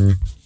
Mm-hmm.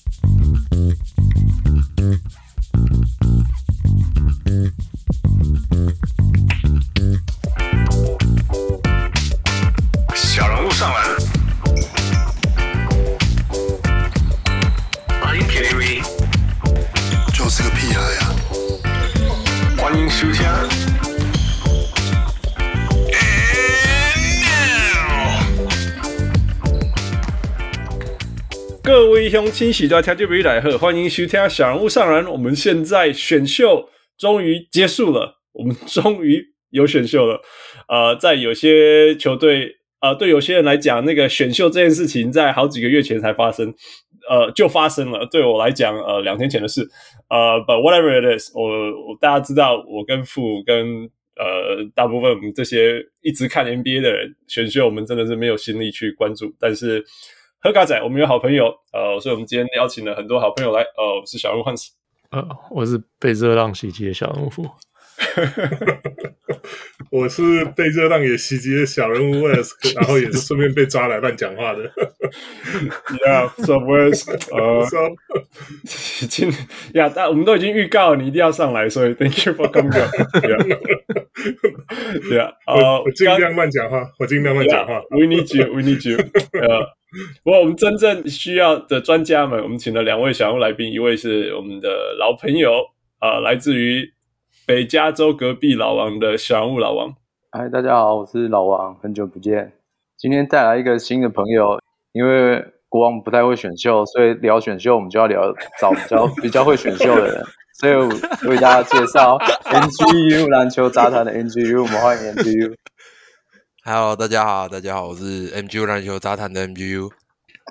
各位乡亲喜多听就不来贺，欢迎徐天小人物上篮。我们现在选秀终于结束了，我们终于有选秀了。呃，在有些球队。呃，对有些人来讲，那个选秀这件事情在好几个月前才发生，呃，就发生了。对我来讲，呃，两天前的事。呃，but whatever it is，我，我大家知道，我跟父跟呃大部分我们这些一直看 NBA 的人，选秀我们真的是没有心力去关注。但是喝咖仔，我们有好朋友，呃，所以我们今天邀请了很多好朋友来。呃，我是小人物汉斯，呃，我是被热浪袭击的小人物傅。我是被热浪也袭击的小人物 Wes，然后也是顺便被抓来乱讲话的。Yeah，so Wes，呃，今呀，但我们都已经预告了你一定要上来，所以 Thank you for Yeah，呃，我尽量慢讲话，我尽量慢讲话。We need you，We need you。呃，不过我们真正需要的专家们，我们请了两位小人物来宾，一位是我们的老朋友，呃，来自于。北加州隔壁老王的小人物老王，嗨，大家好，我是老王，很久不见。今天带来一个新的朋友，因为国王不太会选秀，所以聊选秀我们就要聊找比较比较会选秀的人，所以我为大家介绍 NGU 篮球杂谈的 NGU，我们欢迎 NGU。Hello，大家好，大家好，我是 NGU 篮球杂谈的 NGU。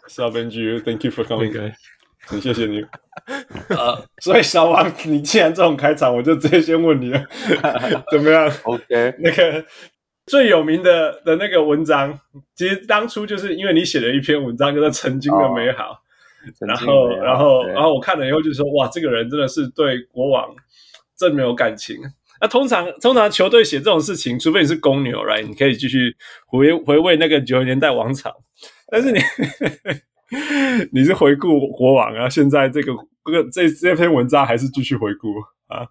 What's up, NGU？Thank you for coming. 很谢谢你，呃，所以小王，你既然这种开场，我就直接先问你了，怎么样？OK，那个最有名的的那个文章，其实当初就是因为你写了一篇文章，叫做《曾经的美好》，然后，然后，然后我看了以后就说，哇，这个人真的是对国王真没有感情。那通常，通常球队写这种事情，除非你是公牛，right？你可以继续回回味那个九十年代王朝，但是你。你是回顾国王啊？现在这个这个这这篇文章还是继续回顾啊？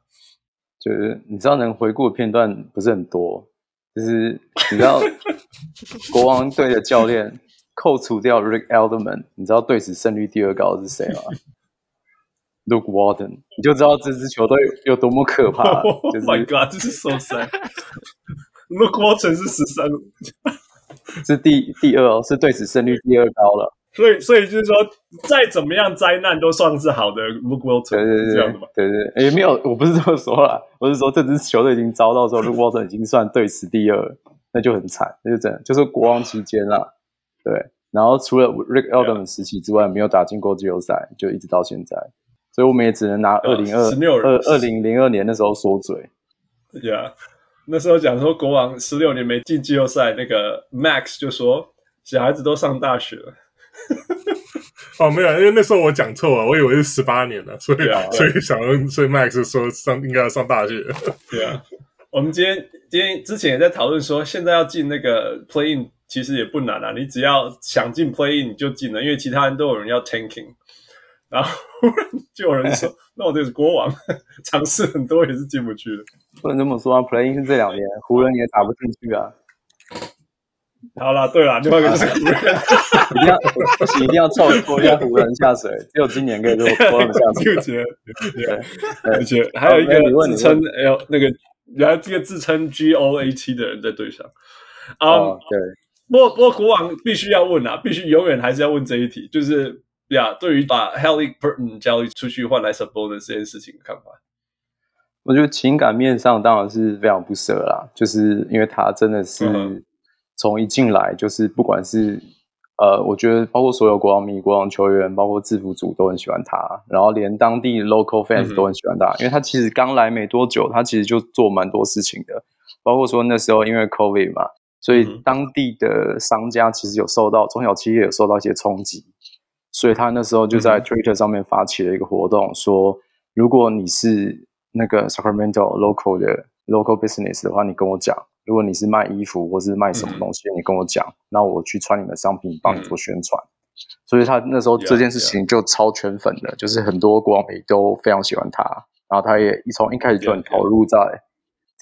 就是你知道能回顾的片段不是很多，就是你知道 国王队的教练扣除掉 Rick Adelman，你知道队史胜率第二高的是谁吗？Luke Walton，你就知道这支球队有多么可怕。就是 Oh my God，这是 so sad。Luke Walton 是十三，是第第二哦，是队史胜率第二高了。所以，所以就是说，再怎么样灾难都算是好的。Luke Walton 对对对，这样的嘛？对对，也没有，我不是这么说啦，我是说这支球队已经遭到说 Luke Walton 已经算队史第二，那就很惨，那就真的就是国王期间啦。对，然后除了 Rick Adelman 时期之外，没有打进过季后赛，就一直到现在。所以我们也只能拿二零二二二零零二年那时候说嘴。对啊，那时候讲说国王十六年没进季后赛，那个 Max 就说小孩子都上大学了。哦，没有，因为那时候我讲错了，我以为是十八年了，所以、啊、所以想问，所以 Max 说上应该要上大学。对啊，我们今天今天之前也在讨论说，现在要进那个 Play In 其实也不难啊，你只要想进 Play In 你就进了，因为其他人都有人要 Tanking，然后就有人说，那我这是国王，尝试很多也是进不去的。不能这么说啊，Play In 是这两年湖人也打不进去啊。好了，对了，另外一个就是 湖人，一定要不行，一定要凑拖一下湖人下水。只有今年可以拖他们下水。对，对，而且还有一个自称哎呦那个，原来这个自称 GOAT 的人在队上。啊、um, 哦，对。不过不过国王必须要问啊，必须永远还是要问这一题，就是呀，对于把 Halliburton 交易出去换来 Sabonis 这件事情的看法。我觉得情感面上当然是非常不舍啦，就是因为他真的是。嗯从一进来就是，不管是呃，我觉得包括所有国王迷、国王球员，包括制服组都很喜欢他，然后连当地 local fans 都很喜欢他，嗯、因为他其实刚来没多久，他其实就做蛮多事情的，包括说那时候因为 COVID 嘛，所以当地的商家其实有受到中小企业有受到一些冲击，所以他那时候就在 Twitter 上面发起了一个活动，说如果你是那个 Sacramento local 的 local business 的话，你跟我讲。如果你是卖衣服或是卖什么东西，嗯、你跟我讲，那我去穿你们商品，帮你做宣传。嗯、所以他那时候这件事情就超圈粉的.就是很多国王迷都非常喜欢他，然后他也一从一开始就很投入在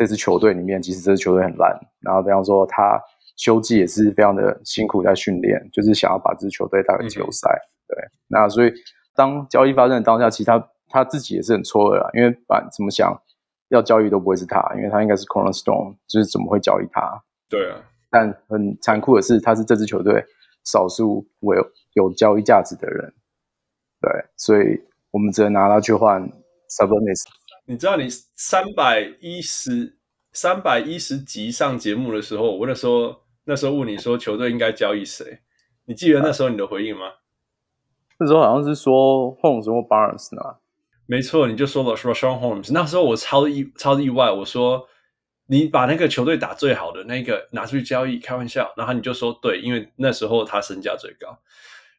这支球队里面，即使这支球队很烂，然后比方说他休季也是非常的辛苦在训练，就是想要把这支球队带回季后赛。对，那所以当交易发生的当下，其实他他自己也是很错愕啦，因为反怎么想要交易都不会是他，因为他应该是 Cornerstone，就是怎么会交易他？对啊，但很残酷的是，他是这支球队少数有有交易价值的人，对，所以我们只能拿他去换 Sabonis。你知道，你三百一十三百一十集上节目的时候，我那时候那时候问你说球队应该交易谁？你记得那时候你的回应吗？那时候好像是说 Holmes 或 Barnes 呢？没错，你就说了说 Richaun Holmes。那时候我超意超意外，我说。你把那个球队打最好的那个拿出去交易，开玩笑，然后你就说对，因为那时候他身价最高，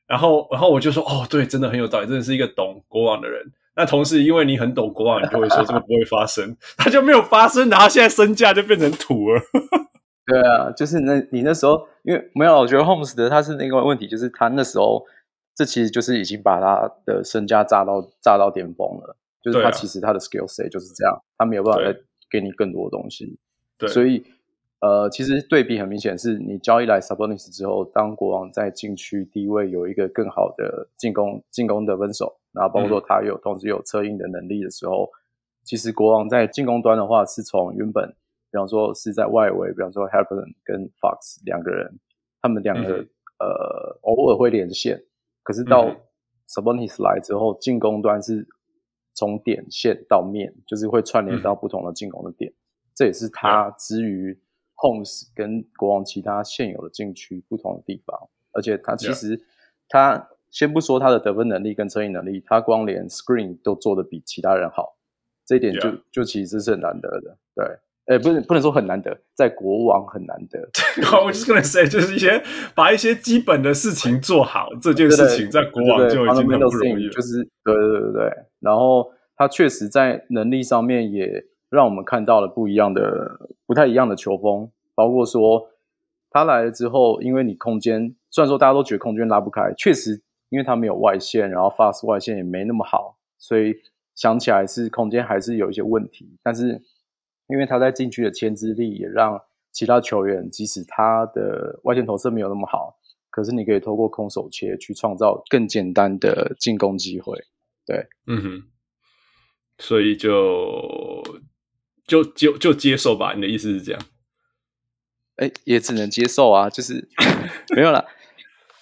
然后然后我就说哦，对，真的很有道理，真的是一个懂国王的人。那同时因为你很懂国王，你就会说这个不会发生，他就没有发生，然后现在身价就变成土了。对啊，就是那你那时候因为没有，我觉得 Holmes 的他是那个问题，就是他那时候这其实就是已经把他的身价炸到炸到巅峰了，就是他其实他的 skill set 就是这样，他没有办法再。给你更多的东西，对，所以呃，其实对比很明显，是你交易来 Sabonis 之后，当国王在禁区低位有一个更好的进攻进攻的分手，然后包括说他有、嗯、同时有策应的能力的时候，其实国王在进攻端的话，是从原本比方说是在外围，比方说 Haliburton 跟 Fox 两个人，他们两个、嗯、呃偶尔会连线，可是到 Sabonis 来之后，进攻端是。从点线到面，就是会串联到不同的进攻的点，嗯、这也是他之于 Holmes 跟国王其他现有的禁区不同的地方。而且他其实他先不说他的得分能力跟策应能力，他光连 Screen 都做得比其他人好，这一点就就其实是很难得的。对，哎，不能不能说很难得，在国王很难得。我就是 gonna say，就是一些把一些基本的事情做好，这件事情在国王就已经很不容易了。就是对对对对。然后他确实在能力上面也让我们看到了不一样的、不太一样的球风，包括说他来了之后，因为你空间虽然说大家都觉得空间拉不开，确实因为他没有外线，然后 fast 外线也没那么好，所以想起来是空间还是有一些问题。但是因为他在禁区的牵制力，也让其他球员即使他的外线投射没有那么好，可是你可以透过空手切去创造更简单的进攻机会。对，嗯哼，所以就就就就接受吧。你的意思是这样？哎，也只能接受啊，就是 没有啦。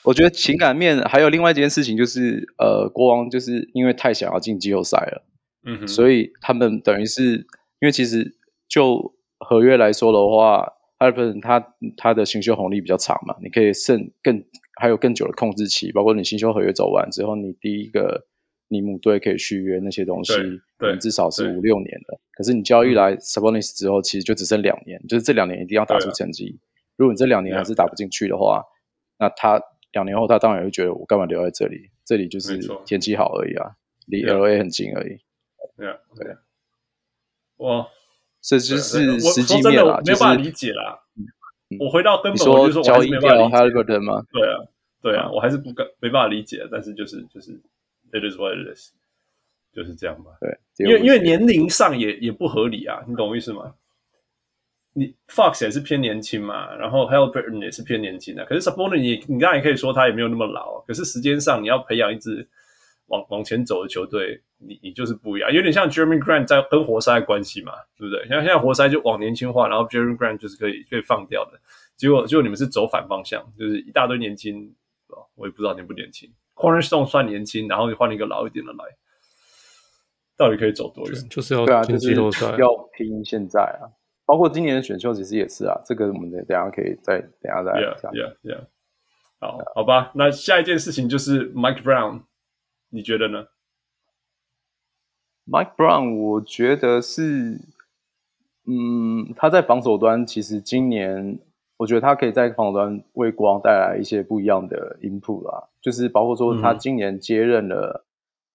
我觉得情感面还有另外一件事情，就是呃，国王就是因为太想要进季后赛了，嗯哼，所以他们等于是因为其实就合约来说的话，Haliburton 他他的新秀红利比较长嘛，你可以剩更还有更久的控制期，包括你新秀合约走完之后，你第一个。你母队可以续约那些东西，对，至少是五六年的。可是你交易来 Sabonis 之后，其实就只剩两年，就是这两年一定要打出成绩。如果你这两年还是打不进去的话，那他两年后他当然会觉得我干嘛留在这里？这里就是天气好而已啊，离 LA 很近而已。对啊，对。哇，这就是实际面啦，没办法理解啦。我回到根本，我就说交易掉 Haliburton 吗？对啊，对啊，我还是不敢没办法理解，但是就是就是。It is what it is，就是这样吧。对，因为因为年龄上也也不合理啊，你懂我意思吗？你 Fox 也是偏年轻嘛，然后 Haliburton 也是偏年轻的，可是 Sabonis 你你当然也可以说他也没有那么老，可是时间上你要培养一支往往前走的球队，你你就是不一样，有点像 Jeremy Grant 在跟活塞的关系嘛，对不对？像现在活塞就往年轻化，然后 Jeremy Grant 就是可以可以放掉的，结果结果你们是走反方向，就是一大堆年轻，我也不知道年不年轻。Cornerstone 算年轻，然后你换一个老一点的来，到底可以走多远？就是要对啊，就是要拼现在啊。包括今年的选秀其实也是啊，这个我们等下可以再等下再讲。Yeah, yeah, yeah. 好，好吧。那下一件事情就是 Mike Brown，你觉得呢？Mike Brown，我觉得是，嗯，他在防守端其实今年。我觉得他可以在防守端为国王带来一些不一样的 input 啦，就是包括说他今年接任了，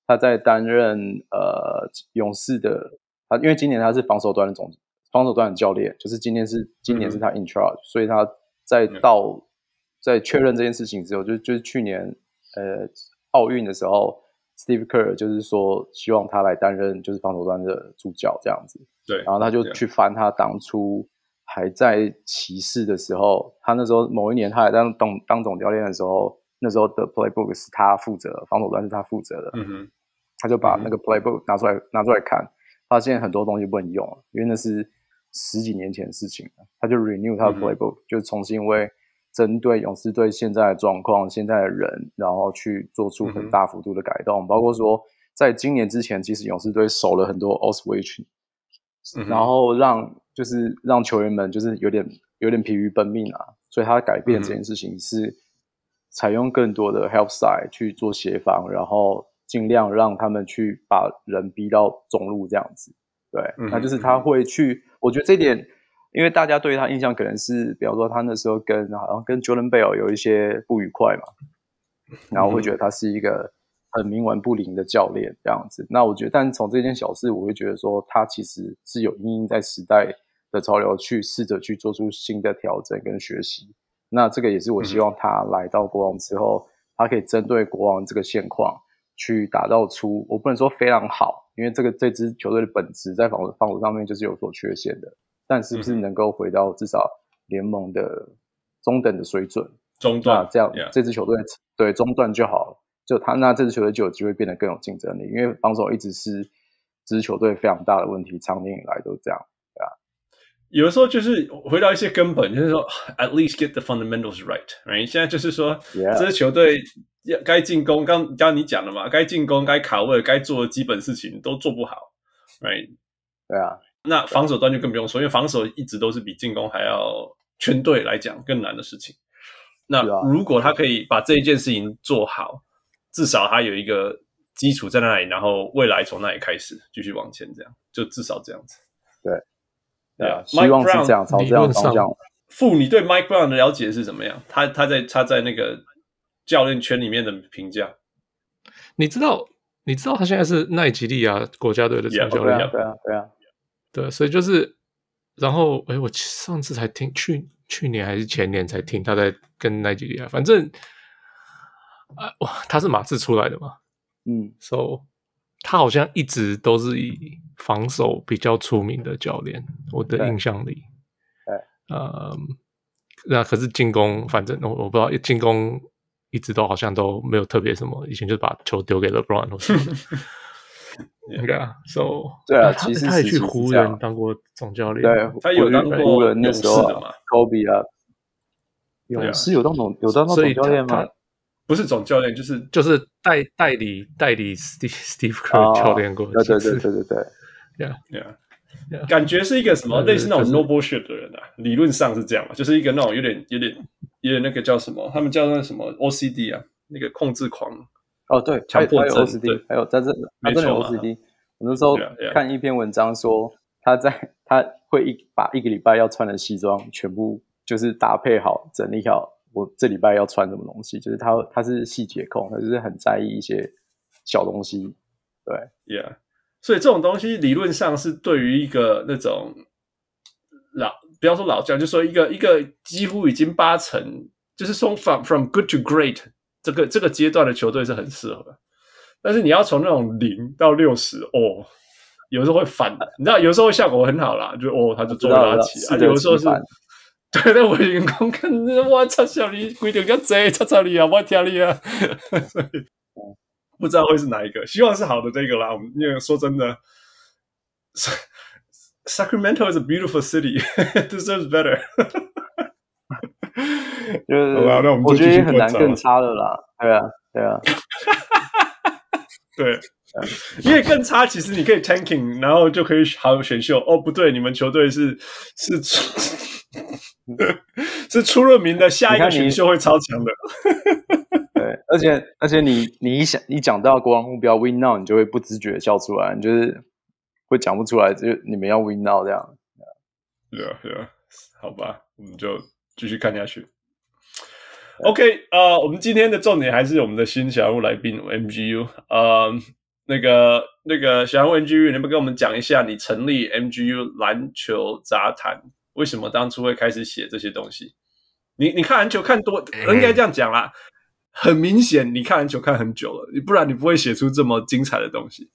他在担任呃勇士的，他因为今年他是防守端的总防守端的教练，就是今天是今年是他 in charge，所以他在到在确认这件事情之后，就就是去年呃奥运的时候，Steve Kerr 就是说希望他来担任就是防守端的助教这样子。对，然后他就去翻他当初还在骑士的时候，他那时候某一年他还当当当总教练的时候，那时候的 Playbook 是他负责，防守端是他负责的。嗯哼，他就把那个 Playbook 拿出来拿出来看，发现很多东西不能用，因为那是十几年前的事情。他就 renew 他的 Playbook，、嗯、就重新为针对勇士队现在的状况、现在的人，然后去做出很大幅度的改动，嗯、包括说在今年之前，其实勇士队守了很多 Switch。然后让就是让球员们就是有点有点疲于奔命啊，所以他改变这件事情是采用更多的 help side 去做协防，然后尽量让他们去把人逼到中路这样子。对，那就是他会去，我觉得这一点，因为大家对他印象可能是，比方说他那时候跟好像跟 Jordan Bell 有一些不愉快嘛，然后会觉得他是一个。很冥顽不灵的教练这样子，那我觉得，但从这件小事，我会觉得说，他其实是有因应在时代的潮流去试着去做出新的调整跟学习。那这个也是我希望他来到国王之后，他可以针对国王这个现况去打造出，我不能说非常好，因为这个这支球队的本质在防守防守上面就是有所缺陷的，但是不是能够回到至少联盟的中等的水准？中段这样.这支球队对中段就好了。就他那这支球队就有机会变得更有竞争力，因为防守一直是这支球队非常大的问题，长年以来都这样。有的时候就是回到一些根本，就是说，at least get the fundamentals right，right？现在就是说.这支球队要该进攻，刚刚你讲了嘛，该进攻、该卡位、该做的基本事情都做不好，right？对啊。那防守端就更不用说，因为防守一直都是比进攻还要全队来讲更难的事情。那如果他可以把这一件事情做好，至少他有一个基础在那里，然后未来从那里开始继续往前，这样就至少这样子。对，对啊，希望是这样，朝这样方向。傅，你对 Mike Brown 的了解是怎么样？他他在他在那个教练圈里面的评价？你知道，你知道他现在是奈及利亚国家队的总教练，对啊，对啊，对，所以就是，然后哎，我上次才听，去去年还是前年才听他在跟奈及利亚，反正。啊，哇，他是马刺出来的嘛？嗯，so 他好像一直都是以防守比较出名的教练，我的印象里。对，呃，那可是进攻，反正我我不知道，进攻一直都好像都没有特别什么，以前就把球丢给 LeBron 或什么的。应该啊，so 对啊，他其实他也去湖人当过总教练，对，他有当过湖人那时候，Kobe 啊，勇士有当总有当过总教练吗？不是总教练，就是就是代代理代理 Steve Steve Kerr 教练过，对对对对对对，Yeah。Yeah，感觉是一个什么类似那种 no bullshit 的人啊，理论上是这样嘛，就是一个那种有点有点有点那个叫什么，他们叫那什么 OCD 啊，那个控制狂。哦，对，强迫症 OCD，还有在这他真的有 OCD。我那时候看一篇文章说，他在 他会一把一个礼拜要穿的西装全部就是搭配好整理好。我这礼拜要穿什么东西？就是他，他是细节控，他就是很在意一些小东西。对，Yeah，所以这种东西理论上是对于一个那种老，不要说老将，就说一个一个几乎已经八成，就是从 from from good to great 这个这个阶段的球队是很适合。但是你要从那种零到六十，哦，有时候会反的。你知道，有时候效果很好啦，就哦，他就做拉起，而且有时候是。对，那我员工看，我操，小李规定要贼，操操你啊，我听你啊，所以不知道会是哪一个，希望是好的这个啦。我们因为说真的，Sacramento is a beautiful city, deserves better。就是，我觉得也很难更差的啦。对啊，对啊，对，因为更差，其实你可以 tanking，然后就可以好选秀。哦，不对，你们球队是是。是出了名的，下一个选秀会超强的。对，而且而且你你一想一讲到国王目标 win now，你就会不自觉的笑出来，你就是会讲不出来，就你们要 win now 这样。对啊对啊，好吧，我们就继续看下去。OK，呃，我们今天的重点还是我们的新小人物来宾 MGU，呃，那个那个小人物 MGU，能不能跟我们讲一下你成立 MGU 篮球杂谈？为什么当初会开始写这些东西？你你看篮球看多，应该这样讲啦。很明显，你看篮球看很久了，你不然你不会写出这么精彩的东西。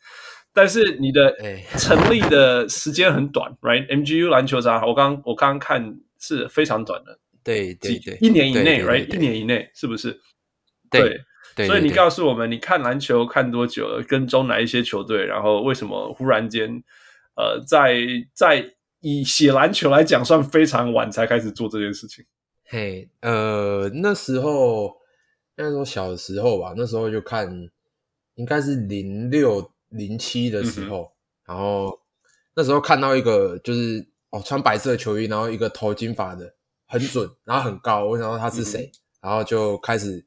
但是你的成立的时间很短，right？MGU 篮球杂，我刚我刚刚看是非常短的，对对对，一年以内，right？一年以内是不是？对。所以你告诉我们，你看篮球看多久了？跟踪哪一些球队？然后为什么忽然间，呃，在在以写篮球来讲，算非常晚才开始做这件事情？嘿，呃，那时候那时候小时候吧，那时候就看，应该是零六零七的时候，嗯、然后那时候看到一个就是哦，穿白色球衣，然后一个头金发的，很准，然后很高，我想说他是谁？嗯、然后就开始。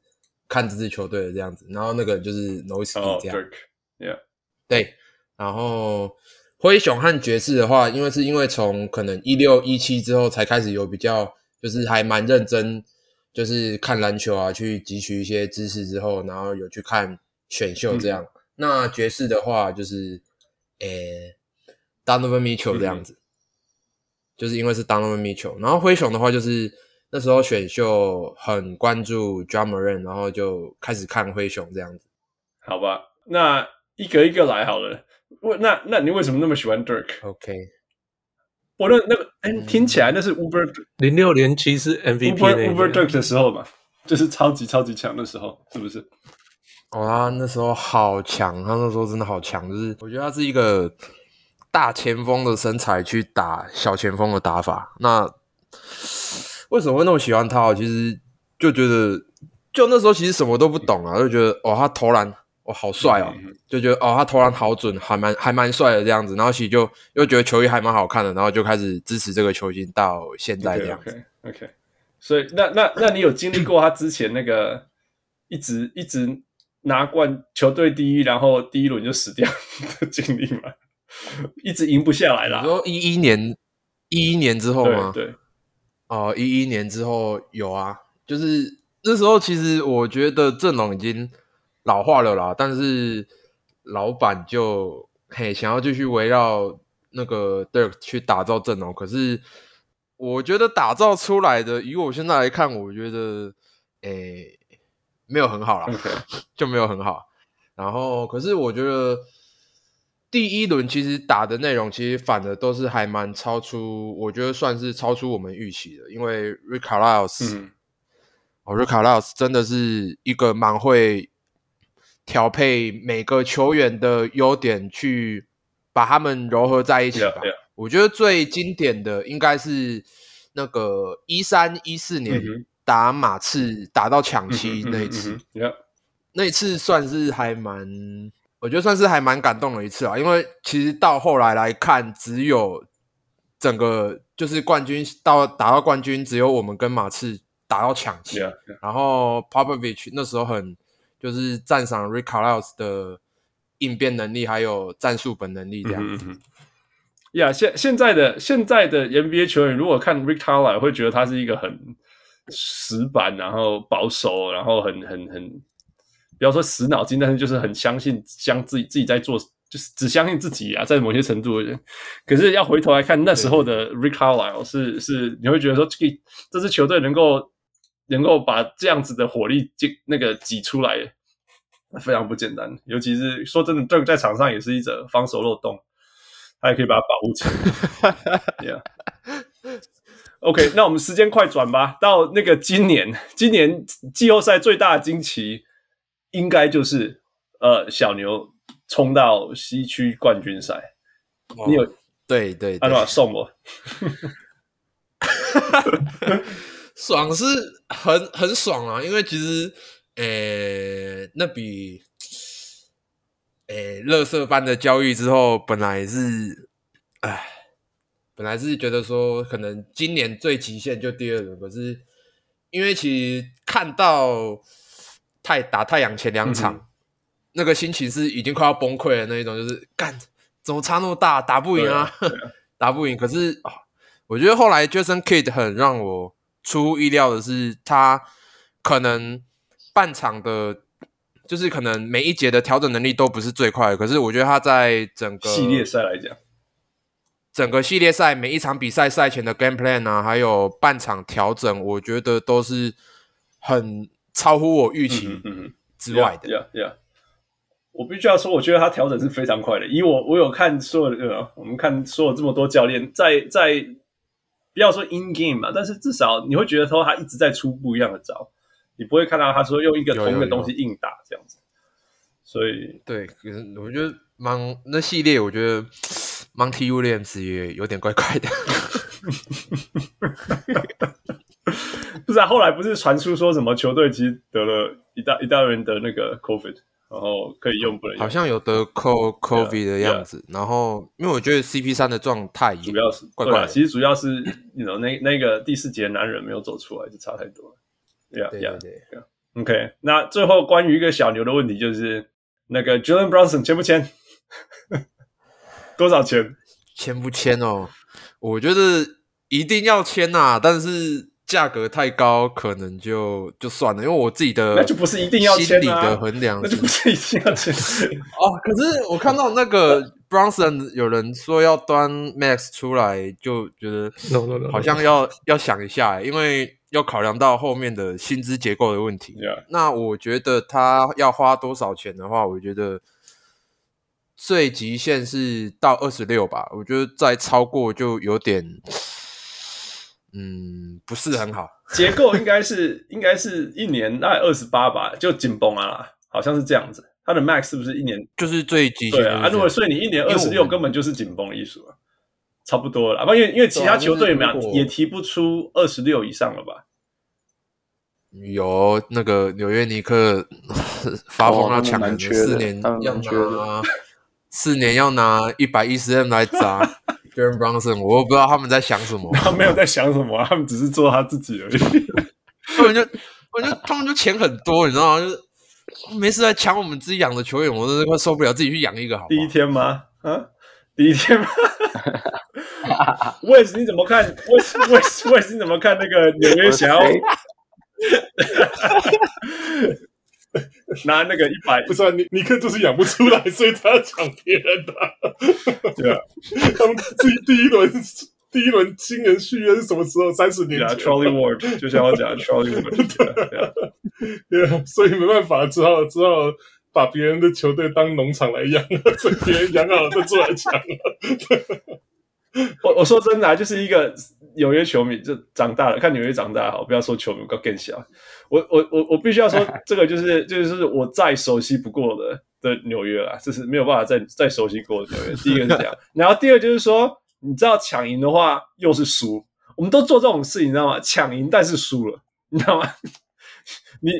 看这支球队的这样子，然后那个就是 Nowitzki 这样，oh，yeah，对，然后灰熊和爵士的话，因为是因为从可能一六一七之后才开始有比较，就是还蛮认真，就是看篮球啊，去汲取一些知识之后，然后有去看选秀这样。嗯、那爵士的话就是，诶，Donovan Mitchell 这样子，嗯、就是因为是 Donovan Mitchell，然后灰熊的话就是。那时候选秀很关注 Morant，然后就开始看灰熊这样子。好吧，那一个一个来好了。那那你为什么那么喜欢 Dirk？OK，我那那个哎，听起来那是 Uber 零六零七是 MVP Uber Dirk 的时候嘛，就是超级超级强的时候，是不是？哦，他那时候好强，他那时候真的好强，就是我觉得他是一个大前锋的身材去打小前锋的打法。那为什么会那么喜欢他？其实就觉得，就那时候其实什么都不懂啊，就觉得哦，他投篮哦好帅哦，就觉得哦他投篮好准，还蛮还蛮帅的这样子。然后其实就又觉得球衣还蛮好看的，然后就开始支持这个球星到现在这样子。Okay, OK，, okay. 所以那那那你有经历过他之前那个 一直一直拿冠球队第一，然后第一轮就死掉的经历吗？一直赢不下来啦。你说一一年一一年之后吗？对。对哦，一一年之后有啊，就是那时候其实我觉得阵容已经老化了啦，但是老板就嘿想要继续围绕那个 Dirk 去打造阵容，可是我觉得打造出来的，以我现在来看，我觉得诶没有很好啦，Okay. 就没有很好。然后可是我觉得。第一轮其实打的内容其实反的都是还蛮超出，我觉得算是超出我们预期的。因为 Rick Carlisle，嗯，哦，Rick Carlisle 真的是一个蛮会调配每个球员的优点，去把他们糅合在一起吧。Yeah, yeah. 我觉得最经典的应该是那个一三一四年打马刺打到抢七那一次，那一次算是还蛮。我觉得算是还蛮感动的一次啊，因为其实到后来来看，只有整个就是冠军到打到冠军，只有我们跟马刺打到抢七，yeah, yeah. 然后 Popovich 那时候很就是赞赏 Rick Carlisle 的应变能力，还有战术本能力这样子。呀、mm，现、hmm. yeah, 现在的现在的 NBA 球员，如果看 Rick Carlisle 会觉得他是一个很死板，然后保守，然后很很很。不要说死脑筋，但是就是很相信，相自己自己在做，就是只相信自己啊，在某些程度的人。可是要回头来看那时候的 Rick Carlisle 是是，你会觉得说，这个这支球队能够能够把这样子的火力挤那个挤出来，非常不简单。尤其是说真的，这个在场上也是一则防守漏洞，他也可以把它保护起来。yeah. OK，那我们时间快转吧，到那个今年，今年季后赛最大的惊奇。应该就是呃，小牛冲到西区冠军赛，哦、你有对对，阿诺送我，爽是很很爽啊！因为其实，诶、欸，那笔诶，垃圾般的交易之后，本来是，哎，本来是觉得说，可能今年最极限就第二轮，可是因为其实看到。太打太阳前两场，嗯、那个心情是已经快要崩溃的那一种，就是干怎么差那么大，打不赢啊，打不赢。可是我觉得后来 Jason Kidd 很让我出乎意料的是，他可能半场的，就是可能每一节的调整能力都不是最快的，可是我觉得他在整个系列赛来讲，整个系列赛每一场比赛赛前的 game plan 啊，还有半场调整，我觉得都是很。超乎我预期之外的。，Yeah Yeah。我必须要说，我觉得他调整是非常快的。以我我有看所有我们看所有这么多教练，在在不要说 in game 嘛，但是至少你会觉得说他一直在出不一样的招，你不会看到他说用一个同一个东西硬打这样子。所以对，可是我觉得芒那系列，我觉得 Monty Williams 也有点怪怪的。不是啊，后来不是传出说什么球队其实得了一大一大人得那个 COVID，然后可以用不能用，好像有得 Co COVID 的样子。然后，因为我觉得 CP 三的状态主要是怪怪的，其实主要是你 you know, 那那个第四节男人没有走出来，就差太多了。Yeah, 对 yeah, 对对。yeah. OK，那最后关于一个小牛的问题，就是那个 Jalen Brunson 签不签？多少钱？签不签哦？我觉得一定要签呐、啊，但是价格太高，可能就就算了，因为我自己的那就不是一定要签、啊、心理的衡量，那就不是一定要签哦。可是我看到那个 Bronson 有人说要端 Max 出来，就觉得 no no no，好像要要想一下，因为要考量到后面的薪资结构的问题。Yeah. 那我觉得他要花多少钱的话，我觉得。最极限是到二十六吧，我觉得再超过就有点，嗯，不是很好。结构应该是 应该是一年大概二十八吧，就紧绷啊，好像是这样子。他的 max 是不是一年？就是最极限。对啊，如果所以你一年二十六根本就是紧绷的艺术啊，差不多了。因为因为其他球队嘛也提不出二十六以上了吧？有那个纽约尼克 发疯要抢人，四年要拿。四年要拿一百一十 M 来砸 Jalen Brunson，我都不知道他们在想什么。他没有在想什么、啊，他们只是做他自己而已。他们就，我就他们就钱很多，你知道吗？就是没事来抢我们自己养的球员，我真是快受不了，自己去养一个好好。第一天吗？啊，第一天吗？威斯你怎么看？威斯威斯威斯你怎么看那个纽约想要？拿那个一百，不是啊，尼尼克就是养不出来，所以他要抢别人的、啊。对啊，他们第第一轮第一轮新人续约是什么时候？三十年前。啊，Trolley Ward，就像我讲，Trolley Ward，对啊，对啊，所以没办法，只好只好把别人的球队当农场来养，所以别人养好了再出来抢了。我我说真的啊，就是一个纽约球迷，就长大了，看纽约长大好，不要说球迷，我更小。我我我我必须要说，这个就是就是我再熟悉不过的的纽约啦，就是没有办法再再熟悉过的纽约。第一个是这样，然后第二就是说，你知道抢赢的话又是输，我们都做这种事情，你知道吗？抢赢但是输了，你知道吗？你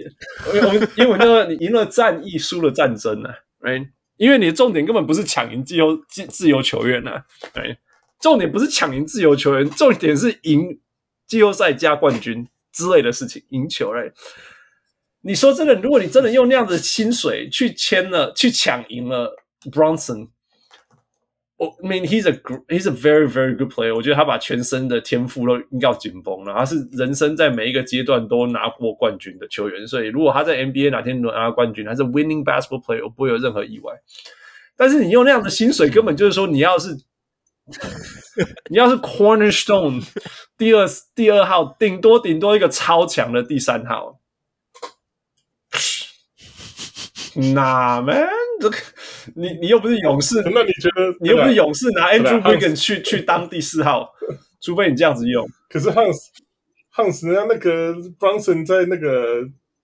我们英文叫做你赢了战役，输了战争啊，right？因为你的重点根本不是抢赢自由自自由球员啊，right？重点不是抢赢自由球员，重点是赢季后赛加冠军之类的事情，赢球嘞。你说真的，如果你真的用那样的薪水去签了，去抢赢了 Bronson，我、mean he's a he's a very very good player。我觉得他把全身的天赋都要紧绷了。他是人生在每一个阶段都拿过冠军的球员，所以如果他在 NBA 哪天拿冠军，他是 winning basketball player，我不会有任何意外。但是你用那样的薪水，根本就是说你要是。你要是 Cornerstone 第二第二号，顶多顶多一个超强的第三号，哪 man 这个你你又不是勇士，那你觉得你又不是勇士拿 Andrew Wiggins 去去当第四号，除非你这样子用。可是 Hans Hans 人家那个 Brunson 在那个。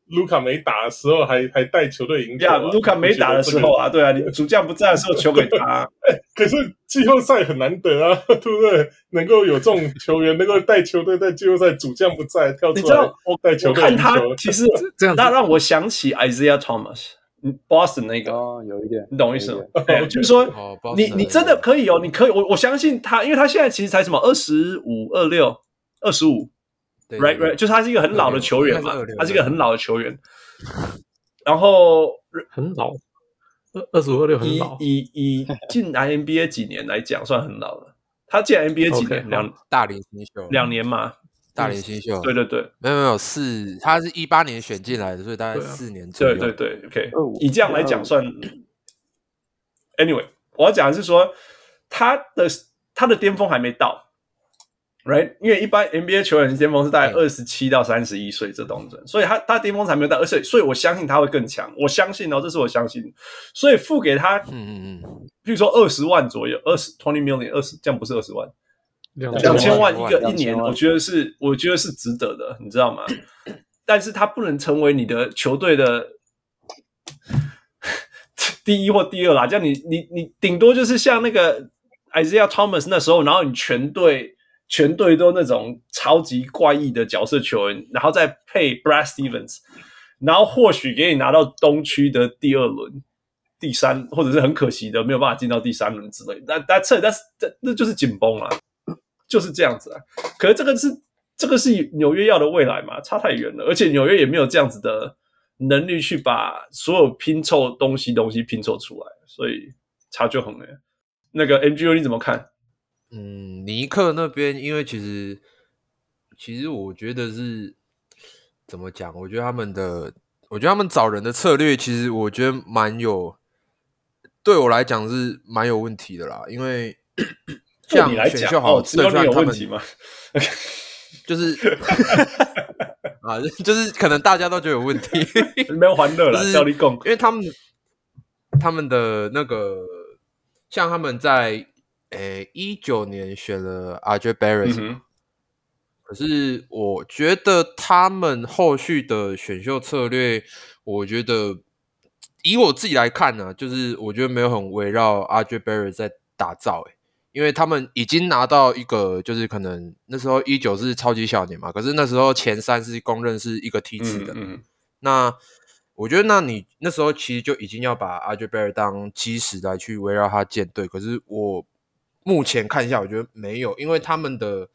卢卡没打的时候还，还还带球队赢球啊。卢卡没打的时候啊，对啊，你主将不在的时候，球给他、啊。哎，可是季后赛很难得啊，对不对？能够有这种球员能够带球队在季后赛，主将不在跳出来带球队赢球。看他其实这样，那让我想起 Isaiah Thomas，Boston 那个，哦，有一点，你懂我意思吗？欸、就是说，哦、你你真的可以哦，你可以，我我相信他，因为他现在其实才什么二十五、二六、二十五。Right, right，就是他是一个很老的球员嘛，他是一个很老的球员，然后很老，二二十五二六很老，以以以 进 NBA 几年来讲，算很老了。他进 NBA 几年？两大龄新秀，两年嘛，大龄新秀。对对对，没有没有四，他是一八年选进来的，所以大概四年左右。对对对，OK，以这样来讲算。Anyway，我要讲的是说，他的他的巅峰还没到。，right？因为一般 NBA 球员巅峰是大概二十七到三十一岁这当中，所以他他巅峰才没有到，而且所以我相信他会更强，我相信哦，这是我相信，所以付给他，嗯嗯嗯，比如说二十万左右，二十 twenty million，二十这样不是二十万，两千万一个一年，我觉得是我觉得是值得的，你知道吗？但是他不能成为你的球队的。第一或第二啦，这样你你你顶多就是像那个 Isaiah Thomas 那时候，然后你全队全队都那种超级怪异的角色球员，然后再配 Brad Stevens，然后或许给你拿到东区的第二轮、第三，或者是很可惜的没有办法进到第三轮之类的。但但这但是这那就是紧绷啊，就是这样子啊。可是这个是这个是纽约要的未来嘛？差太远了，而且纽约也没有这样子的。能力去把所有拼凑东西东西拼凑出来，所以差距很远。那个 MGU 你怎么看？嗯，尼克那边，因为其实其实我觉得是怎么讲？我觉得他们的，我觉得他们找人的策略，其实我觉得蛮有，对我来讲是蛮有问题的啦。因为 像选秀好，只有他们有问题吗？就是。啊，就是可能大家都觉得有问题，没有欢乐了，效力共，因为他们他们的那个，像他们在诶一九年选了 RJ Barrett，、嗯、可是我觉得他们后续的选秀策略，我觉得以我自己来看呢、啊，就是我觉得没有很围绕 RJ Barrett 在打造、欸，诶。因为他们已经拿到一个，就是可能那时候一九是超级小年嘛，可是那时候前三是公认是一个梯次的。嗯，嗯，那我觉得，那你那时候其实就已经要把 RJ Barrett 当基石来去围绕他建队。可是我目前看一下，我觉得没有，因为他们的，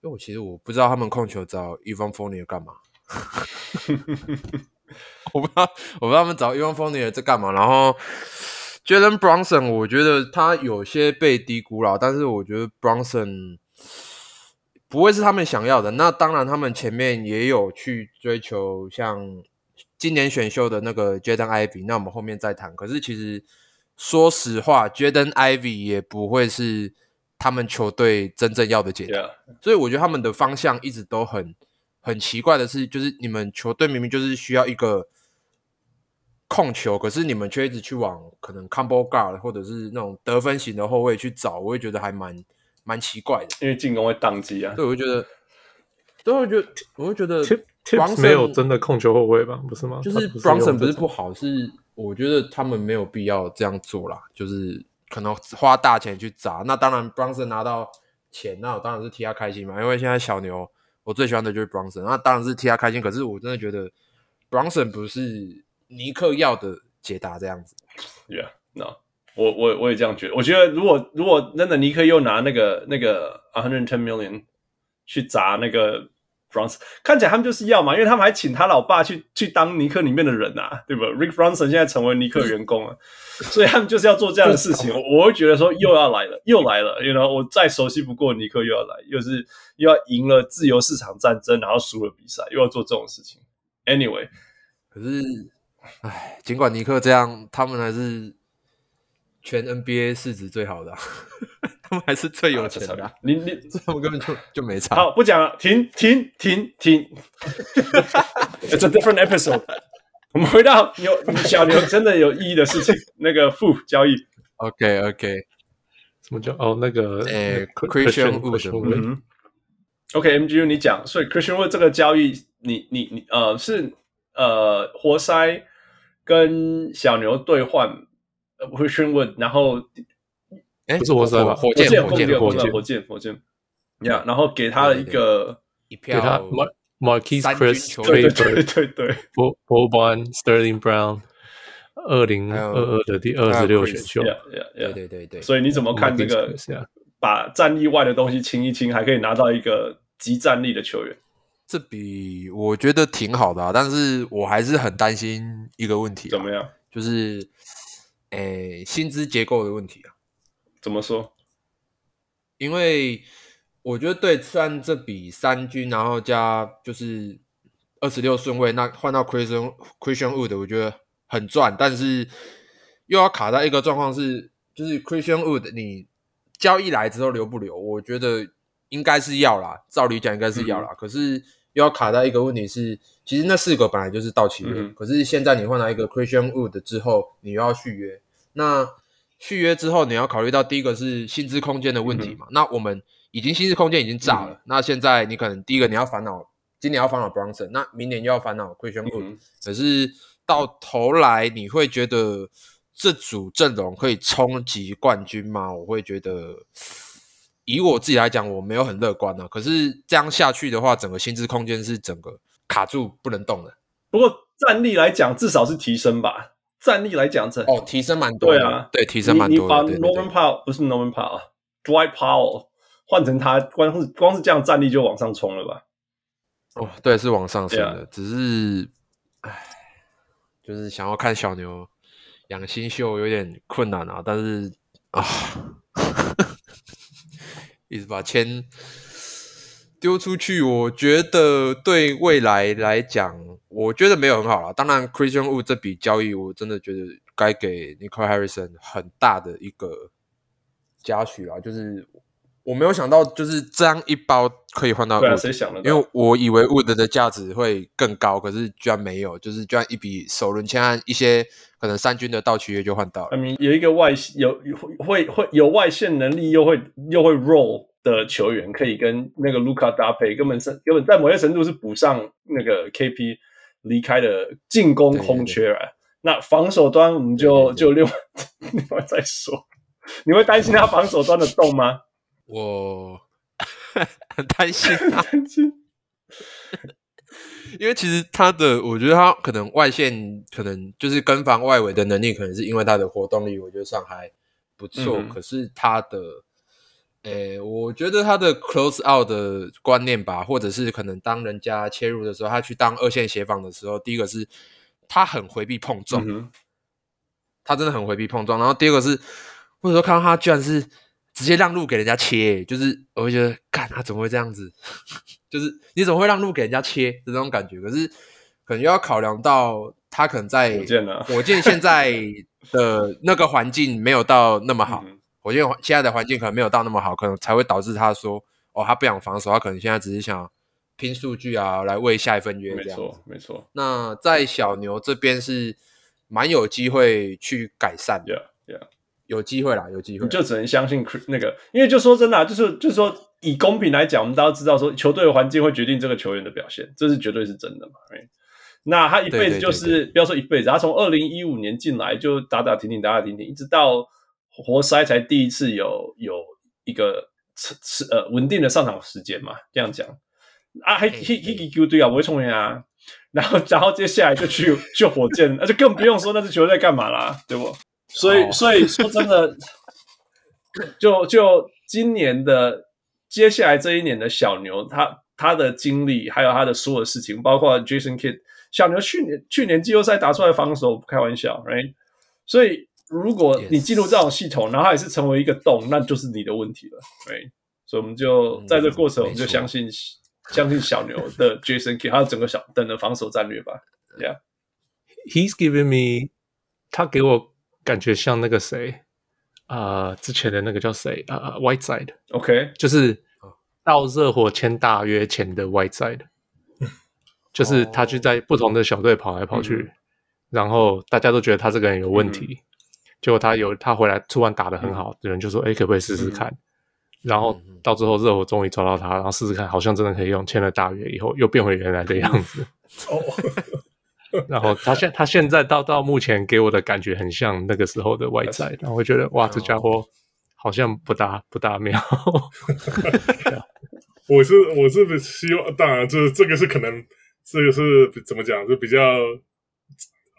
因为我其实我不知道他们控球找 Evan f o r n i e r 干嘛，我不知道，我不知道他们找 Evan f o r n i e r 在干嘛，然后。Jalen Brunson，我觉得他有些被低估了，但是我觉得 Brunson 不会是他们想要的。那当然，他们前面也有去追求像今年选秀的那个 Jaden Ivy，那我们后面再谈。可是其实说实话，Jaden Ivey 也不会是他们球队真正要的解答。所以我觉得他们的方向一直都很很奇怪的是，就是你们球队明明就是需要一个。控球，可是你们却一直去往可能 combo guard 或者是那种得分型的后卫去找，我也觉得还蛮蛮奇怪的。因为进攻会宕机啊。对，我会觉得，对，我会觉得，我会觉得没有真的控球后卫吧？不是吗？就是 Bronson 不是不好，是我觉得他们没有必要这样做啦。就是可能花大钱去砸。那当然，Bronson 拿到钱，那我当然是替他开心嘛。因为现在小牛，我最喜欢的就是 Bronson，那当然是替他开心。可是我真的觉得 Bronson 不是。尼克要的解答这样子，Yeah，no，我我我也这样觉得。我觉得如果如果真的尼克又拿那个那个 hundred ten million 去砸那个 Brunson，看起来他们就是要嘛，因为他们还请他老爸去去当尼克里面的人啊，对吧？Rick Brunson 现在成为尼克员工了，所以他们就是要做这样的事情。我我会觉得说又要来了，又来了，you know，我再熟悉不过尼克又要来，又是又要赢了自由市场战争，然后输了比赛，又要做这种事情。Anyway，可是。唉，尽管尼克这样，他们还是全 NBA 市值最好的，啊，他们还是最有钱的，啊。你你，他们根本就就没差。好，不讲了，停停停停。It's a different episode。我们回到有小牛真的有意义的事情，那个负交易。OK OK，什么叫哦？那个诶，Christian Wood。OK，MGU，你讲。所以 Christian Wood 这个交易，你你你呃是呃活塞。跟小牛兑换，Christian Wood，然后，哎，不是活塞吧？火箭，火箭，火箭，火箭，火箭，呀，然后给他了一个，一票，Marquese Chriss，对对对对，Boban Sterling Brown，二零二二的第二十六选秀，对对对对，所以你怎么看这个？把战力外的东西清一清，还可以拿到一个极战力的球员。这比我觉得挺好的啊，但是我还是很担心一个问题。怎么样？就是，诶，薪资结构的问题啊。怎么说？因为我觉得对，算这笔三军，然后加就是二十六顺位，那换到 Christian Christian Wood，我觉得很赚，但是又要卡在一个状况是，就是 Christian Wood，你交易来之后留不留？我觉得应该是要啦，照理讲应该是要啦。嗯、可是又要卡在一个问题是，其实那四个本来就是到期约，嗯、可是现在你换来一个 Christian Wood 之后，你又要续约。那续约之后，你要考虑到第一个是薪资空间的问题嘛？嗯、那我们已经薪资空间已经炸了，嗯、那现在你可能第一个你要烦恼，今年要烦恼 Bronson，那明年又要烦恼 Christian Wood，、嗯、可是到头来你会觉得这组阵容可以冲击冠军吗？我会觉得。以我自己来讲，我没有很乐观啊。可是这样下去的话，整个薪资空间是整个卡住不能动的。不过战力来讲，至少是提升吧。战力来讲，这哦，提升蛮多的。对啊，对，提升蛮多的。你，你把 Norman Powell 不是 Norman Powell，Dwight Powell 换成他，光是光是这样战力就往上冲了吧？哦，对，是往上升的。只是，唉，就是想要看小牛养新秀有点困难啊。但是啊。一直把钱丢出去，我觉得对未来来讲，我觉得没有很好啦。当然，Christian Wood 这笔交易，我真的觉得该给 Nicole Harrison 很大的一个嘉许啦。就是我没有想到，就是这样一包可以换到 Wood，谁想的？因为我以为 Wood 的价值会更高，可是居然没有，就是居然一笔首轮签案一些。可能三军的到期约就换到了。I mean, 有一个外有会会有外线能力又会又会 roll 的球员，可以跟那个卢卡搭配，根本是根本在某些程度是补上那个 KP 离开的进攻空缺啊。那防守端我们就就另外 另外再说。你会担心他防守端的洞吗？我很 担心担心。因为其实他的，我觉得他可能外线可能就是跟防外围的能力，可能是因为他的活动力，我觉得上还不错。嗯、可是他的，诶，我觉得他的 close out 的观念吧，或者是可能当人家切入的时候，他去当二线协防的时候，第一个是他很回避碰撞，嗯、他真的很回避碰撞。然后第二个是，或者说看到他居然是。直接让路给人家切，就是我会觉得，干他怎么会这样子？就是你怎么会让路给人家切的那种感觉？可是可能又要考量到他可能在火箭，火箭现在的那个环境没有到那么好，火箭现在的环境可能没有到那么好，可能才会导致他说，哦，他不想防守，他可能现在只是想拼数据啊，来为下一份约这样。没错，没错。那在小牛这边是蛮有机会去改善的。Yeah, yeah. 有机会啦，有机会，你就只能相信那个，因为就说真的、啊，就是就是说，以公平来讲，我们大家知道说，球队的环境会决定这个球员的表现，这是绝对是真的嘛。Right? 那他一辈子就是，对对对对，不要说一辈子，他从二零一五年进来就打打停停，打打停停，一直到活塞才第一次有有一个是呃稳定的上场时间嘛。这样讲啊，还 he he he 对啊，我会冲人啊，然后然后接下来就去去火箭，那就更不用说那支球队在干嘛啦，对不？所以，所以说真的，就就今年的接下来这一年的小牛，他他的经历，还有他的所有事情，包括 Jason Kidd，小牛去年去年季后赛打出来防守，不开玩笑，right？所以如果你进入这种系统，然后也是成为一个洞，那就是你的问题了，right？所以我们就在这个过程，我们就相信相信小牛的 Jason Kidd，还有整个小等的防守战略吧，Yeah，He's giving me，他给我。感觉像那个谁啊、呃，之前的那个叫谁啊、呃、，Whiteside，OK，Okay. 就是到热火签大约前的 Whiteside，就是他就在不同的小队跑来跑去，嗯、然后大家都觉得他这个人有问题，嗯、结果他有他回来突然打得很好，有、嗯、人就说，哎，可不可以试试看？嗯、然后到最后热火终于抓到他，然后试试看，好像真的可以用，签了大约以后又变回原来的样子。哦。然后他现他现在到到目前给我的感觉很像那个时候的外在，然后我觉得哇，这家伙好像不大不大妙。我是我是希望，当然这这个是可能这个是怎么讲，就比较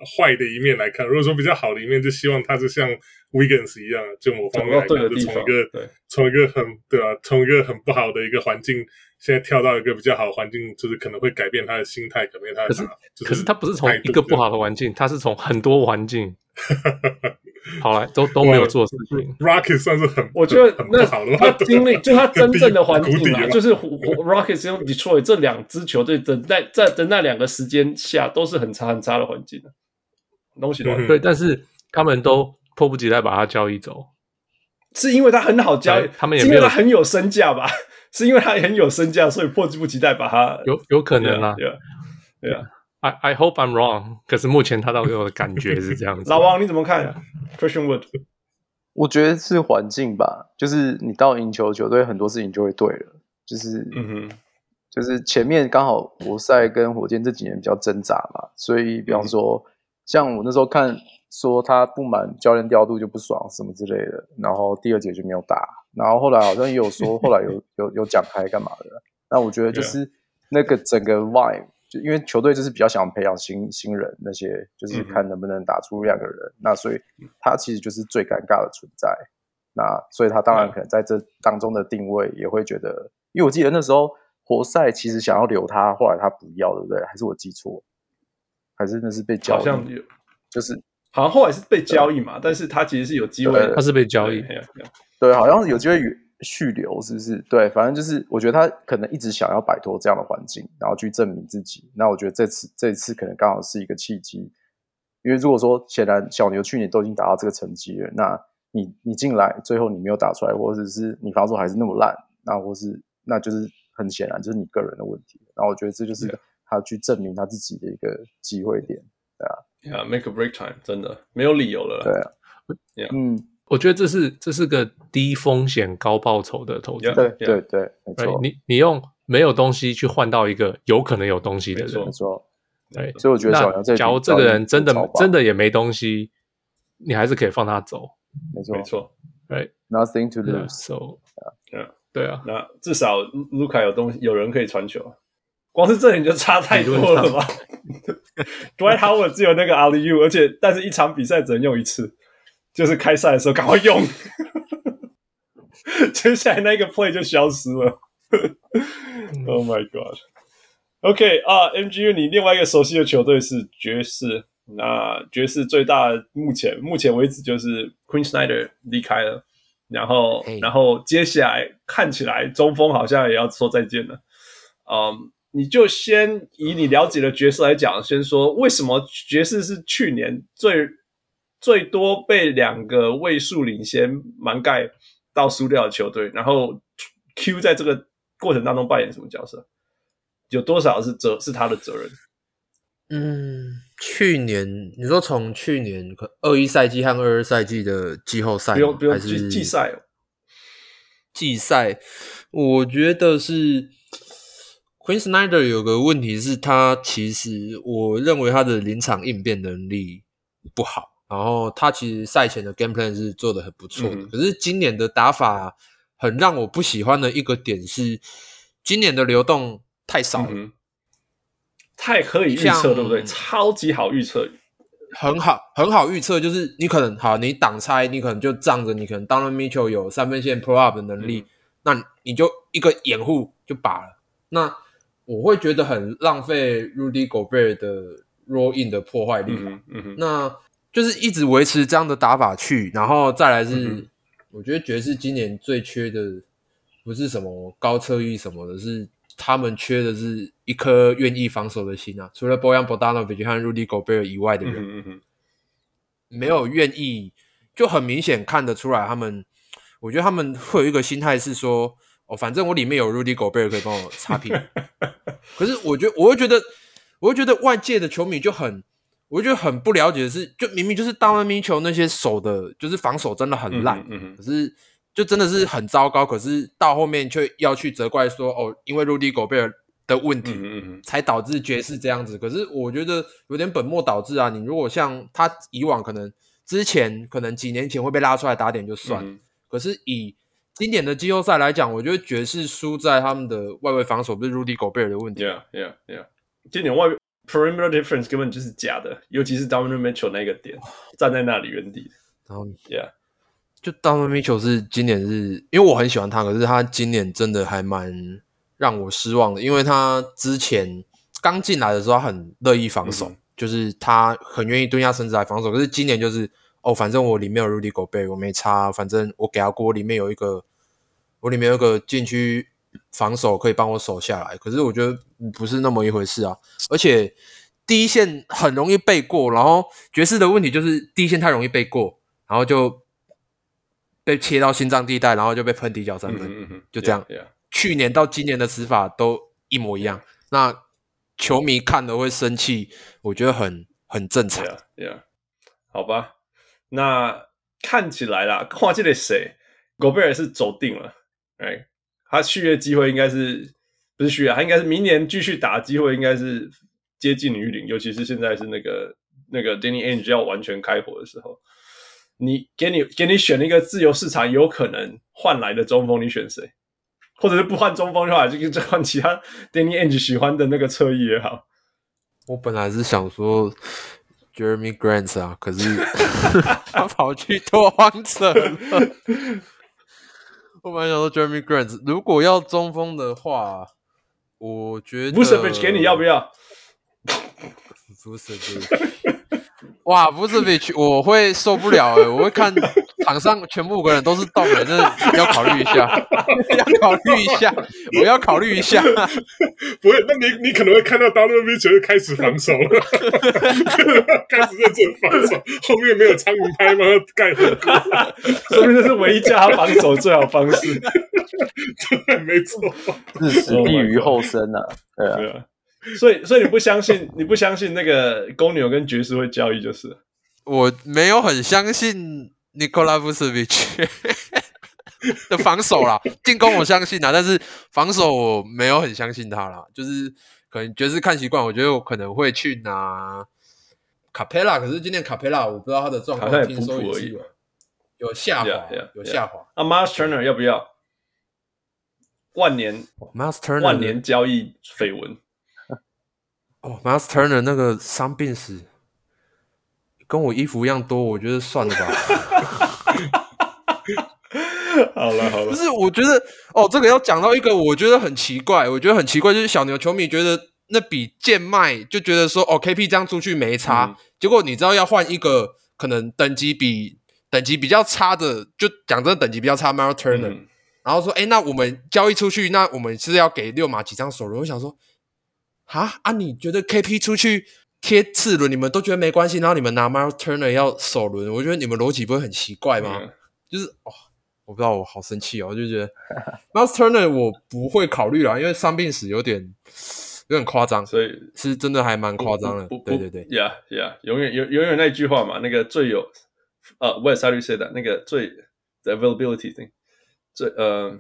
坏的一面来看。如果说比较好的一面，就希望他是像 Wiggins 一样，就某方面来看，就从一个从一个很对吧，从一个很不好的一个环境。现在跳到一个比较好的环境，就是可能会改变他的心态，改变他的。可是，可是他不是从一个不好的环境，他是从很多环境 好来，都都没有做事情。Rocket 算是很，我觉得那他经历，就他真正的 环境啊，就是 Rocket 跟 Detroit 这两支球队的在在的那两个时间下，都是很差很差的环境的东西。对，但是他们都迫不及待把他交易走。是因为他很好交易，他们也是因为他很有身价吧？是因为他很有身价，所以迫不及待把他有有可能啊，对啊，对啊。I I hope I'm wrong，可是目前他到给我的感觉是这样子。老王你怎么看？Christian Wood，我觉得是环境吧，就是你到赢球球队，很多事情就会对了，就是嗯哼，就是前面刚好活塞跟火箭这几年比较挣扎嘛，所以比方说，嗯、像我那时候看说他不满教练调度就不爽什么之类的，然后第二节就没有打，然后后来好像也有说后来有 有有讲开干嘛的，那我觉得就是那个整个 vibe。就因为球队就是比较想培养新新人，那些就是看能不能打出两个人，嗯、那所以他其实就是最尴尬的存在。那所以他当然可能在这当中的定位也会觉得，因为我记得那时候活塞其实想要留他，后来他不要，对不对？还是我记错？还是那是被交易？好像有，就是好像后来是被交易嘛，但是他其实是有机会，他是被交易，对，好像是有机会续留是不是？对，反正就是我觉得他可能一直想要摆脱这样的环境，然后去证明自己。那我觉得这次这一次可能刚好是一个契机，因为如果说显然小牛去年都已经达到这个成绩了，那你你进来最后你没有打出来，或者是你防守还是那么烂，那或是那就是很显然就是你个人的问题。然后我觉得这就是他去证明他自己的一个机会点，对啊，Yeah，make a break time，真的没有理由了，对啊，Yeah. 嗯。我觉得这是这是个低风险高报酬的投资。对对对，没错。你你用没有东西去换到一个有可能有东西的人，没错。对，所以我觉得小牛这假如这个人真的真的也没东西，你还是可以放他走。没错，没错。对，Nothing to lose。So，对对啊。那至少卢卡有东西，有人可以传球。光是这点就差太多了吧？Dwight Howard 只有那个 alley-oop，而且但是一场比赛只能用一次。就是开赛的时候赶快用，接下来那个 play 就消失了。Oh my god！OK、啊，MGU，你另外一个熟悉的球队是爵士。那爵士最大目前目前为止就是 Queen Snyder 离开了，然后.然后接下来看起来中锋好像也要说再见了。嗯、um,，你就先以你了解的爵士来讲，先说为什么爵士是去年最。最多被两个位数领先蛮盖到输掉的球队，然后 Q 在这个过程当中扮演什么角色？有多少是责是他的责任？嗯，去年你说从去年二一赛季和二二赛季的季后赛，不用不用还是季赛哦？季赛，我觉得是 Quinn Snyder 有个问题是他其实我认为他的临场应变能力不好。然后他其实赛前的 game plan 是做的很不错的，嗯，可是今年的打法很让我不喜欢的一个点是，今年的流动太少了，嗯，太可以预测，对不对？超级好预测，很好，很好预测，就是你可能好，你挡拆，你可能就仗着你可能 Donovan Mitchell 有三分线 pull up 的能力，嗯，那你就一个掩护就罢了。那我会觉得很浪费 Rudy Gobert 的 roll in 的破坏力，嗯嗯，那。就是一直维持这样的打法去，然后再来是，嗯、我觉得爵士今年最缺的不是什么高策翼什么的，是他们缺的是一颗愿意防守的心啊。除了 Bojan Bogdanovic 和 Rudy Gobert 以外的人，嗯嗯、没有愿意，就很明显看得出来，他们，我觉得他们会有一个心态是说，哦，反正我里面有 Rudy Gobert 可以帮我擦屁股。可是我觉得，我会觉得，我会觉得外界的球迷就很。我觉得很不了解的是，就明明就是 Donovan Mitchell 那些守的，就是防守真的很烂，嗯嗯，可是就真的是很糟糕。可是到后面却要去责怪说，哦，因为 Rudy Gobert 的问题，才导致爵士这样子。可是我觉得有点本末倒置啊！你如果像他以往可能之前可能几年前会被拉出来打点就算，嗯，可是以今年的季后赛来讲，我觉得爵士输在他们的外围防守，不是 Rudy Gobert 的问题。Yeah, yeah, yeah。今年外围。Perimeter difference 根本就是假的，尤其是 Donovan Mitchell 那个点站在那里原地。然后，Yeah，就 Donovan Mitchell 是今年是因为我很喜欢他，可是他今年真的还蛮让我失望的，因为他之前刚进来的时候他很乐意防守，嗯，就是他很愿意蹲下身子来防守。可是今年就是哦，反正我里面有 Rudy Gobert，我没差，反正我给他过，里面有一个我里面有个禁区。防守可以帮我守下来，可是我觉得不是那么一回事啊！而且第一线很容易背过，然后爵士的问题就是第一线太容易背过，然后就被切到心脏地带，然后就被喷底角三分，嗯嗯、就这样。Yeah, yeah. 去年到今年的死法都一模一样，那球迷看了会生气，我觉得很很正常。Yeah. 好吧，那看起来啦，跨界的谁，戈贝尔是走定了，哎，他续约机会应该是不是续约，他应该是明年继续打机会应该是接近于零，尤其是现在是那个那个 Danny Ainge 要完全开火的时候。你给你给你选了一个自由市场有可能换来的中锋，你选谁？或者是不换中锋的话，就就换其他 Danny Ainge 喜欢的那个侧翼也好。我本来是想说 Jeremy Grant 啊，可是 他跑去拓荒者了。我本来想说 Jeremy Grant，如果要中锋的话，我觉得 Vucevic 给你要不要？Vucevic 哇，不是 Vucevic 我会受不了诶，我会看场上全部五个人都是动人，真的要考虑一下，要考虑一下，我要考虑一下。不会，那你你可能会看到 Vucevic 开始防守了，开始认真防守，后面没有苍蝇拍吗？盖火锅，说明这是唯一叫他防守最好方式。对，没错，是死地于后生啊，对啊。对啊所以，所以你不相信？你不相信那个公牛跟爵士会交易？就是我没有很相信 Nikola Vucevic 的防守啦，进攻我相信啦，但是防守我没有很相信他啦。就是可能爵士看习惯，我觉得我可能会去拿卡佩拉。可是今天卡佩拉我不知道他的状况，听说也是有下滑，yeah, yeah, yeah. 有下滑。那 Myles Turner 要不要？万年 Myles Turner 万年交易绯闻。哦，Myles Turner 那个伤病史跟我衣服一样多，我觉得算了吧。好 了好了，不是，我觉得哦，这个要讲到一个我觉得很奇怪，我觉得很奇怪，就是小牛球迷觉得那笔贱卖，就觉得说哦，KP 这样出去没差，嗯、结果你知道要换一个可能等级比等级比较差的，就讲真的等级比较差 Myles Turner，、嗯、然后说哎，那我们交易出去，那我们是要给六马几张手轮？我想说。啊啊！你觉得 KP 出去贴次轮，你们都觉得没关系，然后你们拿 Myles Turner 要首轮，我觉得你们逻辑不会很奇怪吗？嗯、就是哦，我不知道，我好生气哦，我就觉得 Myles Turner 我不会考虑啦，因为伤病史有点有点夸张，所以是真的还蛮夸张的。对对对，Yeah Yeah，永远永永远那句话嘛，那个最有呃，West Side say 的那个最 the availability thing 最呃。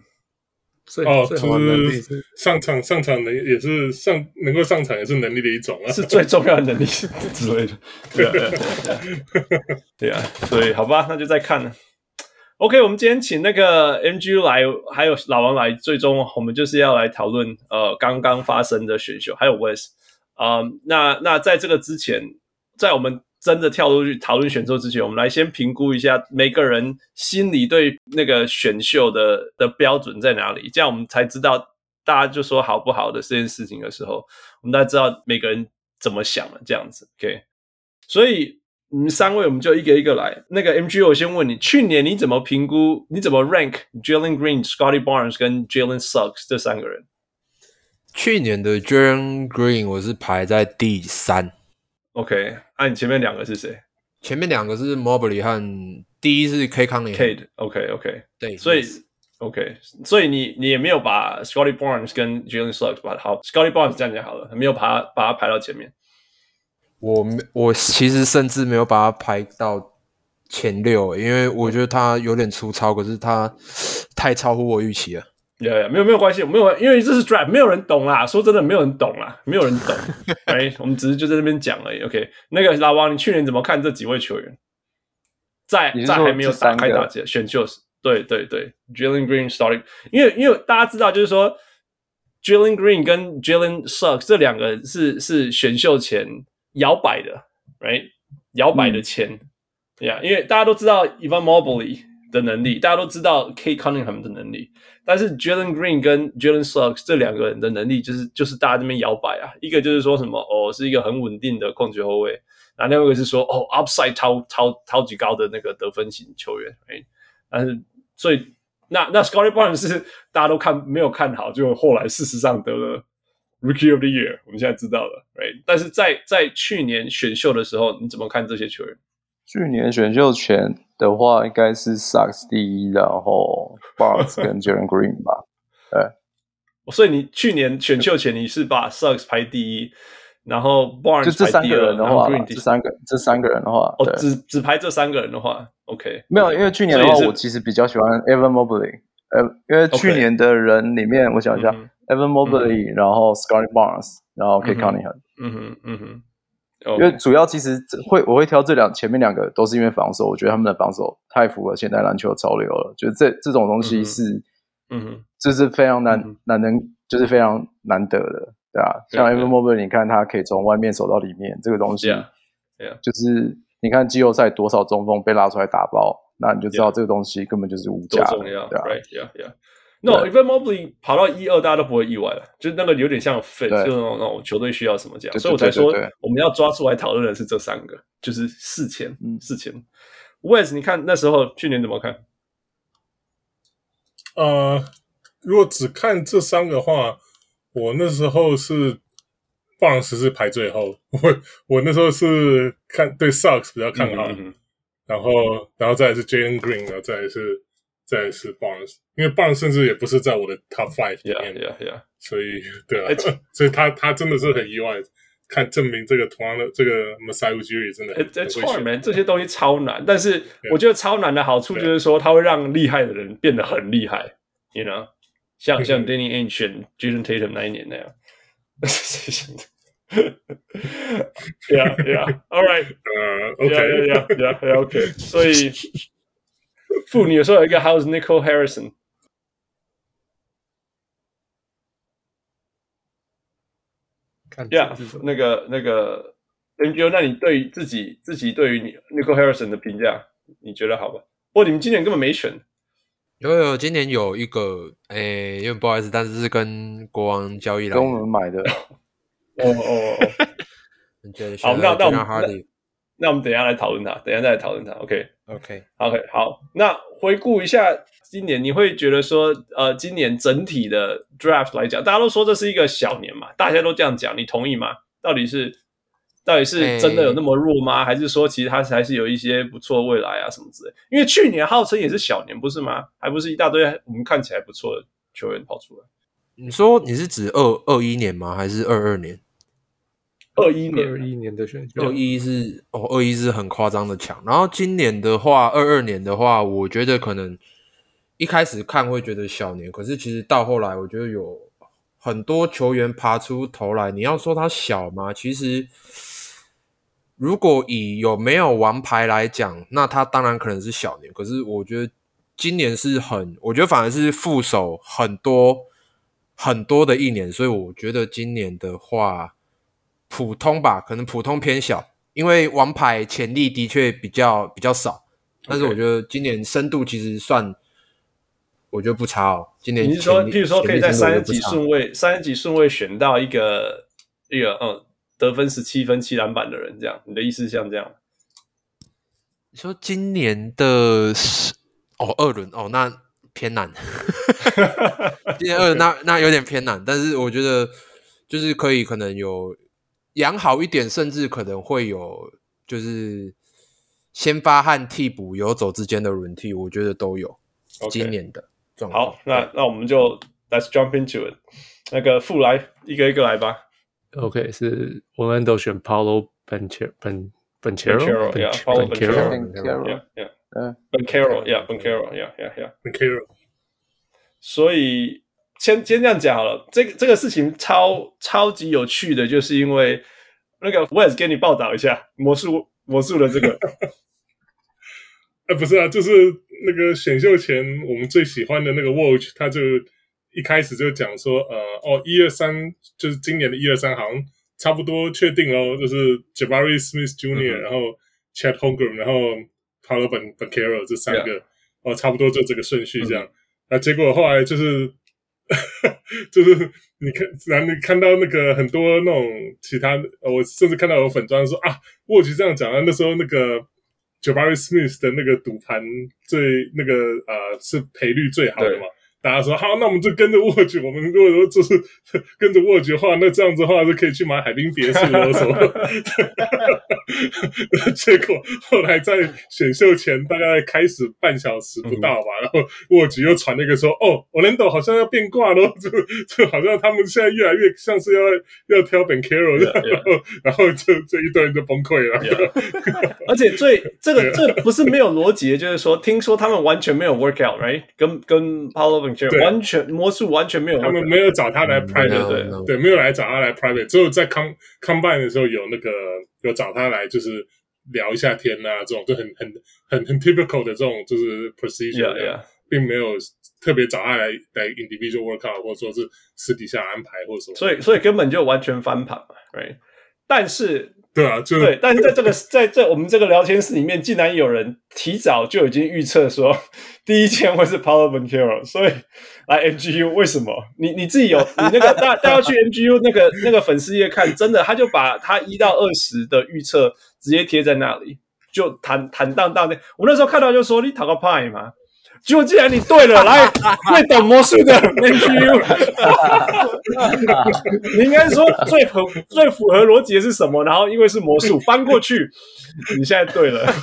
哦，就是上场上场能也是上能够上场也是能力的一种啊，是最重要的能力之类的。对啊，对啊，对啊，所以好吧，那就再看了。OK，我们今天请那个 MGU 来，还有老王来，最终我们就是要来讨论呃刚刚发生的选秀，还有 West 啊、呃。那那在这个之前，在我们。真的跳出去讨论选秀之前，我们来先评估一下每个人心里对那个选秀的的标准在哪里，这样我们才知道大家就说好不好的这件事情的时候，我们大家知道每个人怎么想了。这样子，OK。所以你们三位，我们就一个一个来。那个 MG，我先问你，去年你怎么评估？你怎么 rank Jalen Green、Scotty Barnes 跟 Jalen Suggs 这三个人？去年的 Jalen Green 我是排在第三。OK，那、啊、你前面两个是谁？前面两个是 Mobley 和第一是 Cade Cunningham，OK OK，对，所以 OK，所以你你也没有把 Scotty Barnes 跟 Jalen Suggs 把好，Scotty Barnes 这样讲好了，没有把他把他排到前面。我我其实甚至没有把他排到前六，因为我觉得他有点粗糙，可是他太超乎我预期了。Yeah, yeah, 没有没有关系，没有，因为这是 draft，没有人懂啦。说真的，没有人懂啦，没有人懂。哎，我们只是就在那边讲而已。OK，那个老王，你去年怎么看这几位球员？在在还没有打开打击选秀时，对对对，Jalen Green starting，因为因为大家知道，就是说 Jalen Green 跟 Jalen Suggs 这两个是是选秀前摇摆的，right？摇摆的签，对呀，因为大家都知道 Evan Mobley 的能力，大家都知道 K Cunningham 的能力，但是 Jalen Green 跟 Jalen Suggs 这两个人的能力，就是就是大家这边摇摆啊。一个就是说什么哦，是一个很稳定的控球后卫，然后另外一个是说哦，upside 超超超级高的那个得分型球员。哎，但是所以那那 Scotty Barnes 是大家都看没有看好，就后来事实上得了 Rookie of the Year，我们现在知道了。哎，但是在在去年选秀的时候，你怎么看这些球员？去年选秀前。的话，应该是 Sucks 第一，然后 Barnes 跟 Jalen Green 吧。对，所以你去年选秀前你是把 Sucks 排第一，然后 Barnes 就这三个人的话，这三个这三个人的话，哦，只只排这三个人的话，OK，没有，因为去年的话，我其实比较喜欢 Evan Mobley，呃，因为去年的人里面，我想一下，Evan Mobley，然后 Scottie Barnes，然后 Cade Cunningham，嗯哼，嗯哼。因为主要其实会我会挑这两前面两个都是因为防守，我觉得他们的防守太符合现代篮球的潮流了。就是这这种东西是，嗯，这是非常难难能，就是非常难得的，对啊。像 Evan Mobley，你看他可以从外面守到里面，这个东西，就是你看季后赛多少中锋被拉出来打包，那你就知道这个东西根本就是无价，对啊，Yeah，Yeah。No，Evan Mobley 跑到一二，大家都不会意外了。就那个有点像 fit，就那种那种球队需要什么这样，所以我才说我们要抓出来讨论的是这三个，就是四前，四前。Wes，你看那时候去年怎么看？呃，如果只看这三个的话，我那时候是 Barnes 是排最后，我我那时候是看对 Suggs 比较看好，然后然后再来是 Jalen Green，然后再来是。再是 Barnes，因为 Barnes 甚至也不是在我的 Top Five 里面，yeah, yeah, yeah. 所以对啊，所以他他真的是很意外，看证明这个同样的这个 Masai Ujiri 真的很 It's hard, man，这些东西超难，但是我觉得超难的好处就是说，它会让厉害的人变得很厉害，you know，像像 Danny Ainge 选 Jayson Tatum 那一年那样，Yeah, yeah, all right，呃，OK, yeah, yeah, yeah, OK，所以。妇女有时候有一个 How's Nicole Harrison？看呀，yeah, 那个那个 NGO，那你对于自己自己对于你 Nicole Harrison 的评价，你觉得好吧？不过你们今年根本没选。有有，今年有一个，诶，因为不好意思，但是是跟国王交易来跟我们买的。哦 哦哦。好，那那我们。那我们等一下来讨论它，等一下再来讨论它。OK，OK，OK，好。那回顾一下今年，你会觉得说，呃，今年整体的 Draft 来讲，大家都说这是一个小年嘛，大家都这样讲，你同意吗？到底是到底是真的有那么弱吗？欸、还是说其实它还是有一些不错的未来啊什么之类？因为去年号称也是小年，不是吗？还不是一大堆我们看起来不错的球员跑出来？你说你是指二二一年吗？还是二二年？二一年，二一年的选秀，二一是哦，二一是很夸张的强。然后今年的话，二二年的话，我觉得可能一开始看会觉得小年，可是其实到后来，我觉得有很多球员爬出头来。你要说他小吗？其实如果以有没有王牌来讲，那他当然可能是小年。可是我觉得今年是很，我觉得反而是副手很多很多的一年，所以我觉得今年的话。普通吧，可能普通偏小，因为王牌潜力的确比较比较少。但是我觉得今年深度其实算，我觉得不差哦。今年你是说，譬如说可以在三十几顺位，三十几顺位选到一个一个嗯得分十七分七篮板的人，这样？你的意思是像这样？你说今年的是哦二轮哦，那偏难。今年二轮那那有点偏难，但是我觉得就是可以，可能有。养好一点，甚至可能会有，就是先发和替补游走之间的轮替，我觉得都有。Okay. 今年的状况。好，那那我们就 Let's jump into it。那个副来一个一个来吧。OK，是我们都选 Paolo Banchero Banchero，Paolo Banchero，Yeah，Yeah，嗯，Banchero，Yeah，Banchero，Yeah，Yeah，Yeah，Banchero。所以。先先这样讲好了，这个这个事情超超级有趣的，就是因为那个我也是给你报道一下魔术魔术的这个，哎，不是啊，就是那个选秀前我们最喜欢的那个 Watch，他就一开始就讲说，呃，哦，一二三，就是今年的一二三好像差不多确定喽，就是 Jabari Smith Jr.、嗯、然后 Chad Holmgren 然后 Paolo Banchero 这三个.哦，差不多就这个顺序这样，那、嗯、结果后来就是。就是你看，然后你看到那个很多那种其他，我甚至看到有粉砖说啊，沃奇这样讲啊，那时候那个 Jabari Smith 的那个赌盘最那个呃是赔率最好的嘛，大家说好，那我们就跟着沃局。我们如果说就是 跟着沃局的话，那这样子的话就可以去买海滨别墅了 什么。结果后来在选秀前大概开始半小时不到吧，嗯、然后沃局又传了一个说，哦，Orlando 好像要变卦喽，就就好像他们现在越来越像是要要挑 Banchero，然后然后就这一堆人就崩溃了。Yeah. 而且最这个这不是没有逻辑的，就是说，听说他们完全没有 work out，right？跟跟完全魔术完全没有，他们没有找他来 private，、嗯、对对，没有来找他来 private，只有在 com combine 的时候有那个有找他来，就是聊一下天啊，这种就很很很很 typical 的这种就是 procedure，、yeah, yeah. 并没有特别找他来来 individual workout，或者说是私底下安排或者什么，所以所以根本就完全翻盘嘛，right？但是。对啊，就对，但是在这个在这我们这个聊天室里面，竟然有人提早就已经预测说第一签会是 Paolo Banchero，所以来 MGU 为什么？你你自己有你那个大大家去 MGU 那个那个粉丝页看，真的他就把他一到二十的预测直接贴在那里，就坦坦荡荡的。我那时候看到就说你讨个派嘛。结果既然你对了，来最懂魔术的 MGU，你应该说最合最符合逻辑的是什么？然后因为是魔术翻过去，你现在对了。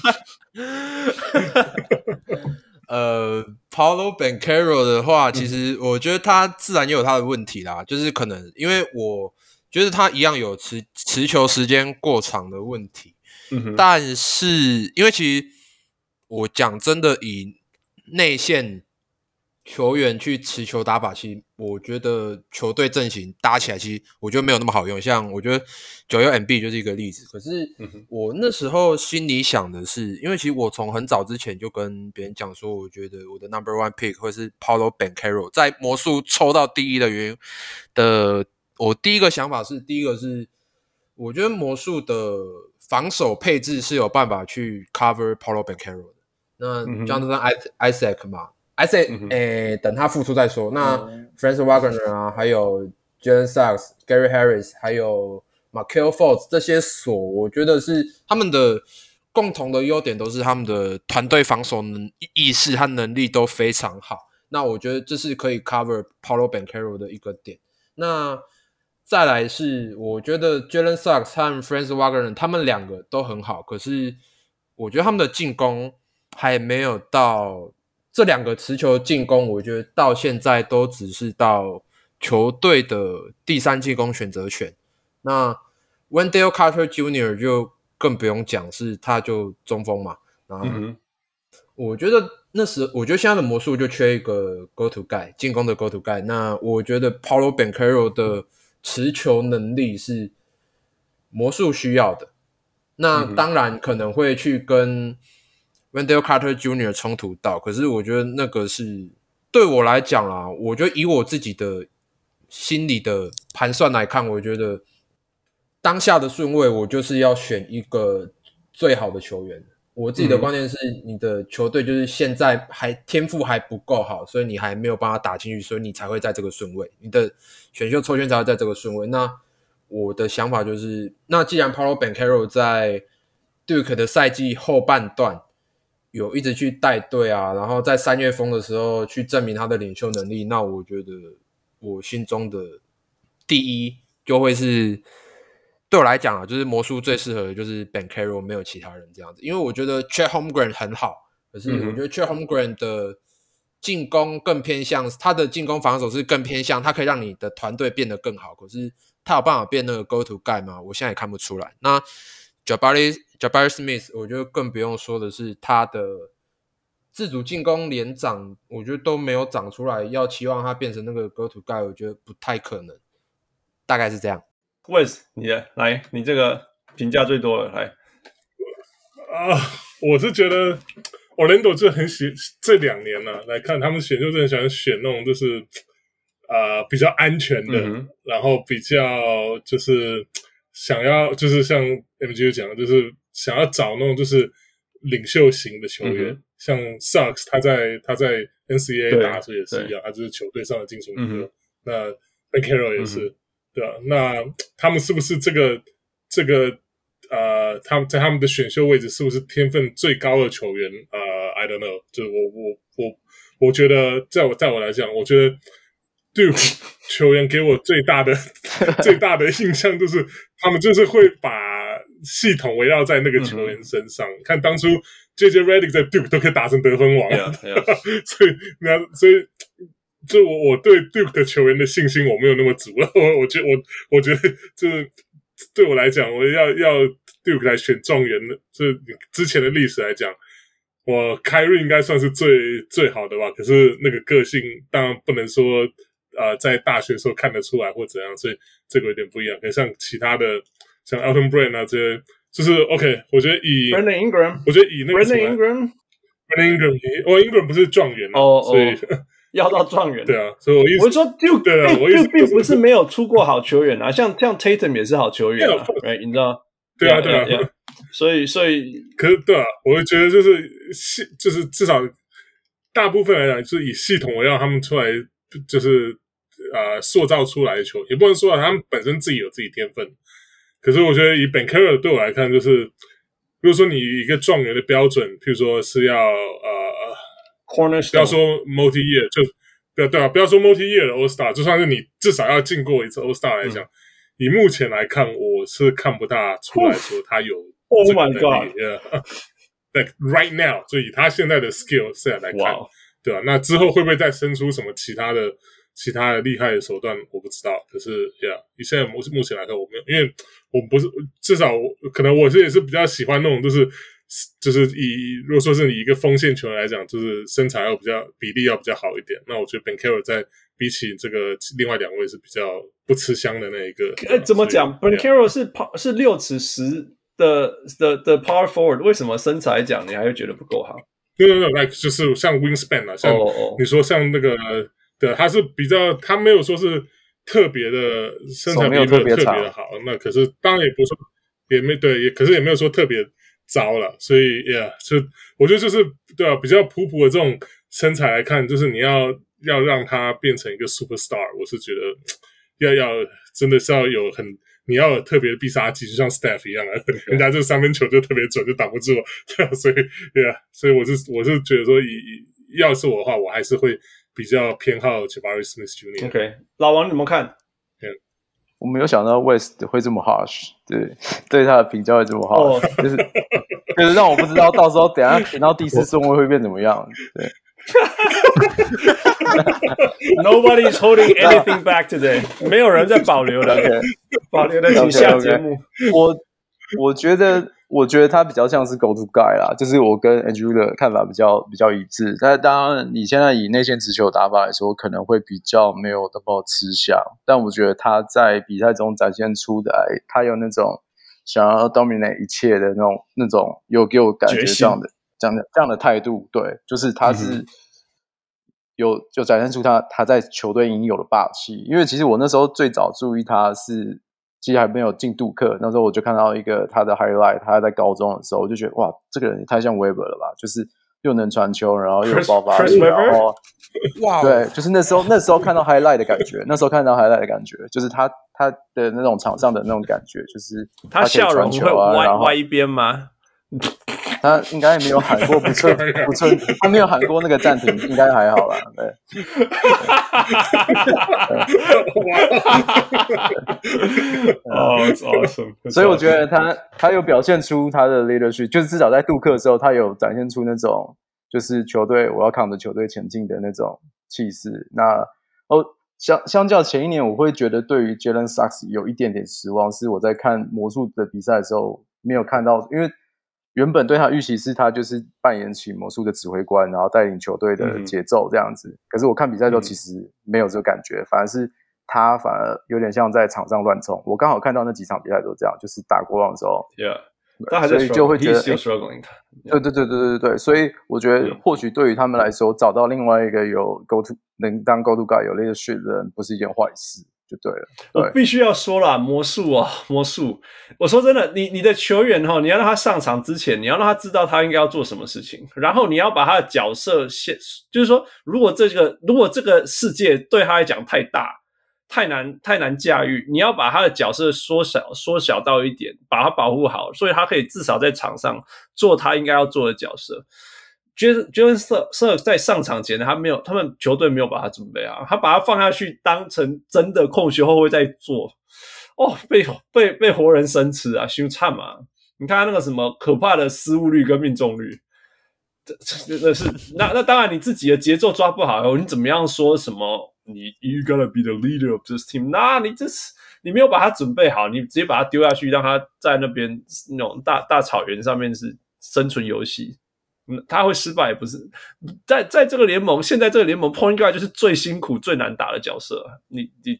呃，Paulo Banchero 的话，其实我觉得他自然也有他的问题啦，就是可能因为我觉得他一样有持持球时间过长的问题，嗯哼，但是因为其实我讲真的以。内线球员去持球打法，其实我觉得球队阵型搭起来，其实我觉得没有那么好用。像我觉得九幺 MB 就是一个例子。可是我那时候心里想的是，因为其实我从很早之前就跟别人讲说，我觉得我的 Number One Pick 会是 Paulo Banchero，在魔术抽到第一的原因的，我第一个想法是，第一个是我觉得魔术的防守配置是有办法去 cover Paulo Banchero 的。那 Jonathan Isaac 嘛，Isaac，诶、欸，等他复出再说。那 Franz Wagner 啊，还有 Jalen Suggs、Gary Harris，还有 Markelle Fultz 这些锁，我觉得是他们的共同的优点，都是他们的团队防守能意识和能力都非常好。那我觉得这是可以 cover Paolo Banchero 的一个点。那再来是，我觉得 Jalen Suggs 和 Franz Wagner 他们两个都很好，可是我觉得他们的进攻。还没有到这两个持球进攻，我觉得到现在都只是到球队的第三进攻选择权。那 Wendell Carter Jr. 就更不用讲，是他就中锋嘛。然后我觉得那时，我觉得现在的魔术就缺一个 Go To Guy 进攻的 Go To Guy。那我觉得 Paolo Banchero 的持球能力是魔术需要的。那当然可能会去跟 Wendell Carter Jr. 冲突到，可是我觉得那个是对我来讲啊，我觉得以我自己的心里的盘算来看，我觉得当下的顺位，我就是要选一个最好的球员。我自己的观念是，你的球队就是现在还天赋还不够好，所以你还没有办法打进去，所以你才会在这个顺位，你的选秀抽签才会在这个顺位。那我的想法就是，那既然 Paulo Banchero 在 Duke 的赛季后半段，有一直去带队啊，然后在三月疯的时候去证明他的领袖能力。那我觉得我心中的第一就会是对我来讲啊，就是魔术最适合的就是 Banchero，没有其他人这样子。因为我觉得 Chet Holmgren 很好，可是我觉得 Chet Holmgren 的进攻更偏向他的进攻防守是更偏向，他可以让你的团队变得更好。可是他有办法变那个 Go To Guy 吗？我现在也看不出来。那 Jabari Jabari Smith，我觉得更不用说的是他的自主进攻连长，我觉得都没有长出来。要期望他变成那个 Go To Guy，我觉得不太可能。大概是这样。Wes，你的来，你这个评价最多了，来。啊，我是觉得 Orlando 就很喜这两年呢、啊，来看他们选秀，就很喜欢选那种就是啊、呃、比较安全的，嗯、然后比较就是想要就是像 MGU 讲的，就是。想要找那种就是领袖型的球员，嗯、像 Sucks，他在他在 NCAA 打的时候也是一样，他就是球队上的精神领袖。嗯、那 Banchero 也是，嗯、对吧？那他们是不是这个这个呃，他们在他们的选秀位置是不是天分最高的球员？呃，I don't know，就是我我我我觉得，在我在我来讲，我觉得 Duke 球员给我最大的 最大的印象就是，他们就是会把系统围绕在那个球员身上。嗯、看当初 JJ Redick 在 Duke 都可以打成得分王，yeah, yeah. 所以那所以就我我对 Duke 的球员的信心我没有那么足了。我我觉我我觉得就是对我来讲，我要要 Duke 来选状元的，这之前的历史来讲。我 Kyrie 应该算是最最好的吧，可是那个个性当然不能说，呃，在大学时候看得出来或怎样，所以这个有点不一样。可是像其他的，像 Alton Brand 啊这些，就是 OK。我觉得以 Brandon Ingram，我觉得以那个 Brandon Ingram，Brandon Ingram，我 Ingram 不是状元哦，所以 要到状元。对啊，所以我意思，我说 Duke，对啊，我意思并不是没有出过好球员啊，像像 Tatum 也是好球员啊，哎，你知道？对啊，对啊。所以，所以，可是对啊，我就觉得就是系，就是至少大部分来讲，就是以系统围绕他们出来，就是呃塑造出来的球，也不能说他们本身自己有自己天分。可是我觉得以 Banchero 对我来看，就是如果说你一个状元的标准，譬如说是要呃，Cornerstone，不要说 multi year，就不要对啊，不要说 multi year 的 All Star，就算是你至少要进过一次 All Star 来讲，嗯、以目前来看，我是看不大出来说他有。Oh my god! Yeah, like right now，就以他现在的 skill set 来看.对吧、啊？那之后会不会再生出什么其他的、其他的厉害的手段？我不知道。可是，Yeah，以现在目目前来看，我没有，因为我不是至少可能我是也是比较喜欢那种，就是就是以如果说是你一个锋线球员来讲，就是身材要比较比例要比较好一点。那我觉得 Banchero 在比起这个另外两位是比较不吃香的那一个。哎、欸，怎么讲？Banchero 是跑是六尺十。的的的 power forward 为什么身材讲你还会觉得不够好？对对对，就是像 wingspan 啊，像你说像那个对，他是比较他没有说是特别的身材没有特别特别的好，那可是当然也不是说也没对，也可是也没有说特别糟了，所以 yeah，就我觉得就是对啊，比较普普的这种身材来看，就是你要要让他变成一个 superstar，我是觉得要要真的是要有很。你要有特别的必杀技，就像 Steph 一样啊，人家这三分球就特别准，就挡不住，对啊，所以对啊，所以我是我是觉得说以，以要是我的话，我还是会比较偏好 Javari Smith Jr.。OK，老王你怎么看？我没有想到 West 会这么 harsh，对，对他的评价会这么 harsh，、oh. 就是就是让我不知道到时候等下填到第四顺位会变怎么样，对。Nobody's holding anything back today，没有人在保留的，okay. 保留的请下节目。Okay, okay. 我我觉得，我觉得他比较像是 go to guy 啦，就是我跟 Andrew 的看法比较比较一致。但当然，你现在以内线持球打法来说，可能会比较没有那么吃香。但我觉得他在比赛中展现出来，他有那种想要 dominate 一切的那种那种有给我感觉这样的。这样的这样的态度，对，就是他是有、嗯、就展现出他他在球队应有的霸气。因为其实我那时候最早注意他是，其实还没有进杜克，那时候我就看到一个他的 highlight，他在高中的时候，我就觉得哇，这个人也太像 Weber 了吧，就是又能传球，然后又有爆发力，然后 哇，对，就是那时候那时候看到 highlight 的感觉，那时候看到 highlight 的感觉，就是他他的那种场上的那种感觉，就是他笑容会歪歪一边吗？他应该也没有喊过不撤 不撤，他没有喊过那个暂停，应该还好啦。对，哦，所以我觉得他他有表现出他的 leadership，就是至少在杜克的时候，他有展现出那种就是球队我要扛着球队前进的那种气势。那哦，相相较前一年，我会觉得对于 Jalen Sucks 有一点点失望，是我在看魔术的比赛的时候没有看到，因为。原本对他预期是他就是扮演起魔术的指挥官，然后带领球队的节奏这样子。嗯、可是我看比赛的时候其实没有这个感觉，嗯、反而是他反而有点像在场上乱冲。我刚好看到那几场比赛都这样，就是打国王的时候，Yeah，所以就会觉得，对对对对对对，所以我觉得或许对于他们来说，找到另外一个有 go to 能当 go to guy 有 leadership 的人，不是一件坏事。就对了，对，我必须要说啦，魔术啊，魔术！我说真的，你你的球员哈，你要让他上场之前，你要让他知道他应该要做什么事情，然后你要把他的角色先，就是说，如果这个如果这个世界对他来讲太大、太难、太难驾驭，你要把他的角色缩小、缩小到一点，把他保护好，所以他可以至少在场上做他应该要做的角色。Jalen Suggs 在上场前，他没有，他们球队没有把他准备好，他把他放下去当成真的控球后卫在做，哦，被被被活人生吃啊，羞惨嘛！你看他那个什么可怕的失误率跟命中率，这真的是那那当然你自己的节奏抓不好，你怎么样说什么你 You gotta be the leader of this team？那你这是你没有把他准备好，你直接把他丢下去，让他在那边那种大大草原上面是生存游戏。他会失败不是在在这个联盟，现在这个联盟 point guard 就是最辛苦最难打的角色。你你，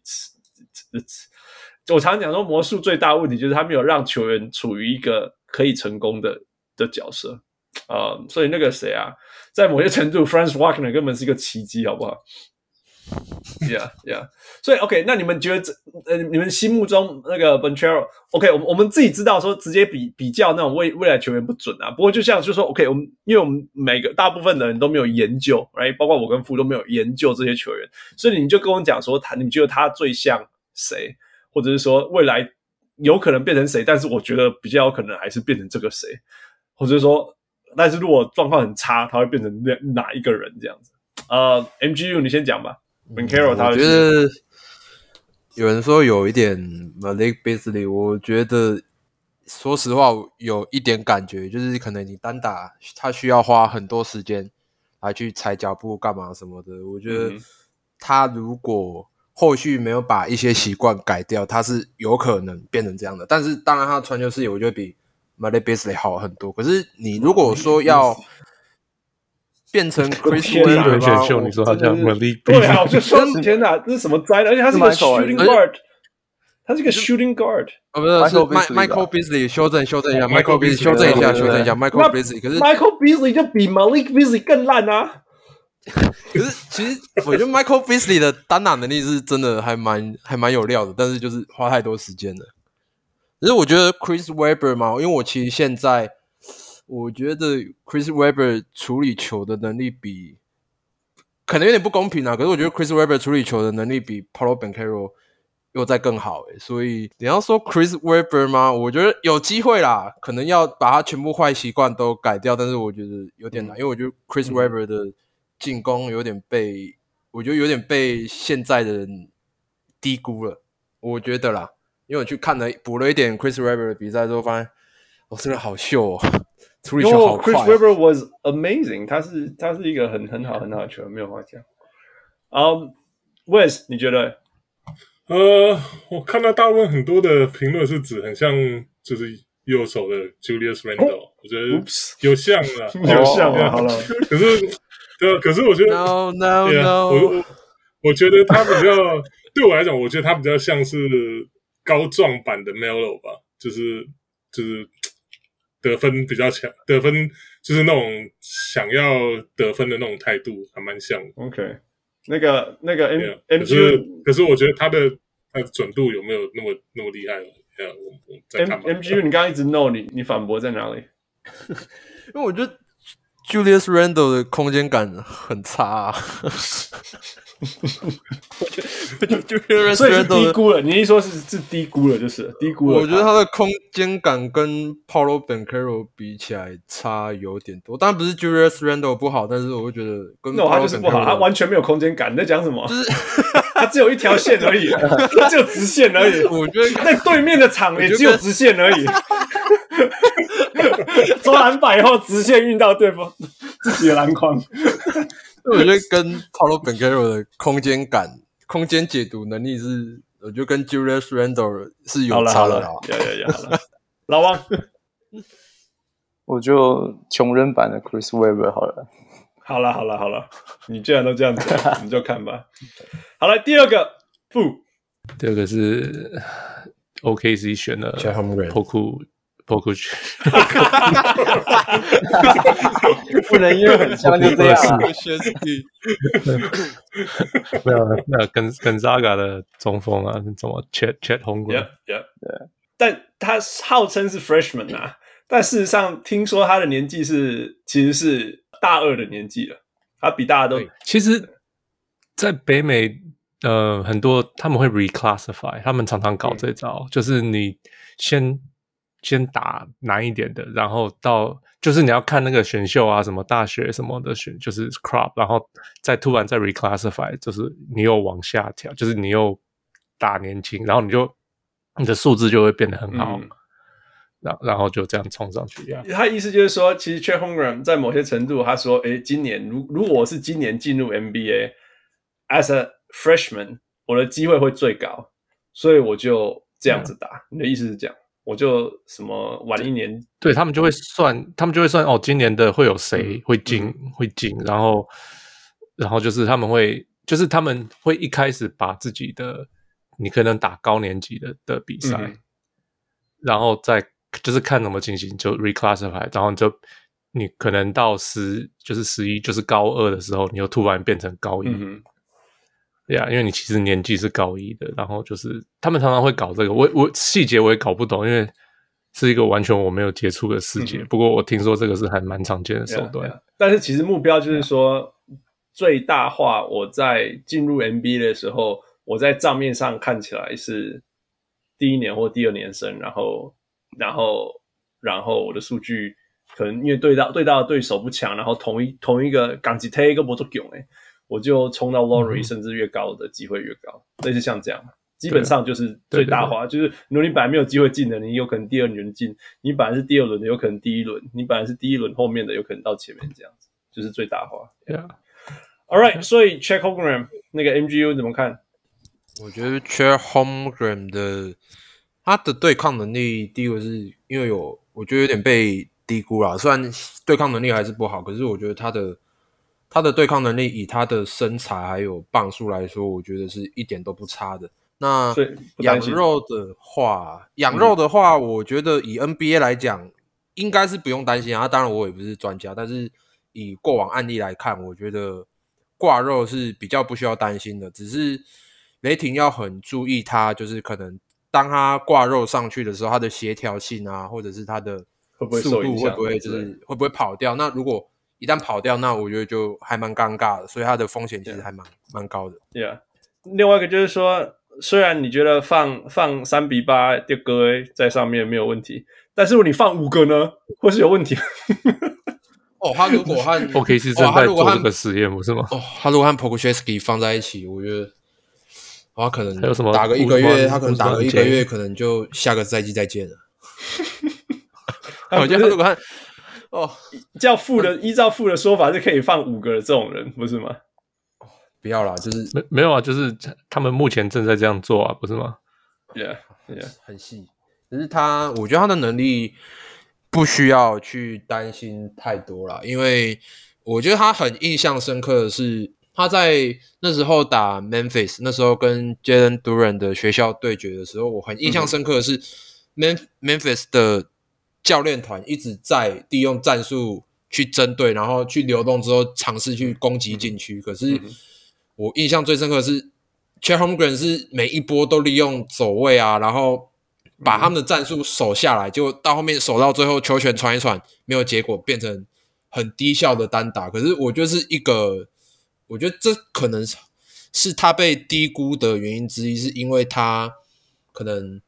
我常讲说魔术最大问题就是他没有让球员处于一个可以成功的的角色、呃，所以那个谁啊，在某些程度 f r a n c e Wagner 根本是一个奇迹，好不好 Yeah, yeah. 所以 OK，那你们觉得这呃，你们心目中那个 b e n c h e r o o k 我们我们自己知道说直接比比较那种未未来球员不准啊。不过就像就说 OK，我们因为我们每个大部分的人都没有研究，right？包括我跟傅都没有研究这些球员，所以你就跟我讲说他，你觉得他最像谁，或者是说未来有可能变成谁？但是我觉得比较有可能还是变成这个谁，或者说，但是如果状况很差，他会变成哪哪一个人这样子？呃，MGU 你先讲吧。我觉得有人说有一点 Malik Beasley，我觉得说实话有一点感觉，就是可能你单打他需要花很多时间来去踩脚步干嘛什么的。我觉得他如果后续没有把一些习惯改掉，他是有可能变成这样的。但是当然他的传球视野我觉得比 Malik Beasley 好很多。可是你如果说要 变成 Chris Webber 选秀，你说他叫 Malik？对啊，我就说天哪，这是什么灾难？而且他是个 shooting guard，他是个 shooting guard。哦，不是，是 Michael Beasley。修正，修正一下，Michael Beasley，修正一下，修正一下，Michael Beasley。可是 Michael Beasley 就比 Malik Beasley 更烂啊。可是其实我觉得 Michael Beasley 的单打能力是真的还蛮还蛮有料的，但是就是花太多时间了。可是我觉得 Chris Webber 嘛，因为我其实现在。我觉得 Chris Webber 处理球的能力比可能有点不公平啊，可是我觉得 Chris Webber 处理球的能力比 Paolo Banchero 又在更好诶，所以你要说 Chris Webber 吗？我觉得有机会啦，可能要把他全部坏习惯都改掉，但是我觉得有点难，嗯、因为我觉得 Chris Webber 的进攻有点被，我觉得有点被现在的人低估了，我觉得啦，因为我去看了补了一点 Chris Webber 的比赛之后，发现我、哦、真的好秀哦。处理球好快。Chris Webber was amazing，他是他是一个很很好很好的球员，没有话讲。嗯，Wes，你觉得？呃，我看到大部分很多的评论是指很像，就是右手的 Julius Randle，哦、我觉得 有像啊，有像啊。好了，可是对，可是我觉得 no no no，我我我觉得他比较对我来讲，我觉得他比较像是高壮版的 Melo 吧，就是就是。得分比较强，得分就是那种想要得分的那种态度，还蛮像的。OK，那个那个 M M，可是可是我觉得他的他的准度有没有那么那么厉害了？我我再看 M G U，你刚刚一直 no，你你反驳在哪里？因为我觉得 Julius Randle 的空间感很差啊。就就所以是低估了，你一说是是低估了，就是低估了。我觉得他的空间感跟 Paulo Banchero 比起来差有点多。当然不是 Julius Randle 不好，但是我会觉得跟 no 他就是不好，他完全没有空间感。你在讲什么？就是 他只有一条线而已，他只有直线而已。我觉得在对面的场也只有直线而已。抓篮板以后直线运到对方 自己的篮筐。我觉得跟 Paolo b e n g e r o 的空间感、空间解读能力是，我觉得跟 Julius Randle 是有差的。有有有，老王，我就穷人版的 Chris Webber 好了。好了好了好了，你既然都这样子，你就看吧。好了，第二个不，第二个是 OKC 选了 Poku。破过去，不能因为很像就这样。没有，那跟跟 Zaga 的中锋啊，什么 Chet Chet Holmgren，对，但他号称是 Freshman 啊，但事实上听说他的年纪是其实是大二的年纪了，他比大家都。其实，在北美，呃，很多他们会 reclassify，他们常常搞这招，就是你先。先打难一点的，然后到就是你要看那个选秀啊，什么大学什么的选，就是 crop，然后再突然再 reclassify，就是你又往下调，就是你又打年轻，然后你就你的数字就会变得很好，然、嗯、然后就这样冲上去。他意思就是说，其实 Chet Holmgren 在某些程度，他说，诶，今年如如果我是今年进入 NBA as a freshman，我的机会会最高，所以我就这样子打。嗯、你的意思是这样？我就什么晚一年，对他们就会算，他们就会算哦，今年的会有谁会进、嗯、会进，然后然后就是他们会，就是他们会一开始把自己的你可能打高年级的的比赛，嗯、然后再就是看怎么进行就 reclassify，然后就你可能到十就是十一就是高二的时候，你又突然变成高一。嗯对呀，因为你其实年纪是高一的，然后就是他们常常会搞这个，我我细节我也搞不懂，因为是一个完全我没有接触的世界。嗯、不过我听说这个是还蛮常见的手段。Yeah, yeah. 但是其实目标就是说最大化。我在进入 MBA 的时候，我在账面上看起来是第一年或第二年生，然后然后然后我的数据可能因为对到对到的对手不强，然后同一同一个港吉泰一个波都囧诶。我就冲到 lottery 甚至越高的机会越高，类似像这样，基本上就是最大化。就是如果你本来没有机会进的，你有可能第二轮进；你本来是第二轮的，有可能第一轮；你本来是第一轮后面的，有可能到前面这样子，就是最大化。Yeah. All right，所以 Chet Holmgren 那个 MGU 怎么看？我觉得 Chet Holmgren 的他的对抗能力，第一个是因为有，我觉得有点被低估了。虽然对抗能力还是不好，可是我觉得他的。他的对抗能力，以他的身材还有磅数来说，我觉得是一点都不差的。那养肉的话，养肉的话，我觉得以 NBA 来讲，应该是不用担心啊。当然，我也不是专家，但是以过往案例来看，我觉得挂肉是比较不需要担心的。只是雷霆要很注意他，就是可能当他挂肉上去的时候，他的协调性啊，或者是他的速度会不会就是会不会跑掉？那如果一旦跑掉，那我觉得就还蛮尴尬的，所以它的风险其实还蛮蛮.高的。对啊，另外一个就是说，虽然你觉得放放三比八的哥在上面没有问题，但是如果你放五个呢，会是有问题。哦，他如果和 OK 是正在做这个实验，不是吗？哦，他如果和 Pokusevski 放在一起，我觉得他可能还有什么打个一个月，他可能打个一个月，可能就下个赛季再见了。我觉得他如果和 哦，叫负的，依照负的说法是可以放五个的这种人，不是吗？不要啦，就是没没有啊，就是他们目前正在这样做啊，不是吗？Yeah，Yeah，很细。可是他，我觉得他的能力不需要去担心太多了，因为我觉得他很印象深刻的是他在那时候打 Memphis，那时候跟 Jalen Duran 的学校对决的时候，我很印象深刻的是 Memphis 的。教练团一直在利用战术去针对，然后去流动之后尝试去攻击禁区。可是我印象最深刻的是 Chet Holmgren 是每一波都利用走位啊，然后把他们的战术守下来，就到后面守到最后球权传一传没有结果，变成很低效的单打。可是我觉得是一个，我觉得这可能是他被低估的原因之一，是因为他可能。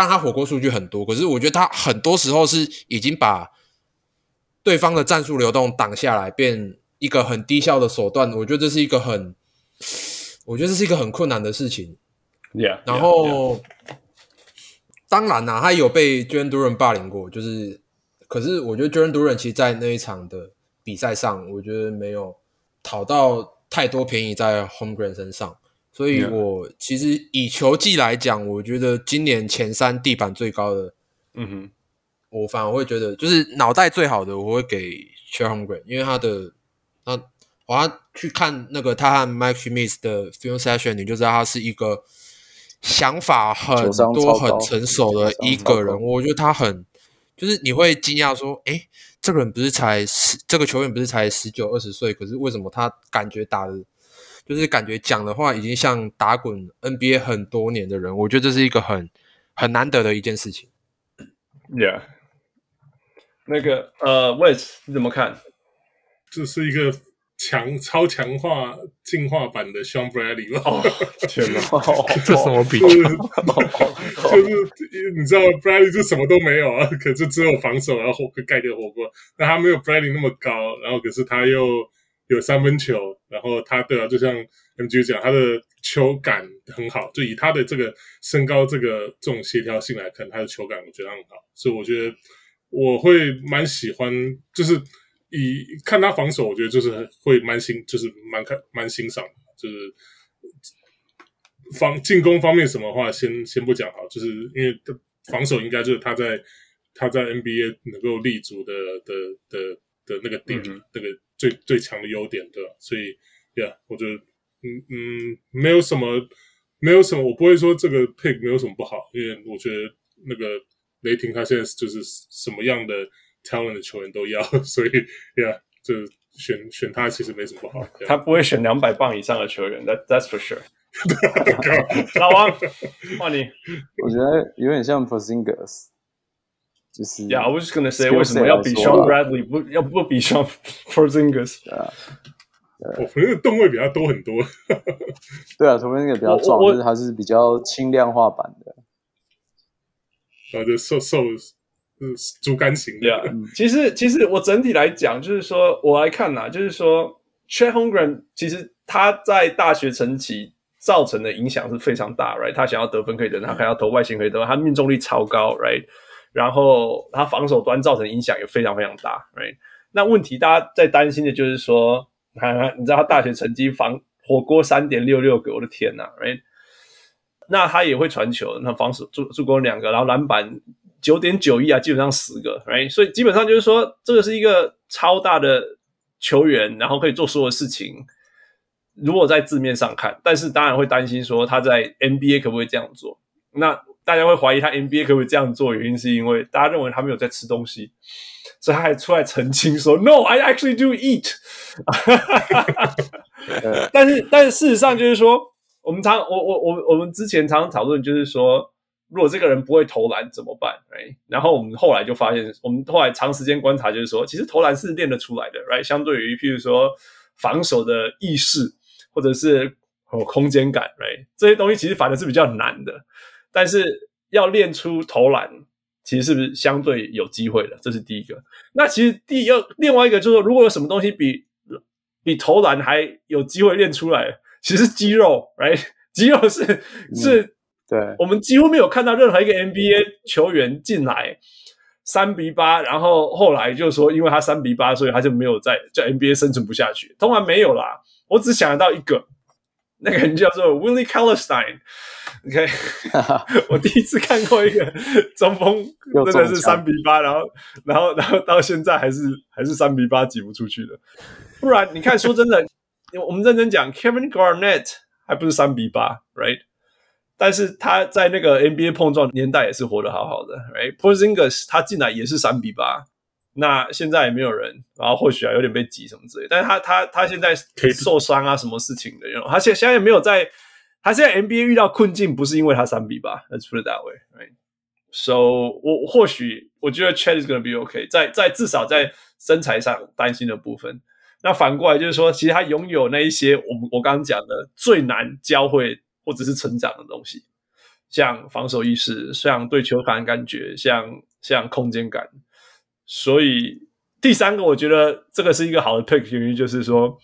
但他火锅数据很多，可是我觉得他很多时候是已经把对方的战术流动挡下来，变一个很低效的手段。我觉得这是一个很，我觉得这是一个很困难的事情。Yeah, 然后 yeah, yeah. 当然啦、啊，他有被 Jalen Duren 霸凌过，就是，可是我觉得 Jalen Duren 其实在那一场的比赛上，我觉得没有讨到太多便宜在 Home Green 身上。所以我其实以球技来讲，我觉得今年前三地板最高的，嗯哼，我反而会觉得就是脑袋最好的，我会给 Chet Holmgren，因为他的他我要去看那个他和 Mike Schmitz 的 film session，你就知道他是一个想法很多、很成熟的一个人。我觉得他很就是你会惊讶说，诶，这个人不是才十，这个球员不是才十九二十岁，可是为什么他感觉打的？就是感觉讲的话已经像打滚 NBA 很多年的人，我觉得这是一个很很难得的一件事情。Yeah，那个呃，Wes 你怎么看？这是一个强超强化进化版的 Sean Bradley 吧？哦，天哪，这什么比较？就是你知道 Bradley 就什么都没有啊，可是只有防守，然后火盖掉火锅。那他没有 Bradley 那么高，然后可是他又有三分球，然后他对啊，就像 MG 讲，他的球感很好。就以他的这个身高，这个这种协调性来看，他的球感我觉得很好，所以我觉得我会蛮喜欢，就是。以看他防守，我觉得就是会蛮欣，就是蛮看蛮欣赏，就是防进攻方面什么话先先不讲好，就是因为防守应该就是他在他在 NBA 能够立足的的的的那个点，那个最最强的优点，对吧？所以，Yeah，我觉得，嗯嗯，没有什么，没有什么，我不会说这个 pick 没有什么不好，因为我觉得那个雷霆他现在就是什么样的。talent 的球员都要，所以，Yeah，就选选他其实没什么不好。他不会选两百磅以上的球员，That That's for sure。老王，换你。我觉得有点像 Porzingis，就是。Yeah, I was just gonna say，为什么要比 Sean Bradley 不要不比 Sean Porzingis？对啊，我朋友动位比他多很多。对啊，Porzingis 比较壮，就是他是比较轻量化版的。然后就瘦瘦。嗯，竹竿型的。Yeah, 其实，其实我整体来讲，就是说我来看呐，就是说，Chet Holmgren 其实他在大学成绩造成的影响是非常大，right？他想要得分可以得分，他还要投外线可以得分，他命中率超高，right？然后他防守端造成影响也非常非常大，right？那问题大家在担心的就是说，看看你知道他大学成绩防火锅三点六六个，我的天呐，right？那他也会传球，那防守助助攻两个，然后篮板。九点九亿啊，基本上十个，right？所以基本上就是说，这个是一个超大的球员，然后可以做所有事情。如果在字面上看，但是当然会担心说他在 NBA 可不可以这样做？那大家会怀疑他 NBA 可不可以这样做，原因是因为大家认为他没有在吃东西，所以他还出来澄清说：“No，I actually do eat。”但是，但是事实上就是说，我们常我我我我们之前常常讨论就是说。如果这个人不会投篮怎么办？Right? 然后我们后来就发现，我们后来长时间观察，就是说，其实投篮是练得出来的，Right? 相对于譬如说防守的意识，或者是空间感，Right? 这些东西其实反而是比较难的。但是要练出投篮，其实是不是相对有机会的？这是第一个。那其实第二，另外一个就是说，如果有什么东西比比投篮还有机会练出来，其实肌肉，Right? 肌肉是、嗯、是。对，我们几乎没有看到任何一个 NBA 球员进来三比八，然后后来就说，因为他三比八，所以他就没有在在 NBA 生存不下去。当然没有啦，我只想得到一个，那个人叫做 Willie Cauley-Stein。OK，我第一次看过一个中锋真的是三比八，然后然后然后到现在还是还是三比八挤不出去的。不然你看，说真的，我们认真讲，Kevin Garnett 还不是三比八，right？但是他在那个 NBA 碰撞年代也是活得好好的，right？Porzingis 他进来也是三比八，那现在也没有人，然后或许啊有点被挤什么之类，但是他他他现在可以受伤啊什么事情的，you know? 他现现在也没有在，他现在 NBA 遇到困境不是因为他三比八，Let's put it that way，right？So 我或许我觉得 Chet is gonna be okay，在在至少在身材上担心的部分，那反过来就是说，其实他拥有那一些我我刚刚讲的最难教会。或者是成长的东西，像防守意识，像对球感感觉，像像空间感。所以第三个，我觉得这个是一个好的 pick，原因就是说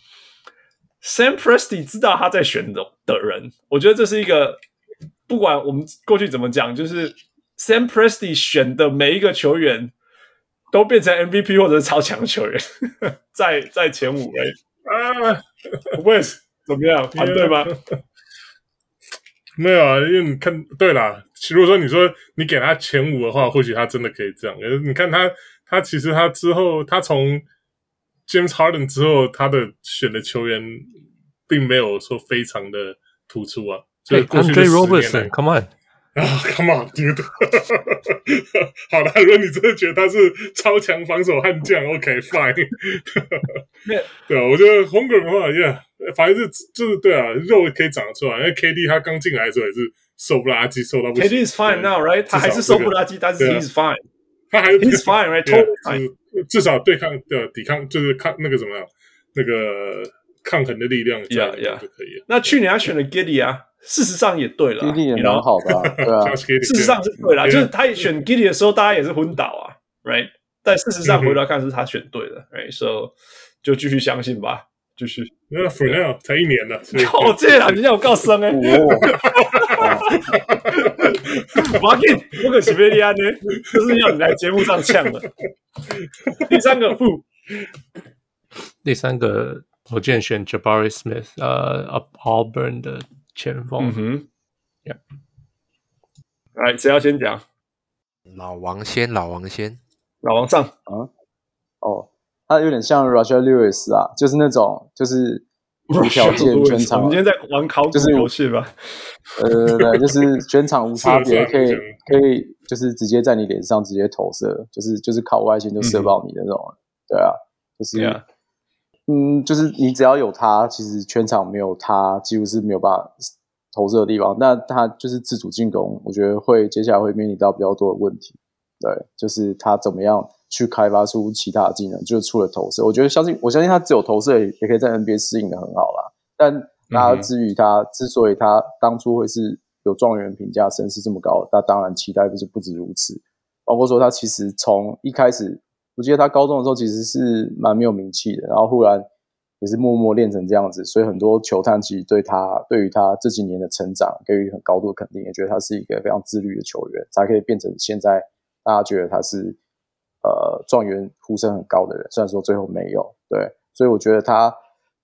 ，Sam Presti 知道他在选的的人，我觉得这是一个不管我们过去怎么讲，就是 Sam Presti 选的每一个球员都变成 MVP 或者是超强球员，在在前五位啊，会怎么样？反对吗？没有啊，因为你看，对啦，如果说你说你给他前五的话，或许他真的可以这样。可是你看他，他其实他之后，他从 James Harden 之后，他的选的球员并没有说非常的突出啊。对，Andre Roberson，Come on。啊、oh,，Come on，dude！好的，如果你真的觉得他是超强防守悍将，OK，fine。对啊，我觉得 Holmgren 的话，Yeah，反正是就是对啊，肉可以长得出来。因为 KD 他刚进来的时候也是瘦不拉几，瘦到不行。KD is fine now，right？他还是瘦不拉几，但是 he's fine。他还是 he's fine。至少对抗的抵抗就是抗那个什么那个抗衡的力量在里面就可以了。那去年他选了 Giddey 啊，事实上也对了，Giddey 也蛮好的，对啊，事实上是对了，就是他选 Giddey 的时候，大家也是昏倒啊，right？但事实上回来看是他选对了，right？So 就继续相信吧，继续。那 For now 才一年呢，哦，这样你让我告生哎，我要给我可西贝利亚呢，就是要你来节目上呛的。第三个负，第三个我建议选 Jabari Smith，呃，Auburn 的前锋。嗯哼，Yeah，来，谁要先讲？老王先，老王先，老王上啊，哦。他有点像 Rashard Lewis 啊，就是那种就是 无条件全场。我们今天在玩考古游戏吧？呃，对，就是全场无差别，可以可以就是直接在你脸上直接投射，就是就是靠外线就射爆你的那种。嗯、对啊，就是、yeah. 嗯，就是你只要有他，其实全场没有他，几乎是没有办法投射的地方。那他就是自主进攻，我觉得会接下来会面临到比较多的问题。对，就是他怎么样。去开发出其他的技能，就是除了投射，我觉得相信我相信他只有投射也可以在 NBA 适应的很好啦。但大家至于他、嗯、之所以他当初会是有状元评价，声势这么高，那当然期待不是不止如此。包括说他其实从一开始，我记得他高中的时候其实是蛮没有名气的，然后忽然也是默默练成这样子，所以很多球探其实对他对于他这几年的成长给予很高度的肯定，也觉得他是一个非常自律的球员，才可以变成现在大家觉得他是。呃，状元呼声很高的人，虽然说最后没有，对，所以我觉得他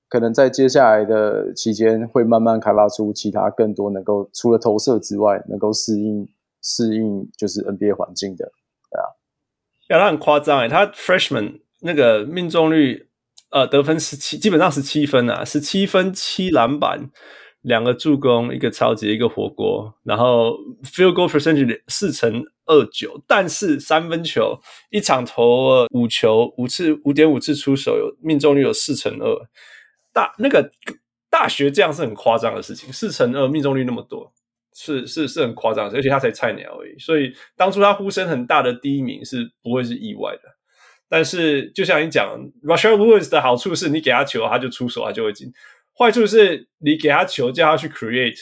可能在接下来的期间会慢慢开发出其他更多能够除了投射之外，能够适应适应就是 NBA 环境的，对啊。呀，他很夸张哎，他 Freshman 那个命中率，呃，得分十七，基本上十七分啊，十七分七篮板。两个助攻，一个超级，一个火锅，然后 field goal percentage 四成二九，但是三分球一场投了五球，五次五点五次出手，有命中率有四成二。大那个大学这样是很夸张的事情，四成二命中率那么多，是是是很夸张，而且他才菜鸟而已，所以当初他呼声很大的第一名是不会是意外的。但是就像你讲，Rashard Lewis 的好处是你给他球，他就出手，他就会进。坏处是你给他球，叫他去 create，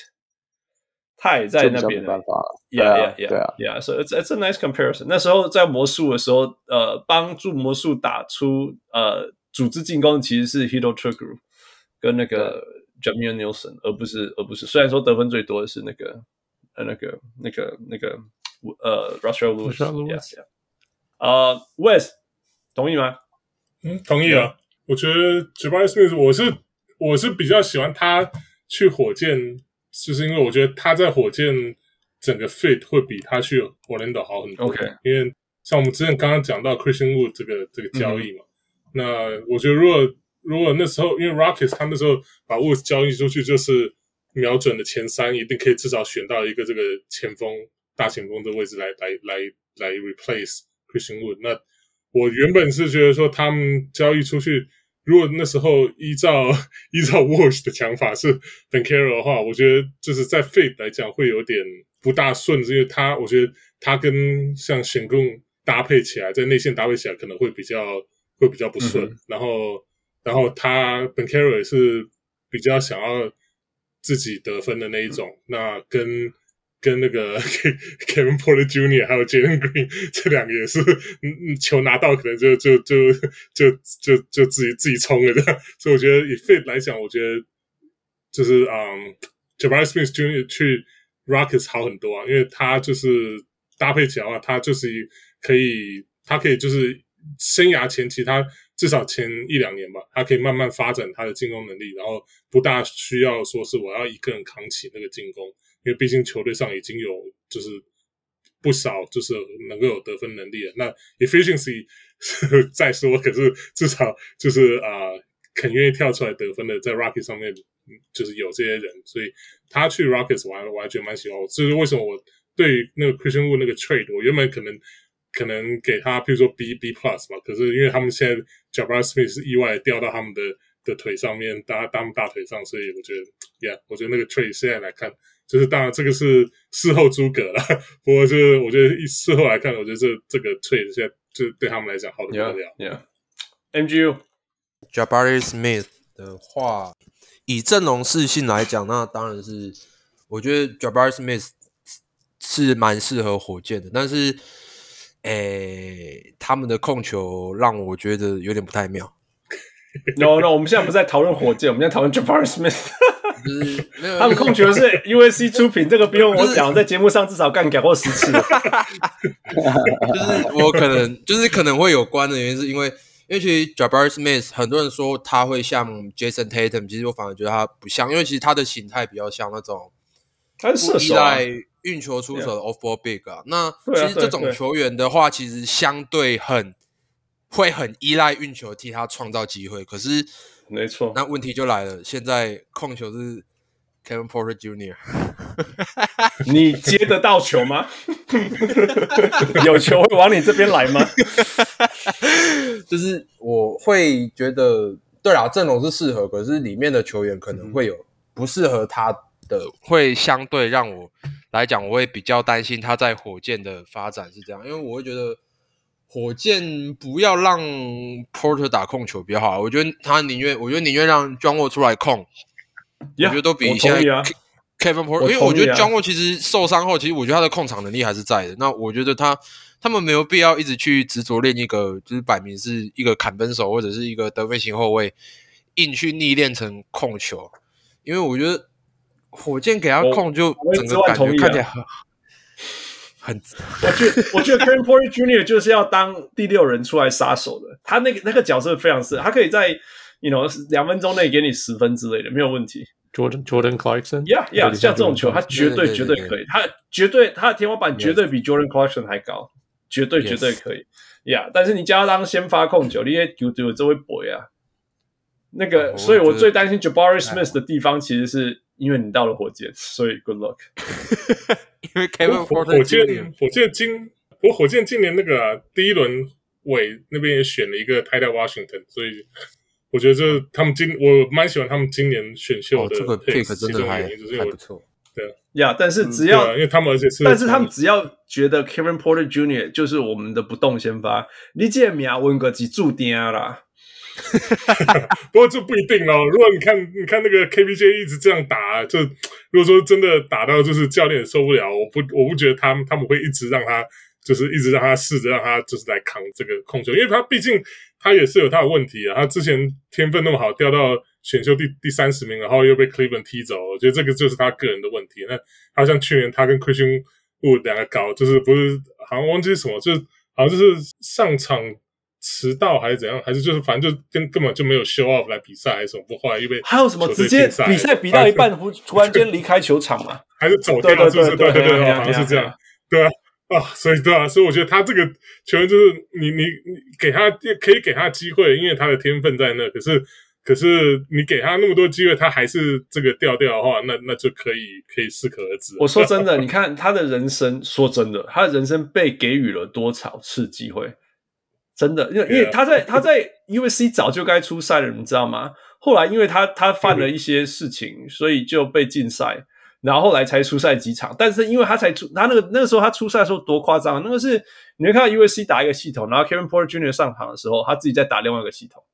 他也在那边。办法，Yeah, yeah, yeah, yeah. So it's it's a nice comparison. 那时候在魔术的时候，呃，帮助魔术打出呃组织进攻，其实是 Hedo Turkoglu 跟那个 Jameer Nelson，而不是而不是。虽然说得分最多的是那个呃那个那个那个呃 Lewis。Yeah, yeah. 呃，Wes 同意吗？嗯，同意啊。我觉得 Jabari Smith 我是。我是比较喜欢他去火箭，就是因为我觉得他在火箭整个 fit 会比他去 Orlando 好很多。OK，因为像我们之前刚刚讲到 Christian Wood 这个这个交易嘛，嗯、那我觉得如果如果那时候因为 Rockets 他那时候把 Wood 交易出去，就是瞄准的前三，一定可以至少选到一个这个前锋大前锋的位置来来来来 replace Christian Wood。那我原本是觉得说他们交易出去。如果那时候依照 依照 Walsh 的讲法是 Banchero 的话，我觉得就是在 fit 来讲会有点不大顺，因为他我觉得他跟像选贡搭配起来，在内线搭配起来可能会比较会比较不顺。嗯、然后然后他 Banchero 也是比较想要自己得分的那一种，嗯、那跟。跟那个 Kevin Porter Jr. 还有 Jalen Green 这两个也是，嗯，球拿到可能就就就就就就自己自己冲了的，所以我觉得以 fit 来讲，我觉得就是嗯，Jabari Smith Jr. 去 Rockets 好很多啊，因为他就是搭配起来的话，他就是可以，他可以就是生涯前期他至少前一两年吧，他可以慢慢发展他的进攻能力，然后不大需要说是我要一个人扛起那个进攻。因为毕竟球队上已经有就是不少就是能够有得分能力了，那 efficiency 再说，可是至少就是啊、肯愿意跳出来得分的，在 rocket 上面就是有这些人，所以他去 Rockets 我还我还觉得蛮喜欢。这是为什么我对那个 Christian Wood 那个 trade，我原本可能可能给他，譬如说 B B plus 嘛，可是因为他们现在 Jabari Smith 是意外掉到他们的的腿上面，搭他们大腿上，所以我觉得，Yeah，我觉得那个 trade 现在来看。就是当然，这个是事后诸葛了。不过，就是我觉得一事后来看，我觉得这这个 trade 现在就对他们来讲好的不得了。Yeah, yeah. MGU，Jabari Smith 的话，以阵容适性来讲，那当然是我觉得 Jabari Smith 是蛮适合火箭的，但是，诶、欸，他们的控球让我觉得有点不太妙。No No，我们现在不是在讨论火箭，我们在讨论 Jabari Smith。就是没有他们控球是 USC 出品，这个不用我讲，在节目上至少干讲过十次。就是我可能就是可能会有关的原因，是因为因为其实 Jabari Smith 很多人说他会像 Jason Tatum，其实我反而觉得他不像，因为其实他的形态比较像那种他是射手啊，运球出手的 Off Ball Big 啊。那其实这种球员的话，其实相对很会很依赖运球替他创造机会，可是。没错，那问题就来了，现在控球是 Kevin Porter Jr.，你接得到球吗？有球会往你这边来吗？就是我会觉得，对啊，阵容是适合，可是里面的球员可能会有不适合他的，嗯、会相对让我来讲，我会比较担心他在火箭的发展是这样，因为我会觉得。火箭不要让 Porter 打控球比较好，我觉得他宁愿，我觉得宁愿让 John Wall 出来控，yeah, 我觉得都比现在 Kevin Porter，、啊、因为我觉得 John Wall 其实受伤后，其实我觉得他的控场能力还是在的。那我觉得他他们没有必要一直去执着练一个，就是摆明是一个砍分手或者是一个得分型后卫，硬去逆练成控球，因为我觉得火箭给他控就整个感觉看起来很。很，我觉得我觉得 Kevin Porter Jr. 就是要当第六人出来杀手的，他那个那个角色非常适合，他可以在，you know，两分钟内给你十分之类的，没有问题。Jordan Jordan Clarkson，Yeah Yeah，像这种球，他绝对绝对可以，他绝对他的天花板绝对比 Jordan Clarkson 还高，绝对绝对可以。Yeah，但是你叫他当先发控球，你也丢丢这位 boy 啊，那个，所以我最担心 Jabari Smith 的地方，其实是因为你到了火箭，所以 Good luck。因为 Kevin Porter 火箭，火箭今我火箭今年那个、啊、第一轮尾那边也选了一个 Tyler Washington，所以我觉得这他们今我蛮喜欢他们今年选秀的、哦、这个 pick 真的还还不错。对呀，yeah, 但是只要、嗯啊、因为他们而且是，但是他们只要觉得 Kevin Porter Jr. 就是我们的不动先发，你这名问个几注定啦。不过这不一定哦。如果你看，你看那个 KPJ 一直这样打，就如果说真的打到就是教练受不了，我不我不觉得他们他们会一直让他就是一直让他试着让他就是来扛这个控球，因为他毕竟他也是有他的问题啊。他之前天分那么好，掉到选秀第第三十名，然后又被 Cleveland 踢走，我觉得这个就是他个人的问题。那他像去年他跟 Christian Wood 两个搞，就是不是好像忘记什么，就是好像就是上场。迟到还是怎样？还是就是反正就根根本就没有 show off 来比赛还是什么？不后来又被还有什么直接比赛比到一半，突突然间离开球场嘛？还是走掉？是不是？对对对，好像是这样。对啊啊，所以对啊，所以我觉得他这个球员就是你你你给他可以给他机会，因为他的天分在那。可是可是你给他那么多机会，他还是这个调调的话，那那就可以可以适可而止。我说真的，你看他的人生，说真的，他的人生被给予了多少次机会？真的，因为因为他在他在 USC 早就该出赛了，你知道吗？后来因为他他犯了一些事情，所以就被禁赛，然后后来才出赛几场。但是因为他才出，他那个那个时候他出赛的时候多夸张，那个是你会看到 USC 打一个系统，然后 Kevin Porter Jr. 上场的时候，他自己在打另外一个系统，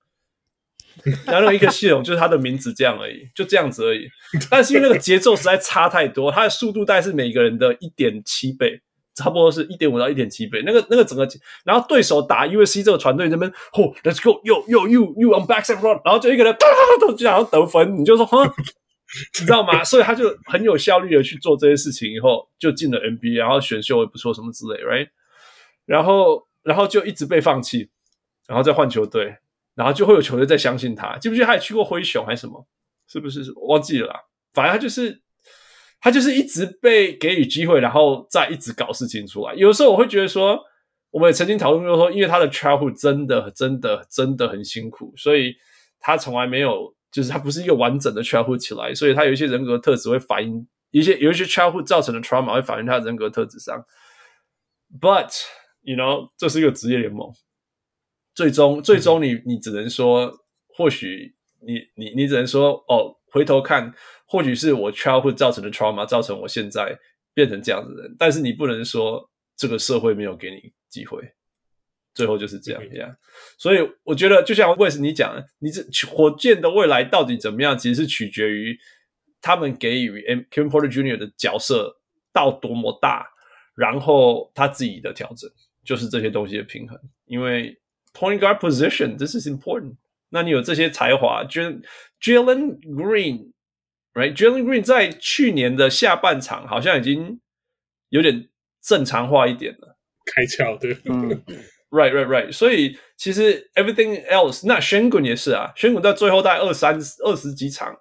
然后一个系统就是他的名字这样而已，就这样子而已。但是因为那个节奏实在差太多，他的速度大概是每个人的一点七倍。差不多是一点五到一点七倍，那个那个整个，然后对手打 USC 这个团队这边，嚯，Let's go，yo yo you you on backside run，然后就一个人就想要得分，你就说，哼，你知道吗？所以他就很有效率的去做这些事情，以后就进了 NBA，然后选秀也不错，什么之类，right？然后然后就一直被放弃，然后再换球队，然后就会有球队再相信他，记不记得他也去过灰熊还是什么？是不是？忘记了啦，反正他就是。他就是一直被给予机会，然后再一直搞事情出来。有时候我会觉得说，我们也曾经讨论过说，因为他的 childhood 真的、真的、真的很辛苦，所以他从来没有，就是他不是一个完整的 childhood 起来，所以他有一些人格特质会反映一些有一些 childhood 造成的 trauma 会反映他的人格特质上。But you know，这是一个职业联盟，最终最终你你只能说，或许你你你只能说哦，回头看。或许是我 childhood 造成的 trauma 造成我现在变成这样子的人，但是你不能说这个社会没有给你机会，最后就是这样这样。所以我觉得，就像 Wes 你讲的，你这火箭的未来到底怎么样，其实是取决于他们给予 Kevin Porter Jr. 的角色到多么大，然后他自己的调整，就是这些东西的平衡。因为 Point Guard position，this is important。那你有这些才华，Jalen Green，right？Jalen Green 在去年的下半场好像已经有点正常化一点了，开窍对，嗯，right right right。所以其实 everything else，那 Sengun 也是啊，Sengun 在最后大概二三二十几场，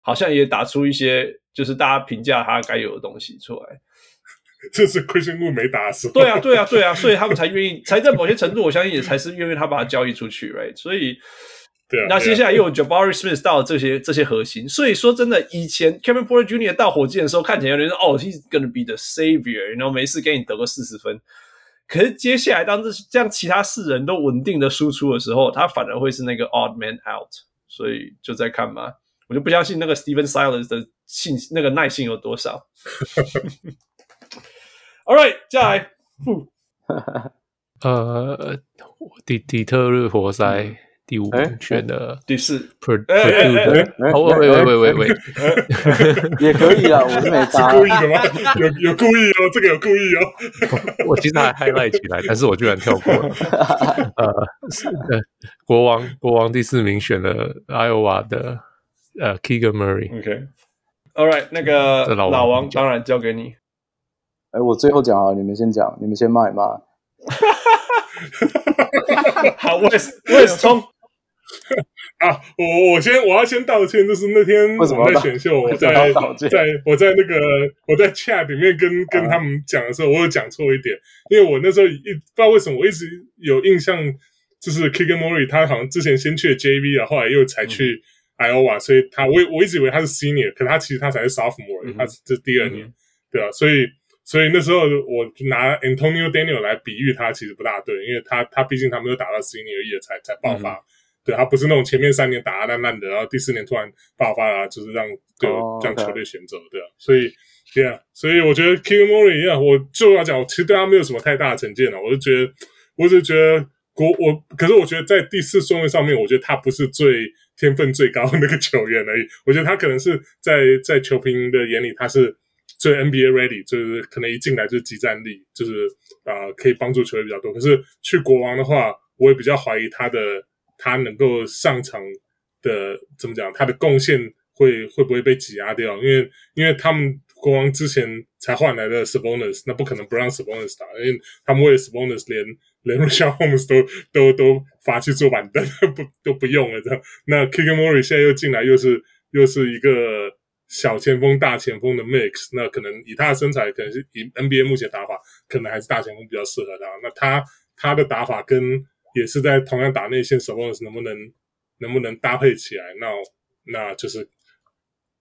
好像也打出一些就是大家评价他该有的东西出来。这是 Christian Wood 没打死，对啊对啊对啊，所以他们才愿意，才在某些程度，我相信也才是愿意他把他交易出去，right？所以。对啊，那接下来又有 Jabari Smith 到这些这些核心，所以说真的，以前 Kevin Porter Jr. 到火箭的时候，看起来有人说哦，he's gonna be the savior，然后没事给你得个四十分。可是接下来当这这样其他四人都稳定的输出的时候，他反而会是那个 odd man out。所以就在看嘛，我就不相信那个 Stephen Silas 的信那个耐性有多少。All right，接下来，呃，底底特律活塞。嗯第五选的第四，Purdue 的，哦，喂喂喂喂喂，也可以啊，我是没答，是故意的吗？有有故意哦，这个有故意哦。我其实还 highlight 起来，但是我居然跳过 了。呃，国王国王第四名选了 Iowa 的呃 Keegan Murray。OK，All right，那个老王当然交给你。哎，我最后讲啊，你们先讲，你们先骂一骂。好，Wes，Wes 冲。啊，我我先我要先道歉，就是那天我在选秀，我在在我在那个我在 chat 里面跟跟他们讲的时候，我有讲错一点，因为我那时候一不知道为什么我一直有印象，就是 Keegan Murray 他好像之前先去了 JV 啊，后来又才去 Iowa，所以他我我一直以为他是 Senior，可他其实他才是 Sophomore，他是这第二年，对啊，所以所以那时候我拿 Antonio Daniel 来比喻他，其实不大对，因为他他毕竟他没有打到 Senior year 才才爆发。对，他不是那种前面三年打得烂烂的，然后第四年突然爆发了，就是让对让球队选择，对啊，所以对啊，所以我觉得 Keegan Murray 一样，我就要讲，我其实对他没有什么太大的成见了，我就觉得，我就觉得国我，可是我觉得在第四顺位上面，我觉得他不是最天分最高的那个球员而已，我觉得他可能是在在球评的眼里，他是最 NBA ready，就是可能一进来就是即战力，就是啊、呃、可以帮助球队比较多，可是去国王的话，我也比较怀疑他的。他能够上场的怎么讲？他的贡献会会不会被挤压掉？因为因为他们国王之前才换来的 Sabonis，那不可能不让 Sabonis 打，因为他们为了 Sabonis 连连 Richaun Holmes 都都都罚去坐板凳，不都不用了。这样，那 Keegan Murray 现在又进来，又是又是一个小前锋大前锋的 mix，那可能以他的身材，可能是以 NBA 目前打法，可能还是大前锋比较适合他。那他他的打法跟也是在同样打内线，Sabonis 能不能能不能搭配起来？那那就是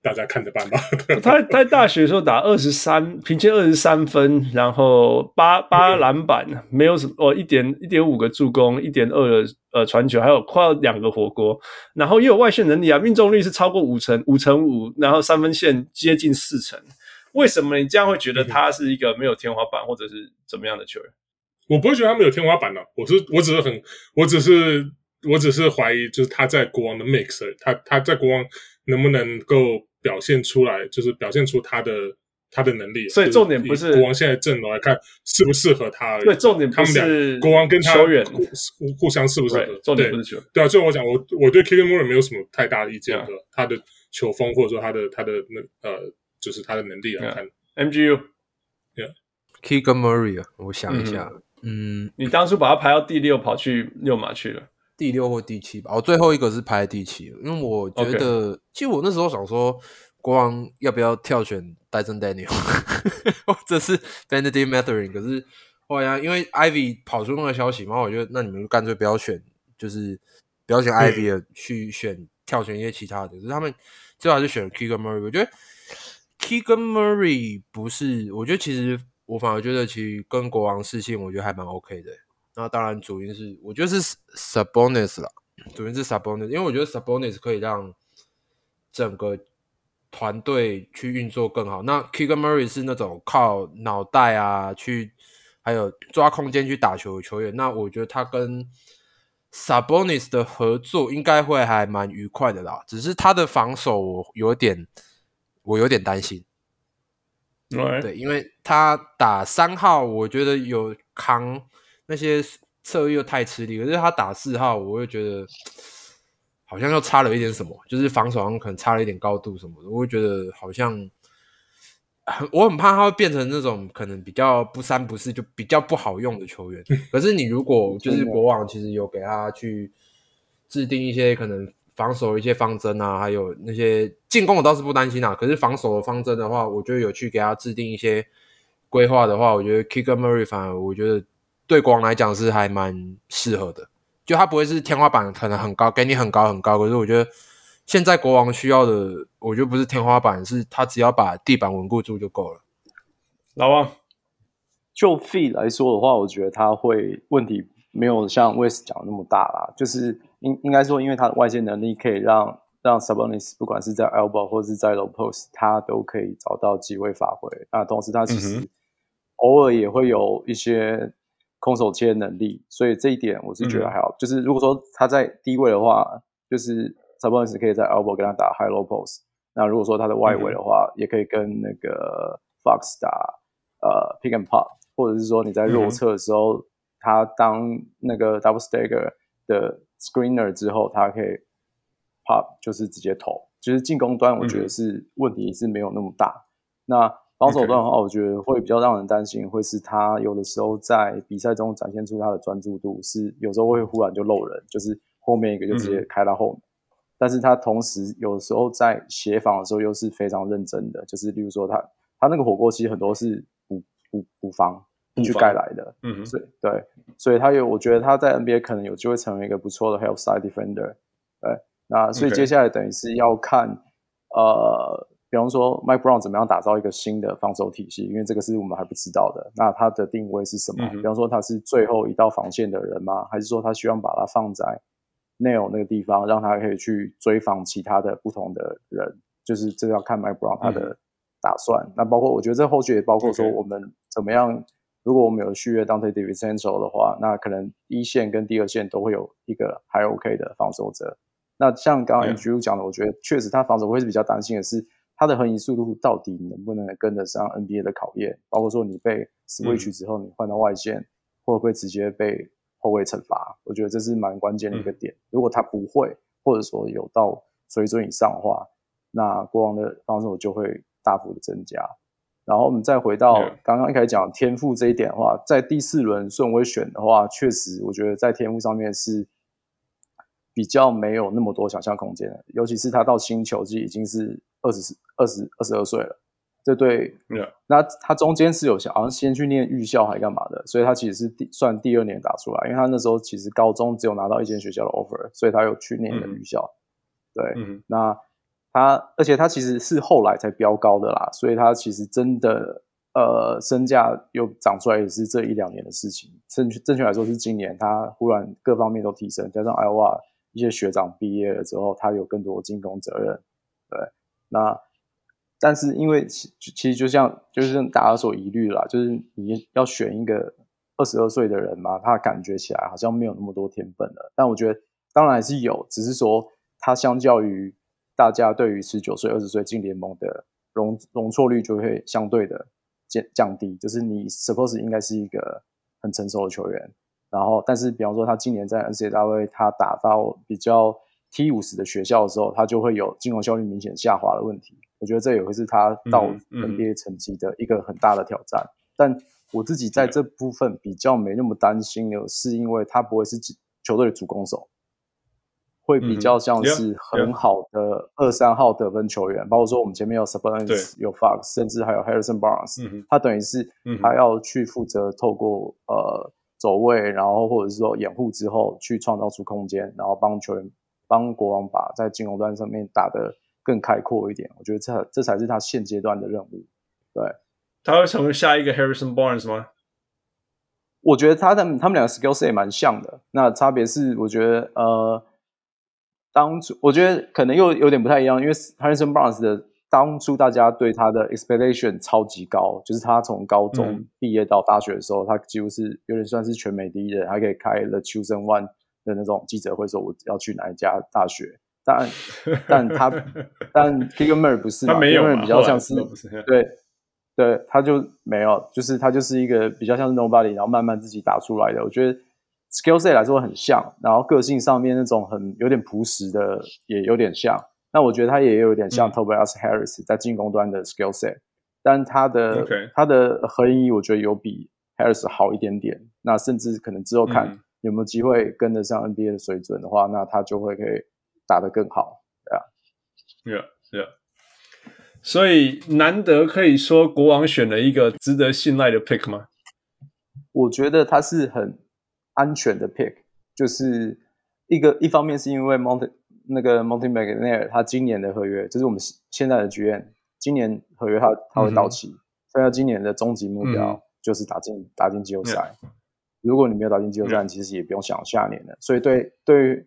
大家看着办吧。他他大学的时候打二十三，平均二十三分，然后八八篮板，没有什么哦，一点一点五个助攻，一点二个呃传球，还有快要两个火锅，然后也有外线能力啊，命中率是超过五成五成五，然后三分线接近四成。为什么你这样会觉得他是一个没有天花板或者是怎么样的球员？我不会觉得他们有天花板的，我是我只是很，我只是我只是怀疑，就是他在国王的 mix，他他在国王能不能够表现出来，就是表现出他的他的能力。所以重点不是国王现在阵容来看适不适合他而已。对，重点不是他们俩国王跟他球员互互相适不适合。重点不是球员。对啊，所以我讲我我对 Keegan Murray 没有什么太大的意见的，他的球风或者说他的他的那呃，就是他的能力来看。MGU，Yeah，Keegan Murray 啊，我想一下。嗯，你当初把它排到第六，跑去六马去了，第六或第七吧。我最后一个是排第七，因为我觉得.其实我那时候想说，国王要不要跳选 Dyson Daniel，或者是 Bennedict Mathurin，可是后来因为 Ivy 跑出那个消息嘛，我觉得那你们就干脆不要选，就是不要选 Ivy 了，去选跳选一些其他的。可是他们最后还是选 Keegan Murray，我觉得 Keegan Murray 不是，我觉得其实。我反而觉得，其实跟国王士气，我觉得还蛮 OK 的。那当然，主因是我觉得是 Sabonis 啦，主因是 Sabonis，因为我觉得 Sabonis 可以让整个团队去运作更好。那 Kegan Murray 是那种靠脑袋啊去，还有抓空间去打球的球员。那我觉得他跟 Sabonis 的合作应该会还蛮愉快的啦。只是他的防守我有点，我有点担心。对，因为他打三号，我觉得有扛那些侧翼又太吃力，可是他打四号，我又觉得好像又差了一点什么，就是防守上可能差了一点高度什么的，我会觉得好像很，我很怕他会变成那种可能比较不三不四，就比较不好用的球员。可是你如果就是国王，其实有给他去制定一些可能。防守一些方针啊，还有那些进攻，我倒是不担心啊。可是防守的方针的话，我觉得有去给他制定一些规划的话，我觉得 Kicker Murray 反而我觉得对国王来讲是还蛮适合的。就他不会是天花板可能很高，给你很高很高。可是我觉得现在国王需要的，我觉得不是天花板，是他只要把地板稳固住就够了。老王，就 feed 来说的话，我觉得他会问题没有像 West 讲那么大啦，就是。应应该说，因为他的外线能力可以让让 Sabonis 不管是在 elbow 或是在 low post，他都可以找到机会发挥。那同时，他其实偶尔也会有一些空手切能力，所以这一点我是觉得还好。嗯、就是如果说他在低位的话，就是 Sabonis 可以在 elbow 跟他打 high low post。那如果说他的外围的话，嗯、也可以跟那个 Fox 打呃 pick and pop，或者是说你在弱侧的时候，嗯、他当那个 double stagger 的。Screener 之后，他可以 pop，就是直接投。其实进攻端，我觉得是问题是没有那么大。嗯、那防守端的话，我觉得会比较让人担心，会是他有的时候在比赛中展现出他的专注度，是有时候会忽然就漏人，就是后面一个就直接开到后面。嗯、但是他同时有的时候在协防的时候又是非常认真的，就是例如说他他那个火锅其实很多是补补补防。去盖来的，嗯哼，对对，所以他有，我觉得他在 NBA 可能有机会成为一个不错的 help side defender，对，那所以接下来等于是要看.呃，比方说 Mike Brown 怎么样打造一个新的防守体系，因为这个是我们还不知道的。那他的定位是什么？嗯、比方说他是最后一道防线的人吗？还是说他希望把它放在 nail 那个地方，让他可以去追防其他的不同的人？就是这个要看 Mike Brown 他的打算。嗯、那包括我觉得这后续也包括说我们怎么样。如果我们有续约 Dante DiVincenzo 的话，那可能一线跟第二线都会有一个还 OK 的防守者。那像刚刚 Andrew 讲的，我觉得确实他防守会是比较担心的是他的横移速度到底能不能跟得上 NBA 的考验，包括说你被 switch 之后，你换到外线会不会直接被后卫惩罚？我觉得这是蛮关键的一个点。如果他不会，或者说有到水准以上的话，那国王的防守就会大幅的增加。然后我们再回到刚刚一开始讲天赋这一点的话，在第四轮顺位选的话，确实我觉得在天赋上面是比较没有那么多想象空间的，尤其是他到新球季已经是二十、二十、二十二岁了，这对，那他中间是有想好像先去念预校还干嘛的，所以他其实是第算第二年打出来，因为他那时候其实高中只有拿到一间学校的 offer，所以他有去念的预校，对，那。他而且他其实是后来才飙高的啦，所以他其实真的呃身价又涨出来也是这一两年的事情。正确正确来说是今年他忽然各方面都提升，加上艾瓦一些学长毕业了之后，他有更多进攻责任。对，那但是因为其其实就像就是大家所疑虑啦，就是你要选一个二十二岁的人嘛，他感觉起来好像没有那么多天分了。但我觉得当然还是有，只是说他相较于。大家对于十九岁、二十岁进联盟的容容错率就会相对的降降低，就是你 suppose 应该是一个很成熟的球员，然后但是比方说他今年在 NCAA 他打到比较 T 五十的学校的时候，他就会有进攻效率明显下滑的问题。我觉得这也会是他到 NBA 成绩的一个很大的挑战。嗯嗯、但我自己在这部分比较没那么担心的是，因为他不会是球队的主攻手。会比较像是很好的二三号得分球员，包括说我们前面有 Sabonis 有 Fox，甚至还有 Harrison Barnes，他等于是他要去负责透过呃走位，然后或者是说掩护之后去创造出空间，然后帮球员帮国王把在进攻端上面打得更开阔一点。我觉得这这才是他现阶段的任务。对，他会成为下一个 Harrison Barnes 吗？我觉得他的他们两个 skills 也蛮像的，那差别是我觉得呃。当初我觉得可能又有点不太一样，因为 Harrison Barnes 的当初大家对他的 expectation 超级高，就是他从高中毕业到大学的时候，嗯、他几乎是有点算是全美第一人，还可以开 The Chosen One 的那种记者会，说我要去哪一家大学。但但他 但 Murray 不是嘛，他没有，Keegan Murray 比较像是，是对对，他就没有，就是他就是一个比较像是 Nobody，然后慢慢自己打出来的。我觉得 skill set 来说很像，然后个性上面那种很有点朴实的也有点像。那我觉得他也有点像 Tobias Harris 在进攻端的 skill set，但他的.他的合一我觉得有比 Harris 好一点点。那甚至可能之后看有没有机会跟得上 NBA 的水准的话，那他就会可以。打得更好，对啊，Yeah, Yeah。所以难得可以说国王选了一个值得信赖的 pick 吗？我觉得他是很安全的 pick，就是一个一方面是因为 Monte 那个 Monte McNair 他今年的合约，就是我们现在的剧院今年合约他他会到期，所以他今年的终极目标就是打进、嗯、打进季后赛。如果你没有打进季后赛，其实也不用想下年了。所以对对。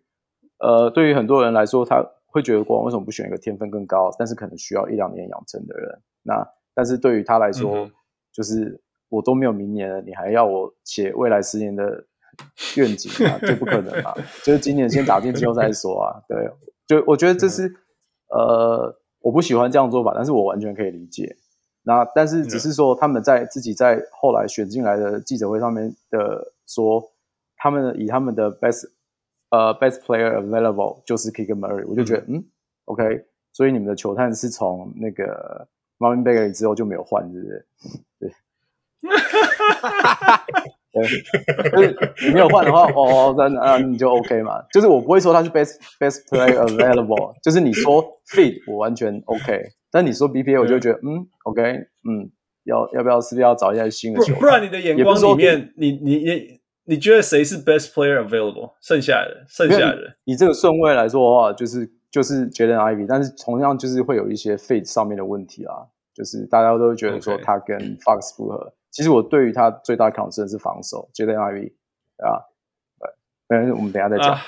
呃，对于很多人来说，他会觉得国王为什么不选一个天分更高，但是可能需要一两年养成的人？那但是对于他来说，嗯、就是我都没有明年了，你还要我写未来十年的 愿景啊，这不可能啊。就是今年先打进季后赛再说啊。对，就我觉得这是、嗯、呃，我不喜欢这样做法，但是我完全可以理解。那但是只是说他们在自己在后来选进来的记者会上面的说，他们以他们的 best。呃、uh,，best player available 就是 Keegan Murray，我就觉得嗯，嗯，OK，所以你们的球探是从那个 Marvin Bagley 之后就没有换，是不是？对，对，就是你没有换的话，哦，那那你就 OK 嘛。就是我不会说他是 best best player available，就是你说 fit 我完全 OK，但你说 BPA 我就觉得嗯，OK，嗯，要要不要是不是要找一下新的球？不然你的眼光里面，你你你。你觉得谁是 best player available？剩下的，剩下的，以这个顺位来说的话，就是就是 Jaden Ivey，但是同样就是会有一些 fit 上面的问题啊，就是大家都会觉得说他跟 Fox 不合。其实我对于他最大的 concern 是防守，Jaden Ivey 啊，对，但是我们等一下再讲。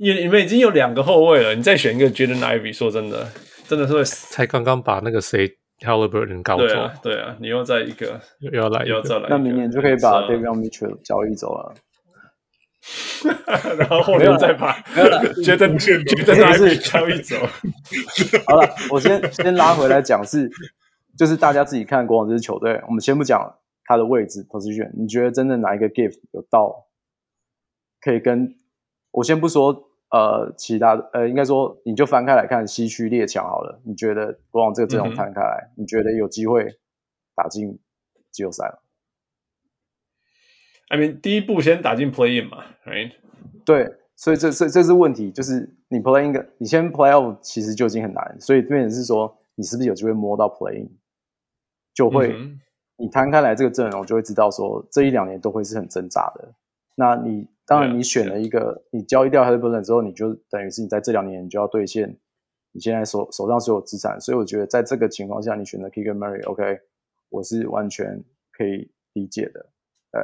你、啊、你们已经有两个后卫了，你再选一个 Jaden Ivey，说真的，真的是会才刚刚把那个谁。Halliburton 搞错，对啊，对啊，你又再一个，又要来，又要再来，那明年就可以把 Davion Mitchell 交易走了，然后后面再把，觉得觉得还是交易走。好了，我先先拉回来讲，是就是大家自己看国王这支球队，我们先不讲他的位置 position，你觉得真的哪一个 gift 有到，可以跟我先不说。呃，其他的呃，应该说，你就翻开来看西区列强好了。你觉得国王这个阵容摊开来，嗯、你觉得有机会打进季后赛吗？I mean，第一步先打进 Play In 嘛，Right？对，所以这这这是问题，就是你 Play In，你先 Play Out 其实就已经很难，所以变成是说，你是不是有机会摸到 Play In，就会、你摊开来这个阵容，就会知道说，这一两年都会是很挣扎的。那你。当然，你选了一个，嗯、你交易掉 Haliburton 之后，你就等于是你在这两年你就要兑现你现在手手上所有资产，所以我觉得在这个情况下，你选择 k i g a n Murray，OK，我是完全可以理解的。对，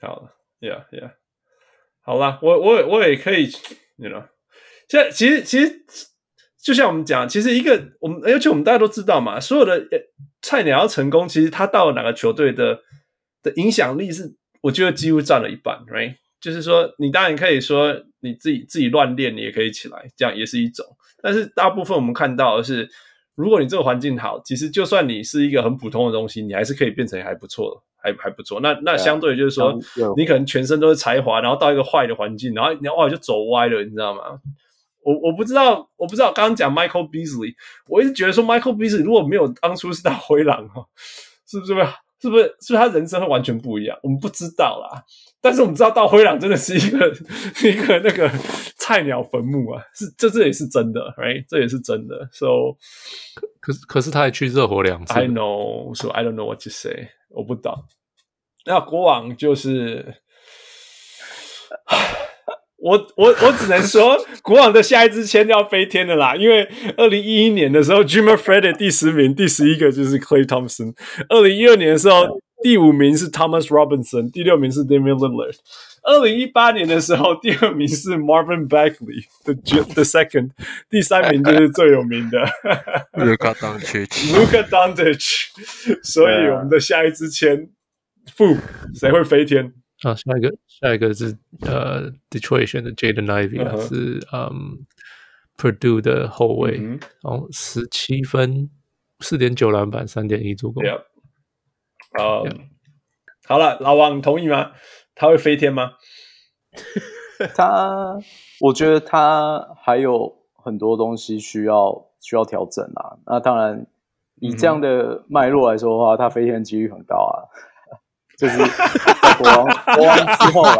好，Yeah Yeah，好啦，我我我也可以，You know，现在其实其实就像我们讲，其实一个我们而且我们大家都知道嘛，所有的菜鸟要成功，其实他到了哪个球队的的影响力是，我觉得几乎占了一半，Right？就是说，你当然可以说你自己自己乱练，你也可以起来，这样也是一种。但是大部分我们看到的是，如果你这个环境好，其实就算你是一个很普通的东西，你还是可以变成还不错，还还不错。那那相对就是说，你可能全身都是才华，然后到一个坏的环境，然后你哇就走歪了，你知道吗？我我不知道，我不知道。刚刚讲 Michael Beasley，我一直觉得说 Michael Beasley 如果没有当初是大灰狼哈，是不是？是不是？是不是他人生会完全不一样？我们不知道啦。但是我们知道，到灰狼真的是一个一个那个菜鸟坟墓啊！是，这这也是真的，right？这也是真的。So，可是可是他还去热火两次。I know，so I don't know what to say。我不懂。那国王就是，我我我只能说，国王的下一支签要飞天的啦！因为二零一一年的时候，Jimmy Fredette 第十名，第十一个就是 Klay Thompson。二零一二年的时候。第五名是 Thomas Robinson，第六名是 Damian Lillard。二零一八年的时候，第二名是 Marvin Bagley，the the second，第三名就是最有名的 Luka Doncic。Luka Doncic，所以我们的下一支签，负谁会飞天？啊，下一个下一个是呃 Detroit 的 Jaden Ivey 啊，是嗯 Purdue 的后卫，然后十七分，四点九篮板，三点一助攻。啊，好了，老王，你同意吗？他会飞天吗？他，我觉得他还有很多东西需要需要调整啊。那当然，以这样的脉络来说的话，他飞天几率很高啊。就是国王国王之后了，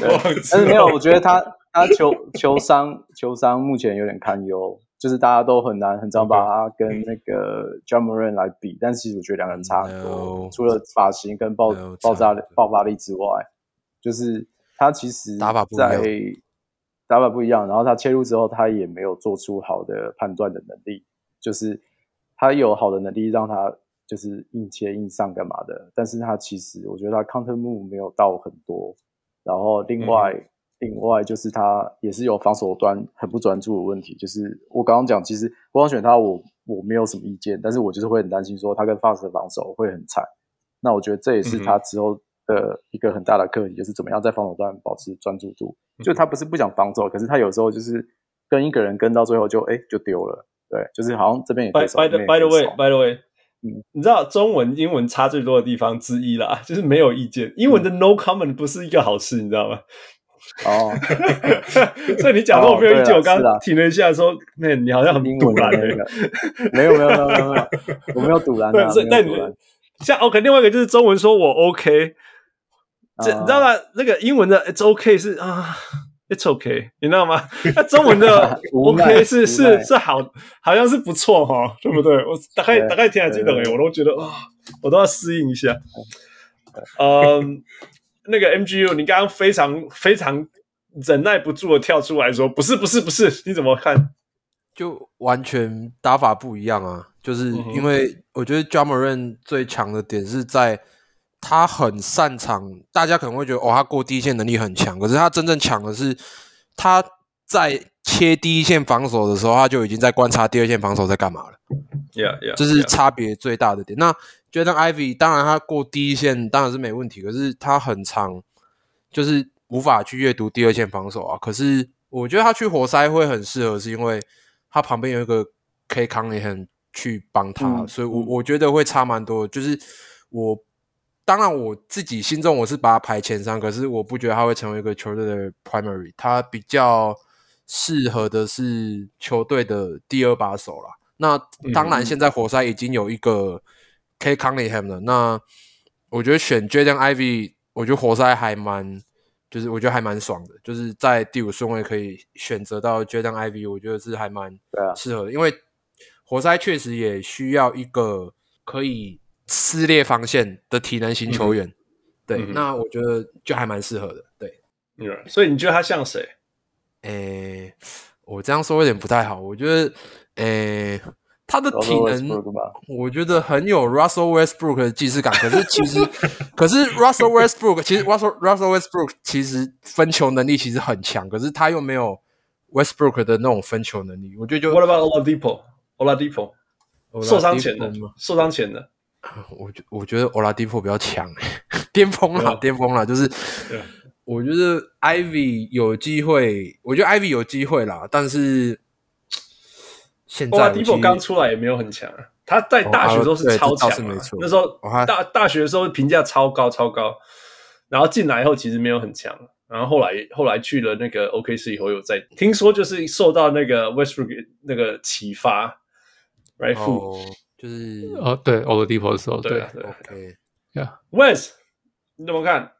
但是没有，我觉得他他球球商球商目前有点堪忧。就是大家都很难很常把他跟那个 Ja Morant 来比，但是其实我觉得两个人差很多除了发型跟爆爆炸力爆发力之外，就是他其实在打法不一样，打法不一样，然后他切入之后，他也没有做出好的判断的能力，就是他有好的能力让他就是硬切硬上干嘛的，但是他其实我觉得他 counter move 没有到很多，然后另外。嗯另外就是他也是有防守端很不专注的问题，就是我刚刚讲，其实我想选他我，我我没有什么意见，但是我就是会很担心说他跟 fast 的防守会很惨。那我觉得这也是他之后的一个很大的课题，就是怎么样在防守端保持专注度。就他不是不想防守，可是他有时候就是跟一个人跟到最后就哎就丢了，对，就是好像这边也可以守。By, by, the, by the way, by the way，嗯，你知道中文英文差最多的地方之一啦，就是没有意见。英文的 no comment 不是一个好事，你知道吗？哦，所以你讲说我没有意见，我刚刚停了一下，说那你好像很赌烂那个，没有没有没有没有，我没有赌烂。对，但你像 OK，另外一个就是中文说我 OK，这你知道吗？那个英文的 It's OK 是啊，It's OK，你知道吗？那中文的 OK 是是是好，好像是不错哈，对不对？我大概大概听还记得诶，我都觉得啊，我都要适应一下，嗯。那个 MGU，你刚刚非常非常忍耐不住的跳出来说：“不是，不是，不是，你怎么看？”就完全打法不一样啊！就是因为我觉得 Ja Morant 最强的点是在他很擅长，大家可能会觉得哦，他过第一线能力很强，可是他真正强的是他在切第一线防守的时候，他就已经在观察第二线防守在干嘛了。Yeah, yeah，这是差别最大的点。那 Jaden Ivey 当然他过第一线当然是没问题，可是他很长，就是无法去阅读第二线防守啊。可是我觉得他去活塞会很适合，是因为他旁边有一个 Cade Cunningham 去帮他，嗯、所以我我觉得会差蛮多。就是我当然我自己心中我是把他排前三，可是我不觉得他会成为一个球队的 primary，他比较适合的是球队的第二把手啦。那当然，现在活塞已经有一个。Cade Cunningham 了那，我觉得选 Jaden Ivey，我觉得活塞还蛮，就是我觉得还蛮爽的，就是在第五顺位可以选择到 Jaden Ivey，我觉得是还蛮适合的，因为活塞确实也需要一个可以撕裂防线的体能型球员，嗯、对、嗯，那我觉得就还蛮适合的，对，所以你觉得他像谁？诶、欸，我这样说有点不太好，我觉得，诶、欸。他的体能，我觉得很有 Russell Westbrook 的既视感。可是其实，可是 Russell Westbrook 其实 Russell Russell Westbrook 其实分球能力其实很强，可是他又没有 Westbrook 的那种分球能力。我觉得就 What about Oladipo？Oladipo 受伤前的吗？受伤前的，我觉我觉得 Oladipo 比较强，巅峰了，巅峰了。就是我觉得 Ivy 有机会，我觉得 Ivy 有机会啦，但是。现在 Oladipo 刚出来也没有很强啊，他在大学都是超强，啊哦，那时候大大学的时候评价超高超高，然后进来以后其实没有很强，然后后来后来去了那个 OKC 以后又在听说就是受到那个 Westbrook 那个启发，right？哦，就是哦对 Oladipo 的时候，对对，OK，呀，West 你怎么看？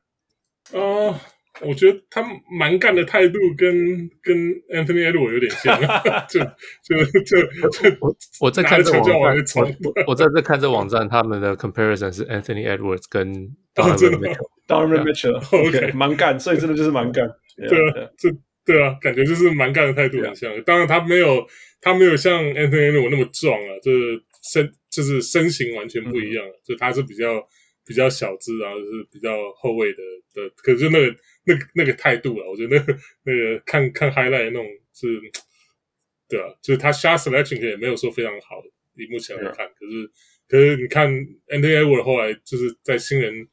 哦。我觉得他蛮干的态度跟跟 Anthony Edwards 有点像，就就就就我我在看这网站，我我在这看这网站，他们的 comparison 是 Anthony Edwards 跟 Donovan Mitchell，Donovan Mitchell，OK，蛮干，所以真的就是蛮干，对啊，这对啊，感觉就是蛮干的态度很像。当然他没有他没有像 Anthony Edwards 那么壮啊，就是身就是身形完全不一样，就他是比较比较小只，然后是比较后卫的的，可是那个那个那个态度啊，我觉得那个那个看看 highlight 的那种是，对啊，就是他 shot selection 也没有说非常好，以目前来看，可是可是你看 Anthony Edwards 后来就是在新人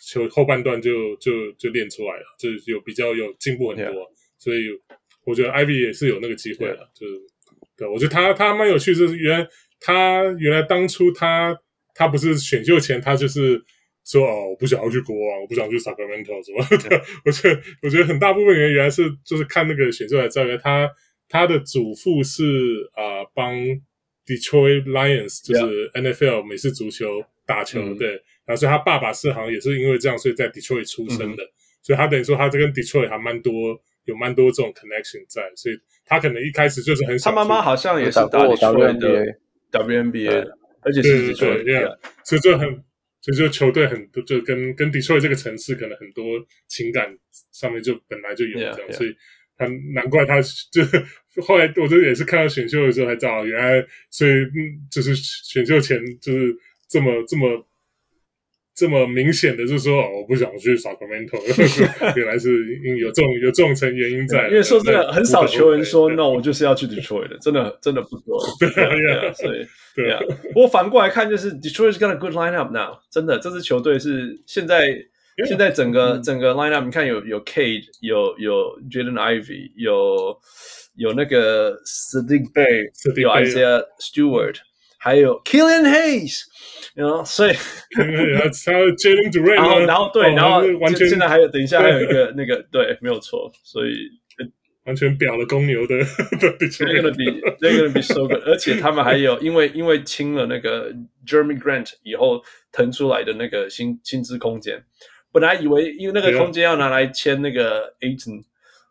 球后半段就就就练出来了，就有比较有进步很多.所以我觉得 Ivy 也是有那个机会了.就是对，我觉得他他蛮有趣，就是原来他原来当初他他不是选秀前他就是。说哦，我不想要去国王，我不想去 Sacramento 什么的。我觉得，我觉得很大部分原因原来是就是看那个选秀才知道，他他的祖父是啊、呃、帮 Detroit Lions，就是 NFL 美式足球打球的，对。然后所以他爸爸是好像也是因为这样，所以在 Detroit 出生的。嗯、所以他等于说他这跟 Detroit 还蛮多，有蛮多这种 connection 在。所以他可能一开始就是很想。他妈妈好像也是打 Detroit 的 WNBA，而且是 Detroit，对，所以就很。所以就球队很多，就跟跟 Detroit 这个城市可能很多情感上面就本来就有这样，yeah, yeah. 所以他难怪他就后来我就也是看到选秀的时候才知道，原来所以嗯就是选秀前就是这么这么。这么明显的，就是说，我不想去 Sacramento，原来是因有这种有这种层原因在。因为说真的，很少球员说 no，我就是要去 Detroit 的，真的真的不多。对啊，所以对。啊。不过反过来看，就是 Detroit is got a good lineup now，真的，这支球队是现在现在整个整个 lineup，你看有有 Cade，有有 Jaden Ivey，有有那个 Saddiq Bay，有 Isaiah Stewart，还有 Killian Hayes。然后，所以 他 Jalen Duren，然后，然后对，然后完全现在还有，等一下还有一个那个，对，没有错，所以 完全表了公牛的。They're gonna be, they're gonna be so good。而且他们还有，因为因为清了那个 Jeremy Grant 以后腾出来的那个薪薪资空间，本来以为因为那个空间要拿来签那个 Ayton，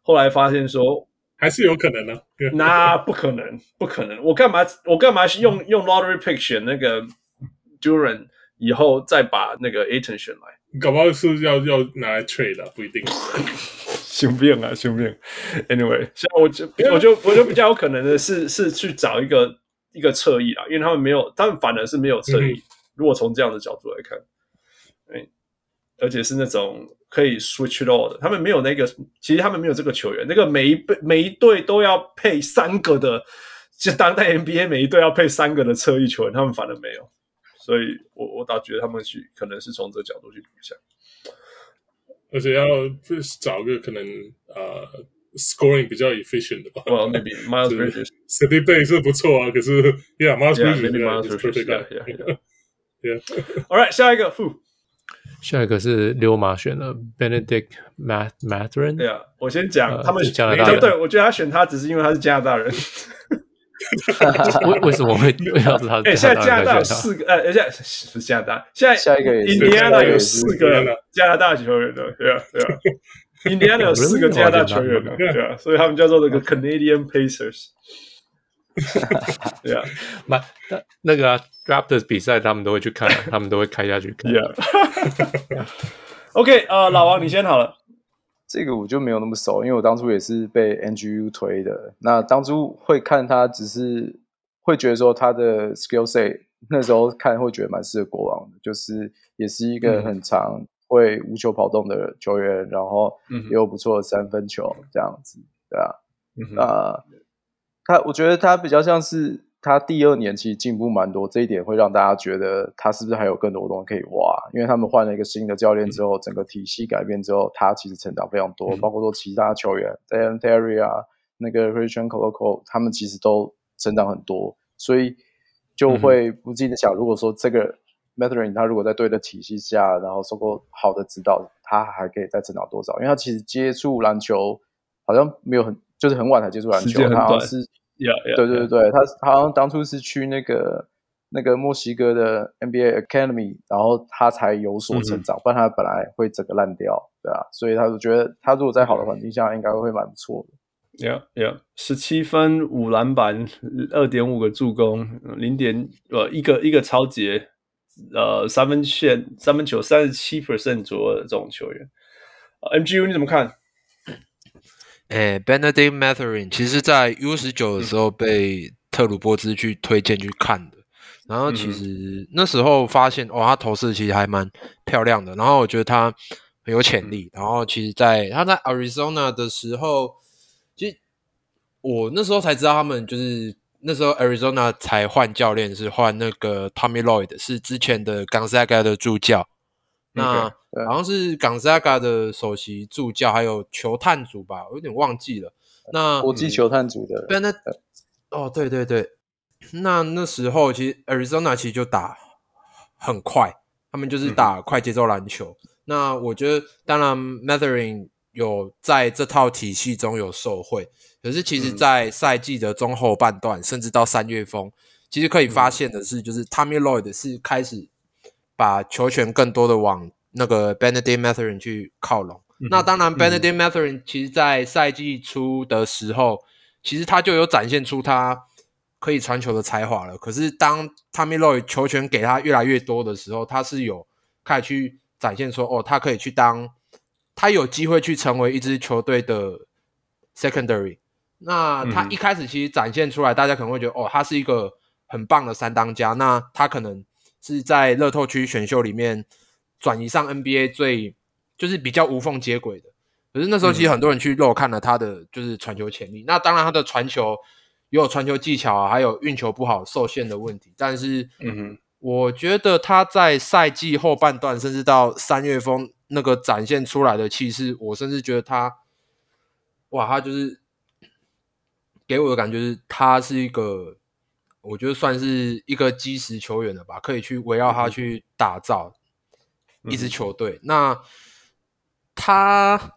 后来发现说还是有可能呢。那不可能，不可能，我干嘛我干嘛用用 lottery pick 选那个 Duran，以后再把那个 Ayton 选来，搞不好是要要拿来 trade 的，不一定。兄弟啊，兄弟。Anyway，像我就我就我就比较有可能的是是去找一个一个侧翼啦，因为他们没有，他们反而是没有侧翼、嗯。如果从这样的角度来看，哎，而且是那种可以 switch it all 的，他们没有那个，其实他们没有这个球员，那个每一队每一队都要配三个的，就当代 NBA 每一队要配三个的侧翼球员，他们反而没有。所以我我倒觉得他们去可能是从这个角度去想，而且要找个可能呃 scoring 比较 efficient 的吧。Well, maybe Miles Bridges, Saddiq Bey 是不错啊，可是 Yeah, Miles Bridges, yeah, Bridges yeah, yeah. All right，下一个，Who? 下一个是溜马选了 Benedict Mathurin。对啊，我先讲、呃、他们加拿大人。对，我觉得他选他只是因为他是加拿大人。为为什么会要是他？哎、欸，现在加拿大有四个，呃，现在是加拿大，现在下一个印第安纳有四个加拿大球员的，对啊，对啊，印第安纳有四个加拿大球员的，对啊，所以他们叫做那个 Canadian Pacers。对啊，那那个、啊、Raptors 比赛他们都会去看，他们都会开下去看。Yeah. OK，呃，老王你先好了。这个我就没有那么熟，因为我当初也是被 NGU 推的。那当初会看他，只是会觉得说他的 skill set 那时候看会觉得蛮适合国王的，就是也是一个很长会无球跑动的球员，然后也有不错的三分球这样子，对啊。那他我觉得他比较像是。他第二年其实进步蛮多，这一点会让大家觉得他是不是还有更多东西可以挖？因为他们换了一个新的教练之后，整个体系改变之后，他其实成长非常多，包括说其他球员 Dalen Terry 啊，那个 Christian c o l o c o 他们其实都成长很多，所以就会不禁的想，如果说这个 Mathurin 他如果在对的体系下，然后受过好的指导，他还可以再成长多少？因为他其实接触篮球好像没有很，就是很晚才接触篮球，他好像是。Yeah, yeah, 对对对.他他好像当初是去那个那个墨西哥的 NBA Academy，然后他才有所成长，嗯、不然他本来会整个烂掉，对啊，所以他就觉得他如果在好的环境下，应该会蛮不错的。Yeah, yeah，十七分五篮板，二点五个助攻，零点呃一个一个超节，呃三分线三分球三十七 percent 左右的这种球员。呃、MGU 你怎么看？诶，Benedict Matherin，其实，在 U 十九的时候被特鲁波兹去推荐去看的，然后其实那时候发现，哦，他投射其实还蛮漂亮的。然后我觉得他很有潜力。然后其实在他在 Arizona 的时候，其实我那时候才知道他们就是那时候 Arizona 才换教练，是换那个 Tommy Lloyd，是之前的 Gonzaga 的助教。那好像是 Gonzaga 的首席助教，还有球探组吧，我有点忘记了。那国际球探组的，对，那哦，对对对。那那时候其实 Arizona 其实就打很快，他们就是打快节奏篮球。嗯、那我觉得，当然 Mathering 有在这套体系中有受惠，可是其实，在赛季的中后半段，嗯、甚至到三月风，其实可以发现的是，就是 Tommy Lloyd 是开始把球权更多的往那个 Bennedict Mathurin 去靠拢。嗯、那当然，Bennedict Mathurin 其实，在赛季初的时候，其实他就有展现出他。可以传球的才华了，可是当 Tommy Lloyd 球权给他越来越多的时候，他是有开始去展现说，哦，他可以去当，他有机会去成为一支球队的 secondary。那他一开始其实展现出来，嗯、大家可能会觉得，哦，他是一个很棒的三当家。那他可能是在乐透区选秀里面转移上 NBA 最就是比较无缝接轨的。可是那时候其实很多人去漏看了他的就是传球潜力。嗯、那当然他的传球。也有传球技巧啊，还有运球不好受限的问题。但是，嗯哼，我觉得他在赛季后半段，甚至到三月风那个展现出来的气势，我甚至觉得他，哇，他就是给我的感觉是，他是一个，我觉得算是一个基石球员了吧，可以去围绕他去打造一支球队。嗯、那他。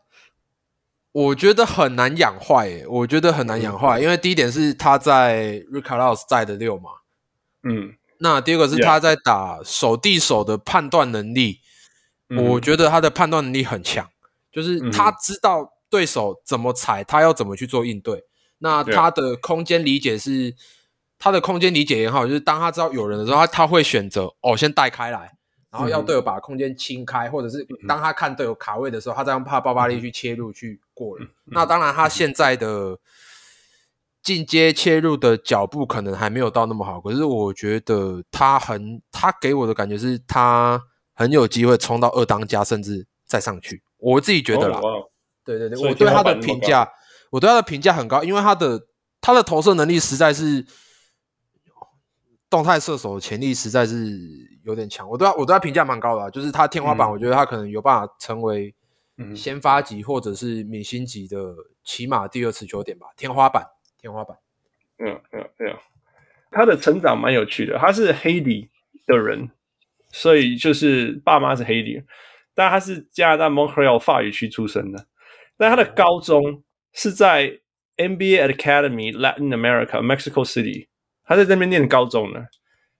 我觉得很难养坏，诶，我觉得很难养坏，因为第一点是他在 Rick Carlisle 在的六嘛，嗯，那第二个是他在打手递手的判断能力，嗯、我觉得他的判断能力很强，就是他知道对手怎么踩，他要怎么去做应对，那他的空间理解是，他的空间理解也好，就是当他知道有人的时候，他他会选择哦先带开来。然后要队友把空间清开，或者是当他看队友卡位的时候，他再用怕爆发力去切入去过人。那当然，他现在的进阶切入的脚步可能还没有到那么好，可是我觉得他很，他给我的感觉是他很有机会冲到二当家，甚至再上去。我自己觉得啦，对对对，我对他的评价，我对他的评价很高，因为他的他的投射能力实在是。动态射手的潜力实在是有点强，我对他我对他评价蛮高的啊，就是他天花板，我觉得他可能有办法成为先发级或者是明星级的起码第二持球点吧，天花板，天花板。嗯嗯嗯，他的成长蛮有趣的，他是黑底的人，所以就是爸妈是黑底，但他是加拿大 Montreal 法语区出生的，但他的高中是在 NBA Academy Latin America Mexico City。他在这边念高中呢，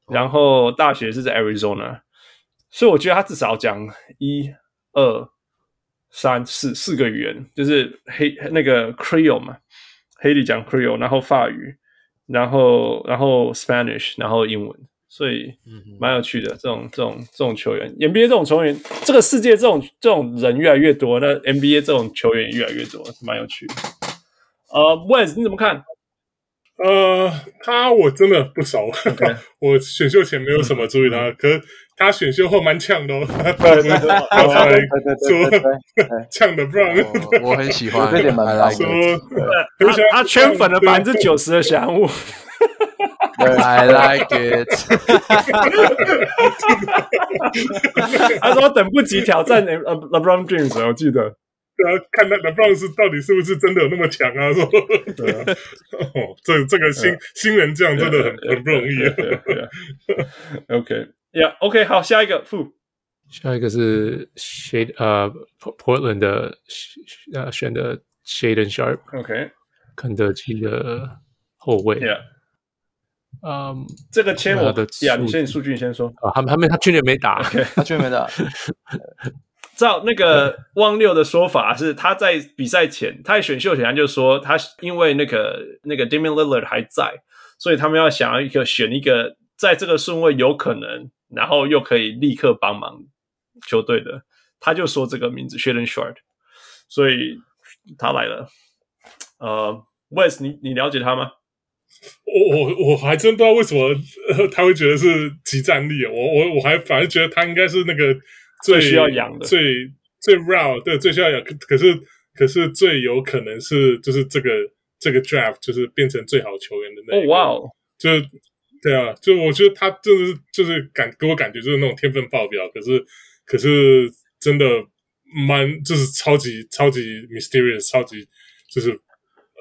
然后大学是在 Arizona，所以我觉得他至少讲一、二、三、四四个语言，就是黑那个 Creole 嘛，黑里讲 Creole，然后法语，然后然后 Spanish，然后英文，所以蛮有趣的。这种这种这种球员，NBA 这种球员，这个世界这种这种人越来越多，那 NBA 这种球员也越来越多，蛮有趣的。呃，Wes 你怎么看？呃，他我真的不熟. 我选秀前没有什么注意他，可是他选秀后蛮呛的哦，对对对，说 呛的不让，我很喜欢，这点蛮来说，他圈粉了百分之九十的翔物，I like it，他说等不及挑战呃 LeBron James，我记得。对啊，看他 LeBron 是到底是不是真的有那么强啊？说，对啊，哦，这这个新、uh, 新人这样真的很 yeah, 很不容易啊。Yeah, yeah. OK，Yeah，OK，好，下一个副，下一个是 Shade 呃、uh, Portland 的呃选的 Shade and Sharpe，OK，肯德基的后卫。Yeah，嗯，这个签我的，呀，你先数据你先说啊，他他没他去年没打，okay. 他去年没打。照那个汪六的说法是，他在比赛前，他在选秀前他就说，他因为那个那个 Damian Lillard 还在，所以他们要想要一个选一个在这个顺位有可能，然后又可以立刻帮忙球队的，他就说这个名字 Shaedon Sharpe，所以他来了。呃，Wes，你你了解他吗？我我我还真不知道为什么、呃、他会觉得是集战力啊！我我我还反而觉得他应该是那个最，需要养的、最最 raw 对，最需要养。可是可是最有可能是就是这个这个 draft 就是变成最好球员的那哇哦！就是对啊，就我觉得他就是就是感给我感觉就是那种天分爆表，可是可是真的蛮就是超级超级 mysterious，超级就是。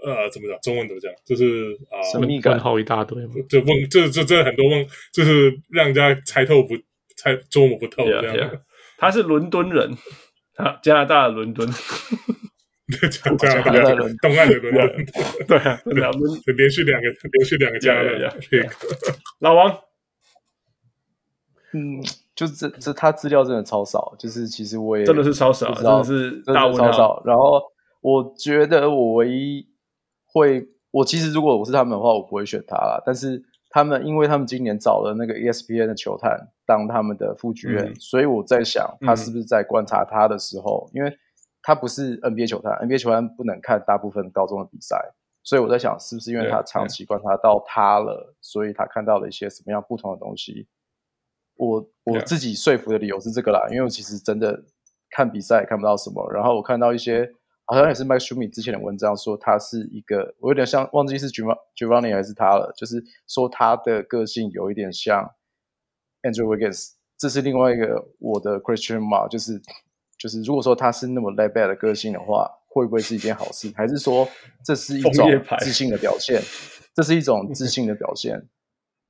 呃，怎么讲？中文怎么讲？就是啊，神秘感好一大堆嘛。就问，这这这很多问，就是让人家猜透不猜捉摸不透这样。Yeah, yeah. 他是伦敦人，啊，加拿大的伦敦，加拿大的东岸的伦敦，对啊，两轮连续两个连续两个加拿大。老王，嗯，就是这这他资料真的超少，就是其实我也真的是超少，真的是大问超少。然后我觉得我唯一。会，我其实如果我是他们的话，我不会选他啦。但是他们，因为他们今年找了那个 ESPN 的球探当他们的副局员嗯，所以我在想，他是不是在观察他的时候，嗯，因为他不是 NBA 球探，NBA 球探不能看大部分高中的比赛，所以我在想，是不是因为他长期观察到他了，所以他看到了一些什么样不同的东西。我我自己说服的理由是这个啦，因为我其实真的看比赛看不到什么，然后我看到一些。好像也是 Mike Schmidt 之前的文章说他是一个，我有点像忘记是 Giovanni 还是他了，就是说他的个性有一点像 Andrew Wiggins，这是另外一个我的 Question mark，就是就是如果说他是那么 laid back 的个性的话，会不会是一件好事？还是说这是一种自信的表现？这是一种自信的表现？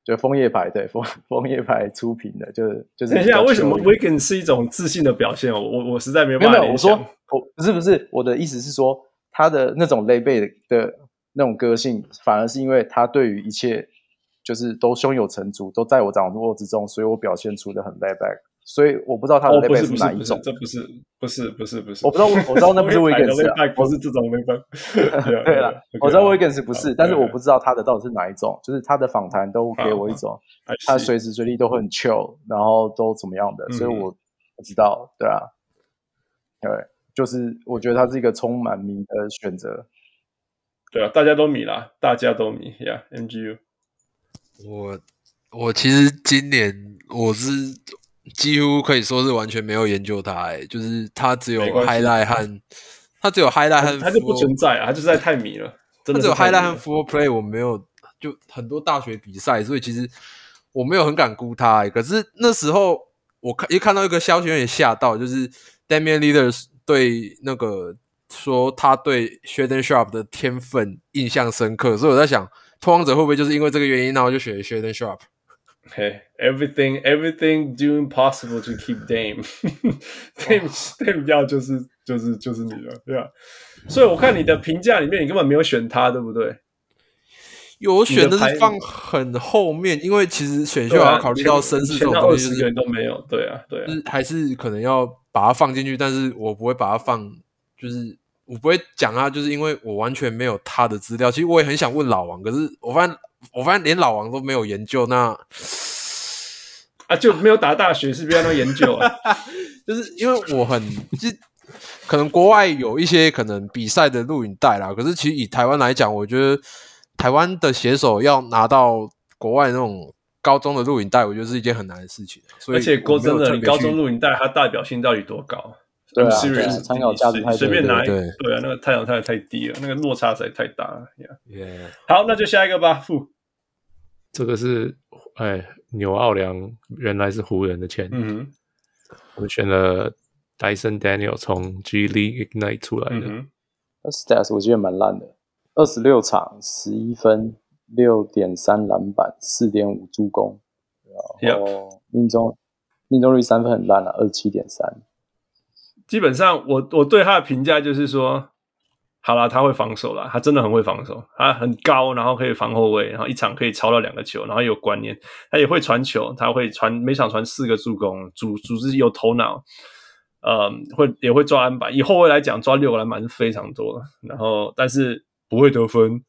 就枫叶牌，对，枫 枫叶牌出品的，就是就是。等一下，为什么 Wiggins 是一种自信的表现？我我实在没有办法。没有，我说我不是不是，我的意思是说，他的那种 laid back 的那种个性，反而是因为他对于一切就是都胸有成竹，都在我掌握之中，所以我表现出的很 laid back。所以我不知道他的 layback 是哪一种，这不是不是不是不是，我不知道我知道那不是 Wiggins 啊，不是这种 layback。对了，我知道 Wiggins 不是，但是我不知道他的到底是哪一种，就是他的访谈都给我一种，他随时随地都会很 chill，然后都怎么样的，所以我不知道，对啊，对，就是我觉得他是一个充满迷的选择，对啊，大家都迷啦，大家都迷呀，MGU，我我其实今年我是。几乎可以说是完全没有研究他，哎，就是他只有 highlight 和他只有 highlight 和他就不存在啊，他就是在太迷了，真的只有 highlight 和 full play，我没有就很多大学比赛，所以其实我没有很敢估他。可是那时候我看一看到一个消息有点吓到，就是 Damian Leaders 对那个说他对 Shaedon Sharpe 的天分印象深刻，所以我在想，拓荒者会不会就是因为这个原因，然后就选 Shaedon Sharpe。Hey, everything, everything doing possible to keep Dame. Dame, Dame 要就是就是就是你了，对吧？所以我看你的评价里面，你根本没有选他，对不对？有我选的是放很后面，因为其实选秀要考虑到身世这种东西，二十个人都没有。对啊，对啊，就是还是可能要把它放进去，但是我不会把它放，就是我不会讲啊，就是因为我完全没有他的资料。其实我也很想问老王，可是我发现。我发现连老王都没有研究，那啊就没有打大学，是不是要研究啊？就是因为我很，就可能国外有一些可能比赛的录影带啦，可是其实以台湾来讲，我觉得台湾的写手要拿到国外那种高中的录影带，我觉得是一件很难的事情。所以，而且说真的，你高中录影带它代表性到底多高？对啊，参考价值太随便拿一个，对啊，那个太阳太太低了，那个落差实在太大了。Yeah. 好，那就下一个吧，傅。这个是哎，纽奥良原来是湖人的签，嗯哼，我选了 Dyson Daniel 从 G League Ignite 出来的，嗯、Stats 我记得蛮烂的，二十六场十一分六点三篮板四点五助攻，然后命中命中率三分很烂啊，二十七点三。基本上我我对他的评价就是说。好了，他会防守了，他真的很会防守，他很高，然后可以防后卫，然后一场可以抄到两个球，然后有观念，他也会传球，他会传每场传四个助攻，组组织有头脑，呃，会也会抓篮板，以后卫来讲，抓六个篮板是非常多的，然后但是不会得分，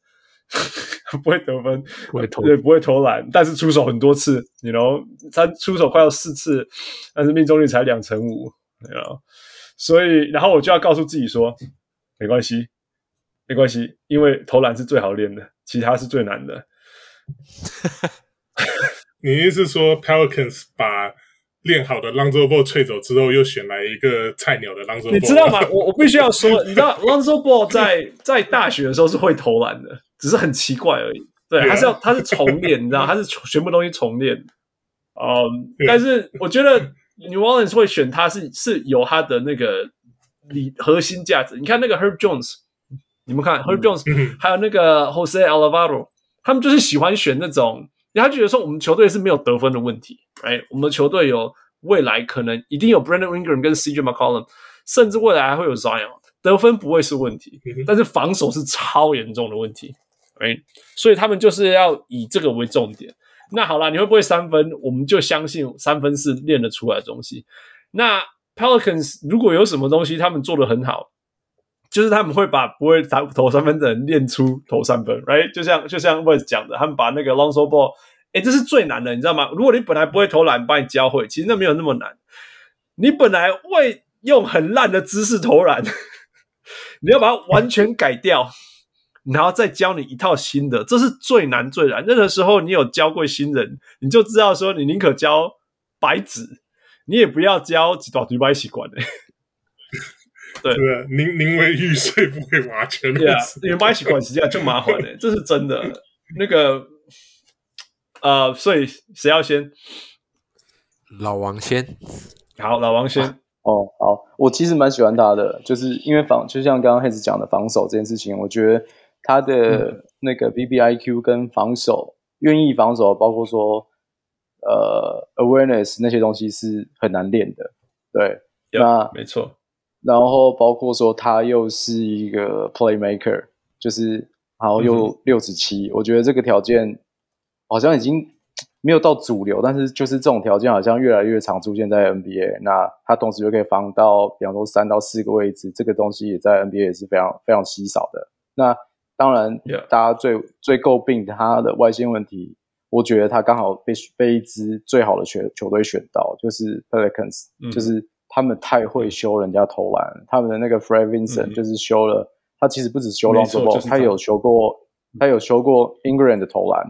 不会得分，不会投，对，不会投篮，但是出手很多次，你 you know，他出手快要四次，但是命中率才两成五，你 you know，所以然后我就要告诉自己说，没关系。没关系，因为投篮是最好练的，其他是最难的。你意思是说 Pelicans 把练好的 Lonzo Ball 吹走之后，又选来一个菜鸟的 Lonzo Ball？你知道吗？我我必须要说，你知道 Lonzo Ball 在在大学的时候是会投篮的，只是很奇怪而已。对，他是要他是重练，你知道，他是全部东西重练。嗯，但是我觉得 New Orleans 会选他是是有他的那个理核心价值。你看那个 Herb Jones，你们看 Herb Jones，还有那个 Jose Alvarado，他们就是喜欢选那种。他觉得说我们球队是没有得分的问题，哎，我们的球队有未来可能一定有 Brandon Ingram 跟 CJ McCollum，甚至未来还会有 Zion，得分不会是问题，但是防守是超严重的问题，哎，所以他们就是要以这个为重点。那好啦，你会不会三分？我们就相信三分是练得出来的东西。那 Pelicans 如果有什么东西他们做得很好。就是他们会把不会投投三分的人练出投三分，right？就像就像 Wes 讲的，他们把那个 Lonzo Ball，哎，这是最难的，你知道吗？如果你本来不会投篮，把你教会，其实那没有那么难。你本来会用很烂的姿势投篮，你要把它完全改掉，然后再教你一套新的，这是最难最难。任何时候你有教过新人，你就知道说，你宁可教白纸，你也不要教几多几百习惯的。对，宁宁为玉碎不为瓦全。对啊，你们把一起管实际上就麻烦了，这是真的。那个，呃，所以谁要先？老王先。好，老王先。啊、哦，好，我其实蛮喜欢他的，就是因为防，就像刚刚 Hans 讲的防守这件事情，我觉得他的那个 BBIQ 跟防守，愿、嗯、意防守，包括说呃 awareness 那些东西是很难练的。对，那没错。然后包括说他又是一个 playmaker，就是然后又六十七，我觉得这个条件好像已经没有到主流，但是就是这种条件好像越来越常出现在 NBA。那他同时又可以防到，比方说三到四个位置，这个东西也在 NBA 也是非常非常稀少的。那当然，大家最最诟病他的外线问题，我觉得他刚好被被一支最好的球球队选到，就是 Pelicans，就是。他们太会修人家投篮，他们的那个 Fred Vincent 就是修了，嗯、他其实不止修 Lonzo Ball，他有修过，他。有修过 i n g r a n d 的投篮，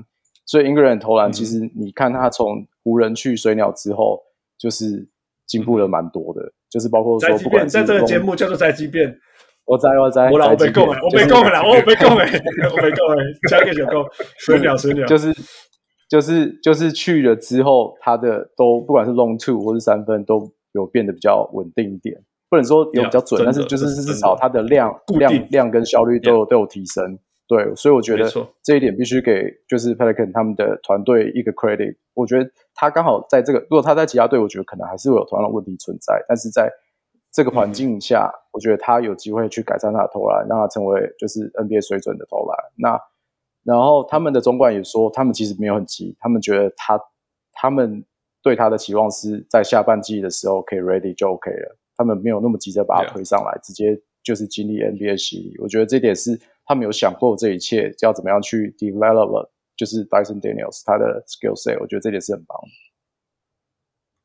所以 i n g r a n d 投篮其实你看他从湖人去水鸟之后，就是进步了蛮多的，嗯、就是包括说不管在这个节目叫做宅急便，我在我在我老被供了，我被供了，我被供了，我被供了，加个九供，水鸟水鸟，就是就是就是去了之后，他的都不管是 Long Two 或是三分都。有变得比较稳定一点，不能说有比较准，但是就是至少它的量、量、量跟效率都有都有提升。对，所以我觉得这一点必须给就是 Pelican 他们的团队一个 credit。我觉得他刚好在这个，如果他在其他队，我觉得可能还是会有同样的问题存在。但是在这个环境下，我觉得他有机会去改善他的投篮，让他成为就是 NBA 水准的投篮。那然后他们的总管也说，他们其实没有很急，他们觉得他他们。对他的期望是在下半季的时候可以 ready 就 OK 了，他们没有那么急着把他推上来.直接就是经历 NBA 洗礼。我觉得这点是他们有想过这一切要怎么样去 develop，就是 Dyson Daniels 他的 skill set，我觉得这点是很棒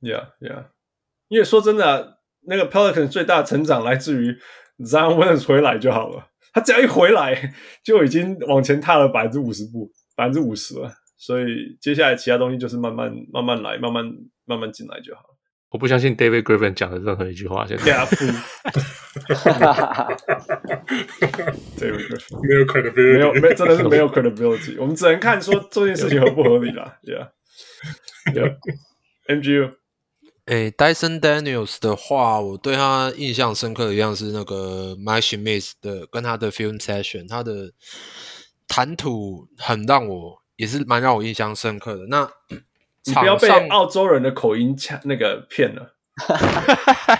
的。Yeah, yeah，因为说真的、啊，那个 Pelican 最大的成长来自于 Zion Williams 回来就好了，他只要一回来就已经往前踏了百分之五十步，百分之五十了。所以接下来其他东西就是慢慢慢慢来，慢慢慢慢进来就好。我不相信 David Griffin 讲的任何一句话。现在，David Griffin 没有 credibility，没有没真的是没有 credibility。我们只能看说这件事情合不合理啦。Yeah，Yeah，MGU。诶，Dyson Daniels 的话，我对他印象深刻的一样是那个 Mike Schmitz 的跟他的 Film Session，他的谈吐很让我。也是蛮让我印象深刻的。那你不要被澳洲人的口音抢那个骗了。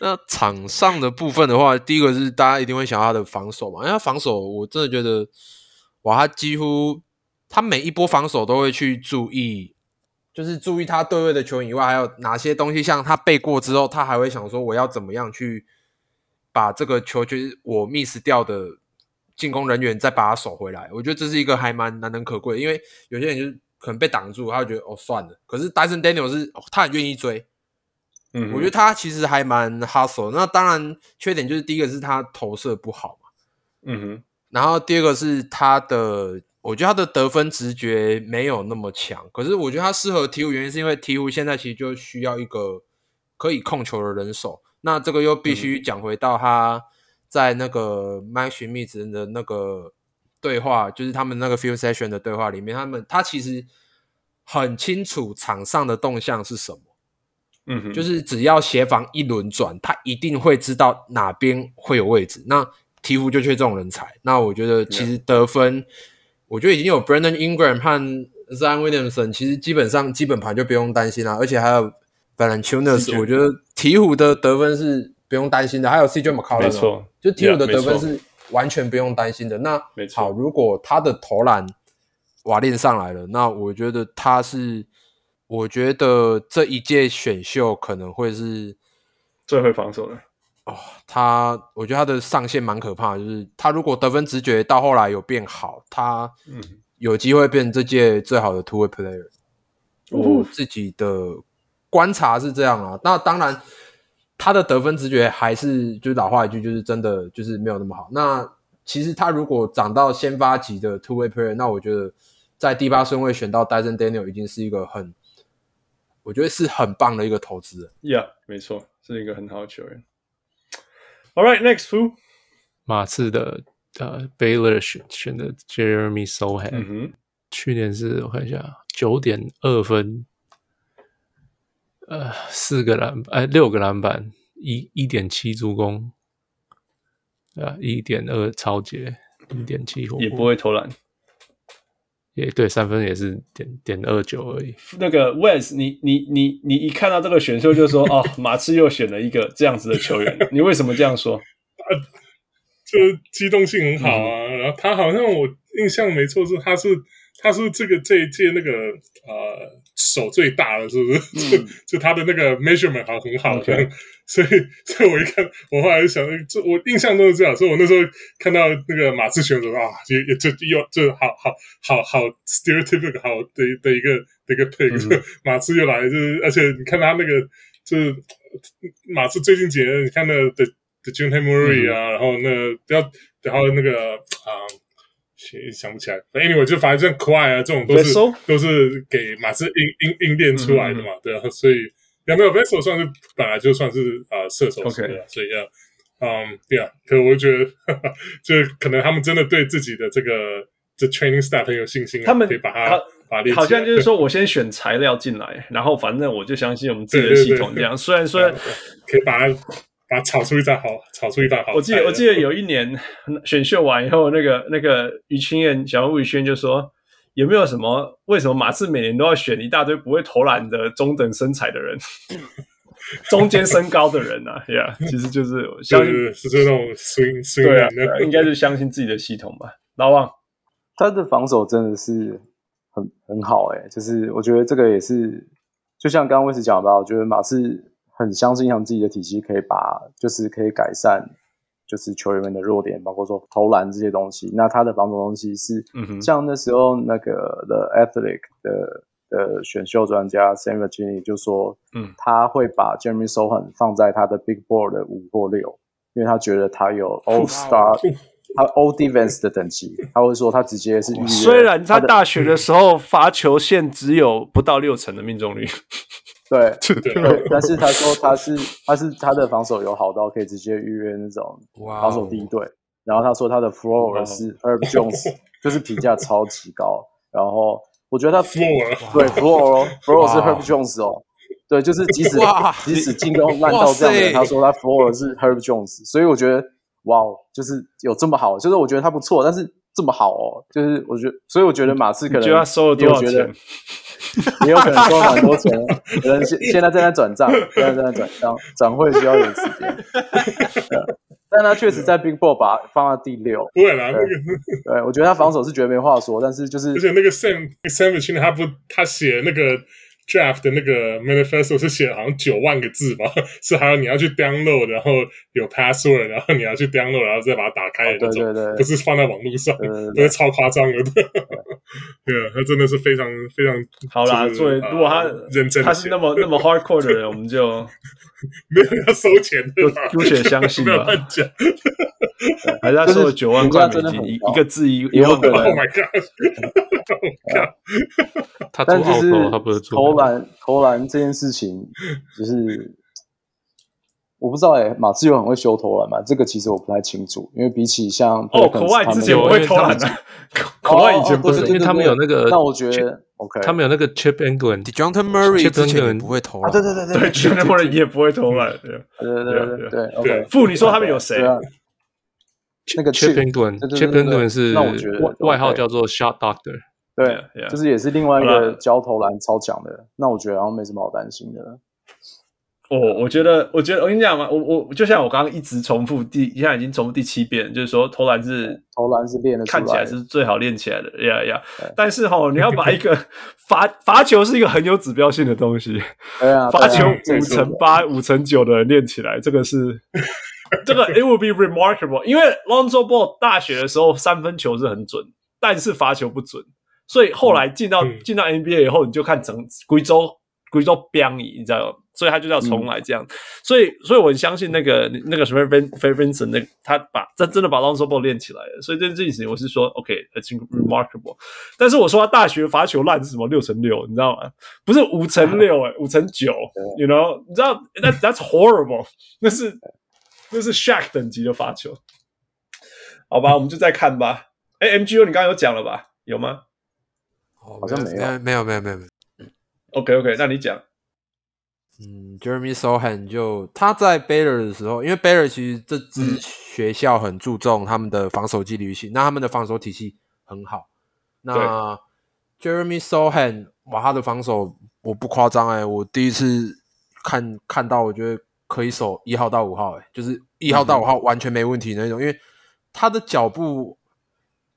那场上的部分的话，第一个是大家一定会想到他的防守嘛，因为他防守我真的觉得，哇，他几乎他每一波防守都会去注意，就是注意他对位的球员以外，还有哪些东西，像他背过之后，他还会想说我要怎么样去把这个球就是我 miss 掉的。进攻人员再把他守回来，我觉得这是一个还蛮难能可贵，因为有些人就是可能被挡住，他就觉得哦算了。可是 Dyson Daniel 是、哦、他很愿意追，嗯，我觉得他其实还蛮 hustle。那当然缺点就是第一个是他投射不好嘛，嗯哼，然后第二个是他的，我觉得他的得分直觉没有那么强，可是我觉得他适合鹈鹕，原因是因为鹈鹕现在其实就需要一个可以控球的人手。那这个又必须讲回到他在那个 Mike Schmitz 的那个对话，就是他们那个 Film Session 的对话里面，他们他其实很清楚场上的动向是什么。嗯哼，就是只要协防一轮转，他一定会知道哪边会有位置。那鹈鹕就缺这种人才。那我觉得其实得分.我觉得已经有 Brandon Ingram 和 Zion Williamson，其实基本上基本盘就不用担心了。而且还有 Valanciunas，我觉得鹈鹕的得分是不用担心的。还有 CJ McCollum，没错，就鹈鹕的得分是完全不用担心的。那好，如果他的投篮瓦练上来了，那我觉得他是。我觉得这一届选秀可能会是最会防守的哦。他，我觉得他的上限蛮可怕的，就是他如果得分直觉到后来有变好，他有机会变这届最好的 two way player。我自己的观察是这样啊。那当然，他的得分直觉还是就是老话一句，就是真的就是没有那么好。那其实他如果涨到先发级的 two way player，那我觉得在第八顺位选到 Dyson Daniel 已经是一个很。我觉得是很棒的一个投资人，Yeah，没错，是一个很好的球员。All right, next who？马刺的呃，Baylor 选选的 Jeremy Sochan，嗯，去年是我看一下，九点二分，呃，四个篮哎，六个篮板，一一点七助攻，啊，一点二抄截，一点七火锅，也不会投篮。也对，三分也是点点二九而已。那个 Wes，你你你你一看到这个选秀就说哦，马刺又选了一个这样子的球员，你为什么这样说？呃，就机动性很好啊，嗯、然后他好像我印象没错是他是他是这个这一届那个呃。手最大了，是不是？嗯、就 就他的那个 measurement 好很好，Okay. 所以 所以我一看，我后来就想，这我印象中是这样，所以我那时候看到那个马刺选手啊，也也就又就好好好好 stereotypical 好的的一个的一个 pick，、嗯、马刺又来，就是而且你看他那个就是马刺最近几年，你看那个 Dejounte Murray 啊，嗯、然后那不要然后那个啊。想不起来，anyway 就反正像 Kawhi 啊这种都是?都是给马刺硬硬硬练出来的嘛，嗯、对啊，所以有没有 Vessel 算是本来就算是啊、呃、射手型的，Okay. 所以要嗯对啊，可是我觉得哈哈就是可能他们真的对自己的这个这 training staff 很有信心，他们可以把它把它好像就是说我先选材料进来，然后反正我就相信我们自己的系统这样，虽然说可以把它。把它炒出一张好，炒出一道好。我记得，我记得有一年选秀完以后，那个那个于清燕、小吴宇轩就说：“有没有什么？为什么马刺每年都要选一大堆不会投篮的中等身材的人，中间身高的人啊？”呀，其实就是相信是这种 swing swing 对啊，应该是相信自己的系统吧。老王，他的防守真的是很很好诶、欸，就是我觉得这个也是，就像刚刚威斯讲的吧，我觉得马刺。很相信他们自己的体系可以把，就是可以改善，就是球员们的弱点，包括说投篮这些东西。那他的防守东西是，嗯哼，像那时候那个 The Athletic 的的选秀专家 Sam Vecenie 就说，嗯，他会把 Jeremy Sochan 放在他的 Big Board 的五或六，因为他觉得他有 All Star，他 All Defense 的等级。他会说他直接是，虽然他大学的时候罚球线只有不到六成的命中率。对，对，但是他说他是他是他的防守有好到可以直接预约那种防守第一队.然后他说他的 floor 是 Herb Jones，就是评价超级高。然后我觉得他 floor 对 floor floor 是 Herb Jones 哦，对，就是即使即使进攻烂到这样的，他说他 floor 是 Herb Jones，所以我觉得哇，就是有这么好，就是我觉得他不错，但是这么好哦，就是我觉得，所以我觉得马刺可能觉得他收了多少钱？也有可能收蛮多钱，可能现 现在正在转账，现在正在转账，转会需要点时间。但他确实在 Big 把放到第六，不会啦，那个对，我觉得他防守是绝没话说，但是就是而且那个 Sam Sam 去年他不他写那个。Draft 的那个 manifesto 是写好像九万个字吧，是还有你要去 download，然后有 password，然后你要去 download，然后再把它打开的那种，哦、对对对，不是放在网络上，都是超夸张的。对，对啊，他真的是非常非常好啦。作为如果他认真，他是那么那么 hardcore 的人，我们就 没有要收钱的，就姑且相信吧。不要乱讲。还是他收了九万块美金，一一个字一一万块。Oh my god！他做澳洲，他不是投篮投篮这件事情，就是我不知道哎，马刺又很会修投篮嘛？这个其实我不太清楚，因为比起像哦，国外之前我会投篮的，国外以前不是，因为他们有那个，那我觉得 OK，他们有那个 Chip Engelland，Dejounte Murray 之前不会投篮，对对对对，Chip Engelland 也不会投篮，对对对对对，OK。傅，你说他们有谁？那个 Chip Engelland，Chip Engelland 是那我觉得外号叫做 Shot Doctor，对，就是也是另外一个教投篮超强的，那我觉得好像没什么好担心的。我、oh, 我觉得，我觉得我跟你讲嘛，我我就像我刚刚一直重复第，现在已经重复第七遍，就是说投篮是投篮是练的，看起来是最好练起来的，呀呀。但是哈，你要把一个 罚罚球是一个很有指标性的东西，罚球五乘八、五乘九的人练起来，这个是 这个 it would be remarkable。因为 Lonzo Ball 大学的时候三分球是很准，但是罚球不准，所以后来进到进、嗯、到 NBA 以后，你就看整贵州贵州标你，你知道吗？所以他就要重来这样，嗯、所以所以我很相信那个那个什么 Fred Vinson 那个他把真真的把 Lonzo Ball 练起来了，所以这件事情我是说 OK，it's remarkable。但是我说他大学罚球烂是什么六乘六，你知道吗？不是五乘六诶，五乘九，you know？你知道 that that's horrible，那是那是 Shaq 等级的罚球。好吧，我们就再看吧。哎，MGO 你刚刚有讲了吧？有吗？好像没有，没有，没有，没有，没有。OK OK，那你讲。嗯，Jeremy Sochan 就他在 Baylor 的时候，因为 Baylor 其实这支学校很注重他们的防守纪律性，那他们的防守体系很好。那 Jeremy Sochan 哇，他的防守我不夸张哎，我第一次看看到，我觉得可以守一号到五号哎，就是一号到五号完全没问题那种，因为他的脚步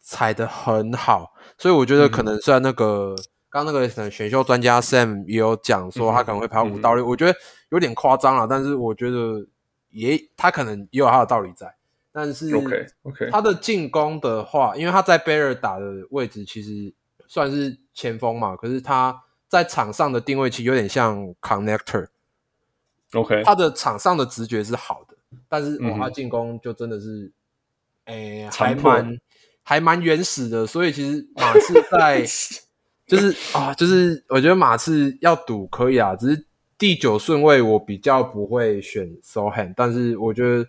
踩得很好，所以我觉得可能算那个。刚刚那个选秀专家 Sam 也有讲说他可能会排五到六，我觉得有点夸张了，但是我觉得也他可能也有他的道理在。但是 OK OK，他的进攻的话，因为他在 Baylor 打的位置其实算是前锋嘛，可是他在场上的定位其实有点像 Connector。OK，他的场上的直觉是好的，但是他进攻就真的是，诶，还蛮还蛮原始的，所以其实马刺在。就是啊，就是我觉得马刺要赌可以啊，只是第九顺位我比较不会选 Sochan，但是我觉得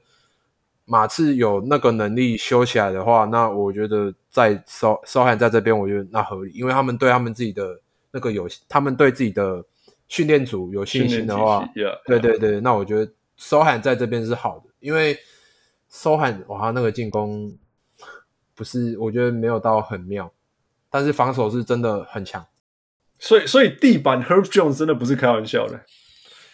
马刺有那个能力修起来的话，那我觉得在 So Sochan 在这边，我觉得那合理，因为他们对他们自己的那个有，他们对自己的训练组有信心的话，对对对，那我觉得 Sochan 在这边是好的，因为 Sochan 哇，那个进攻不是，我觉得没有到很妙。但是防守是真的很强，所以所以地板 Herb Jones 真的不是开玩笑的，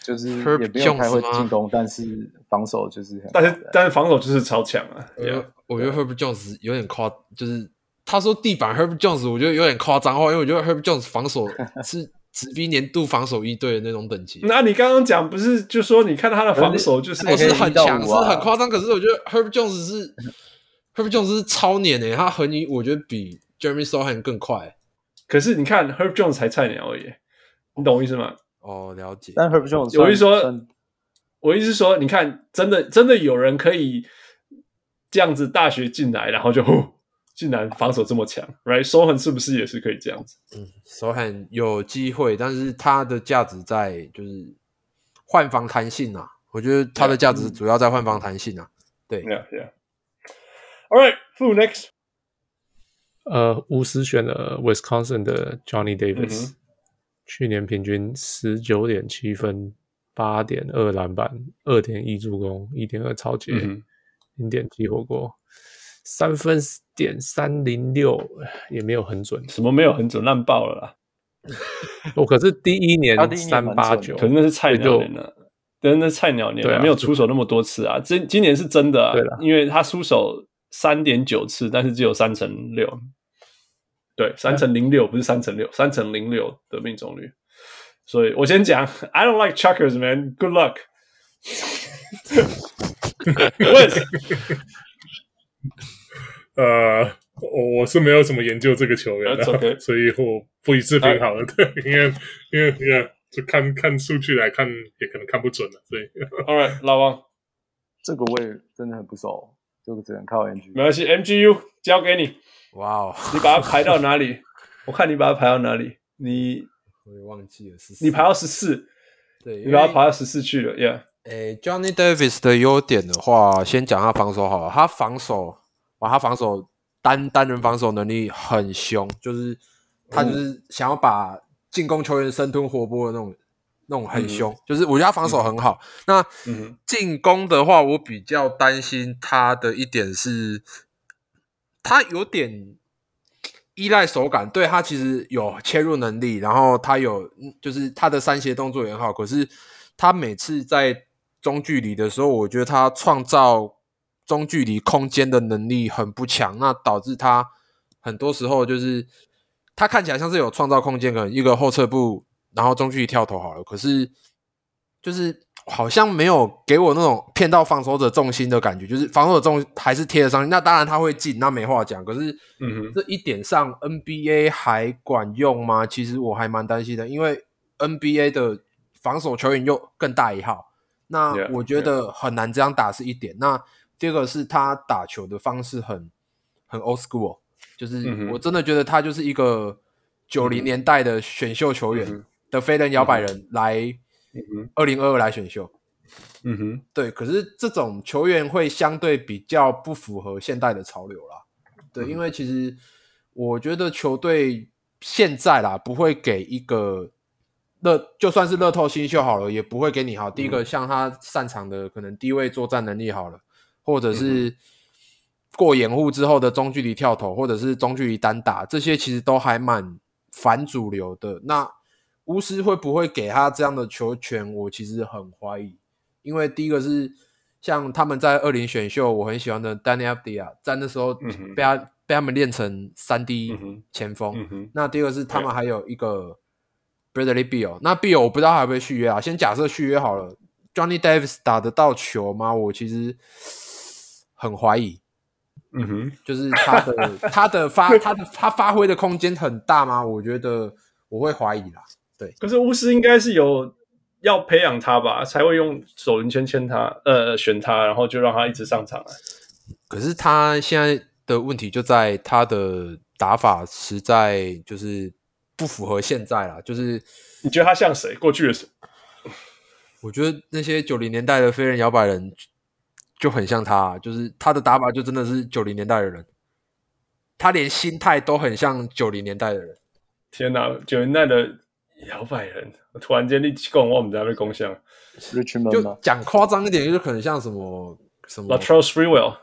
就是也没有太会进攻，但是防守就是，但是但是防守就是超强啊！我觉得我觉得 Herb Jones 有点夸，就是他说地板 Herb Jones，我觉得有点夸张话，因为我觉得 Herb Jones 防守是 直逼年度防守一队的那种等级。那你刚刚讲不是就说你看他的防守就是我是很强，是很夸张，可是我觉得 Herb Jones 是 Herb Jones 是超黏诶，他和你我觉得比。Jeremy Sochan 更快，可是你看 Herb Jones 才菜鸟而已，你懂我意思吗？哦，了解。但 Herb Jones，我意思说，我意思说，你看，真的真的有人可以这样子大学进来，然后就竟然防守这么强，Right？Sochan 是不是也是可以这样子？嗯，Sochan 有机会，但是他的价值在就是换防弹性啊，我觉得他的价值主要在换防弹性啊。对，Yeah, yeah. All right, who next? 呃，巫师选了 Wisconsin 的 Johnny Davis，、嗯、去年平均十九点七分，八点二篮板，二点一助攻，一点二抄截，零点七火锅，三分点三零六也没有很准，什么没有很准，烂爆了啦！我、哦、可是第一年 三八九，可能那是菜鸟年了，对，那是菜鸟年了，啊、没有出手那么多次啊。今今年是真的啊，对了，因为他出手。三点九次，但是只有三成六，对，三成零六不是三成六，三成零六的命中率。所以我先讲，I don't like chuckers, man. Good luck. 呃，我我是没有什么研究这个球员的，okay. 所以我不予置评好了。对，因为因为因为就看看数据来看，也可能看不准了。所以，All right，老王，这个我也真的很不熟。就只能靠 MG。没关系，MGU 交给你。哇哦，你把它排到哪里？我看你把它排到哪里？你我也忘记了，是你排到十四。对，你把它排到十四去了，Yeah。诶，Johnny Davis 的优点的话，先讲他防守好了。他防守，哇，他防守单单人防守能力很凶，就是他就是想要把进攻球员生吞活剥的那种，那种很凶。嗯、就是我觉得他防守很好。嗯、那进攻的话，我比较担心他的一点是，他有点依赖手感。对，他其实有切入能力，然后他有就是他的三协动作也很好，可是他每次在中距离的时候，我觉得他创造中距离空间的能力很不强，那导致他很多时候就是他看起来像是有创造空间，可能一个后撤步，然后中距离跳投好了，可是就是好像没有给我那种骗到防守者重心的感觉，就是防守者重还是贴得上去，那当然他会进，那没话讲。可是，嗯，这一点上 NBA 还管用吗？其实我还蛮担心的，因为 NBA 的防守球员又更大一号。那我觉得很难这样打是一点。那第二个是他打球的方式很很 old school，就是我真的觉得他就是一个九零年代的选秀球员的飞人摇摆人来二零二二来选秀。嗯哼，对。可是这种球员会相对比较不符合现代的潮流啦。对，因为其实我觉得球队现在啦不会给一个。乐就算是乐透新秀好了，也不会给你好。第一个，像他擅长的可能低位作战能力好了，或者是过掩护之后的中距离跳投，或者是中距离单打，这些其实都还蛮反主流的。那巫师会不会给他这样的球权？我其实很怀疑，因为第一个是像他们在二零选秀，我很喜欢的 Danny Avdija，在那时候被他被他们练成三 D 前锋。那第二个是他们还有一个。Bradley Beal，那 Beal 我不知道还会不会续约啊？先假设续约好了，Johnny Davis 打得到球吗？我其实很怀疑。嗯哼，就是他的 他的发他的他发挥的空间很大吗？我觉得我会怀疑啦。对，可是巫师应该是有要培养他吧，才会用首轮签签他，呃，选他，然后就让他一直上场。可是他现在的问题就在他的打法实在就是。不符合现在啦，就是你觉得他像谁？过去的谁？我觉得那些九零年代的飞人摇摆人就很像他啊，就是他的打法就真的是九零年代的人，他连心态都很像九零年代的人。天哪，九零年代的摇摆人，我突然间你跟我们在被攻向，就讲夸张一点，就是可能像什么什么 Latrell Sprewell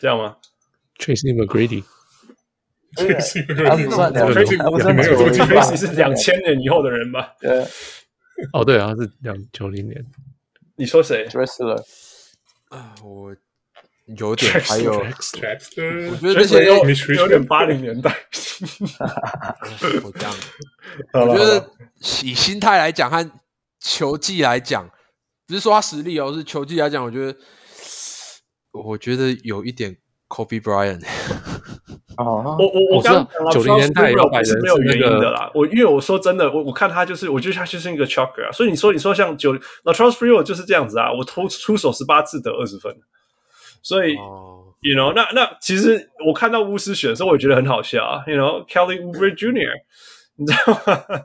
这样吗？Tracy McGrady。Tracy 他不算两，没有这么近，Tracy 是两千年以后的人吧？对，哦对啊，他是两九零年。你说谁？Drexler 啊，我有点还有，我觉得这些有点八零年代。我这样，我觉得以心态来讲和球技来讲，不是说他实力哦，是球技来讲，我觉得我觉得有一点 Kobe Bryant。哦，我我我刚九零年代有是没有原因的啦。我因为我说真的，我我看他就是，我觉得他就是一个 choker 啊。所以你说你说像九那 Latrell Sprewell 就是这样子啊。我投出手十八次得二十分，所以 you know 那那其实我看到巫师选的时候，我也觉得很好笑啊。You know Kelly Oubre Jr. 你知道吗？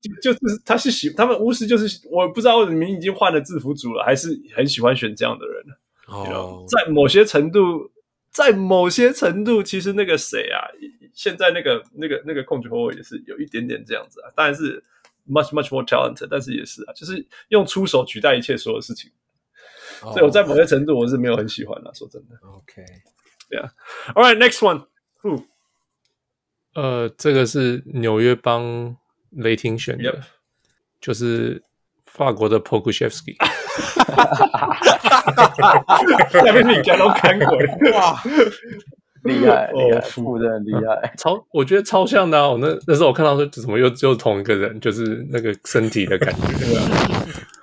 就就是他是喜他们巫师就是我不知道为什么已经换了制服组了，还是很喜欢选这样的人。哦，you know, 在某些程度。在某些程度，其实那个谁啊，现在那个那个那个控球后卫也是有一点点这样子啊，当然是 much much more talented，但是也是啊，就是用出手取代一切所有事情。Oh, 所以我在某些程度我是没有很喜欢的，说真的。OK，对啊。All right，next one，Who？呃，这个是纽约帮雷霆选的，Yep. 就是。法国的 Pokusevski，下面你家都看过哇，厉害 厉害，负责很厉害，超我觉得超像的啊！我那那时候我看到说怎么又又同一个人，就是那个身体的感觉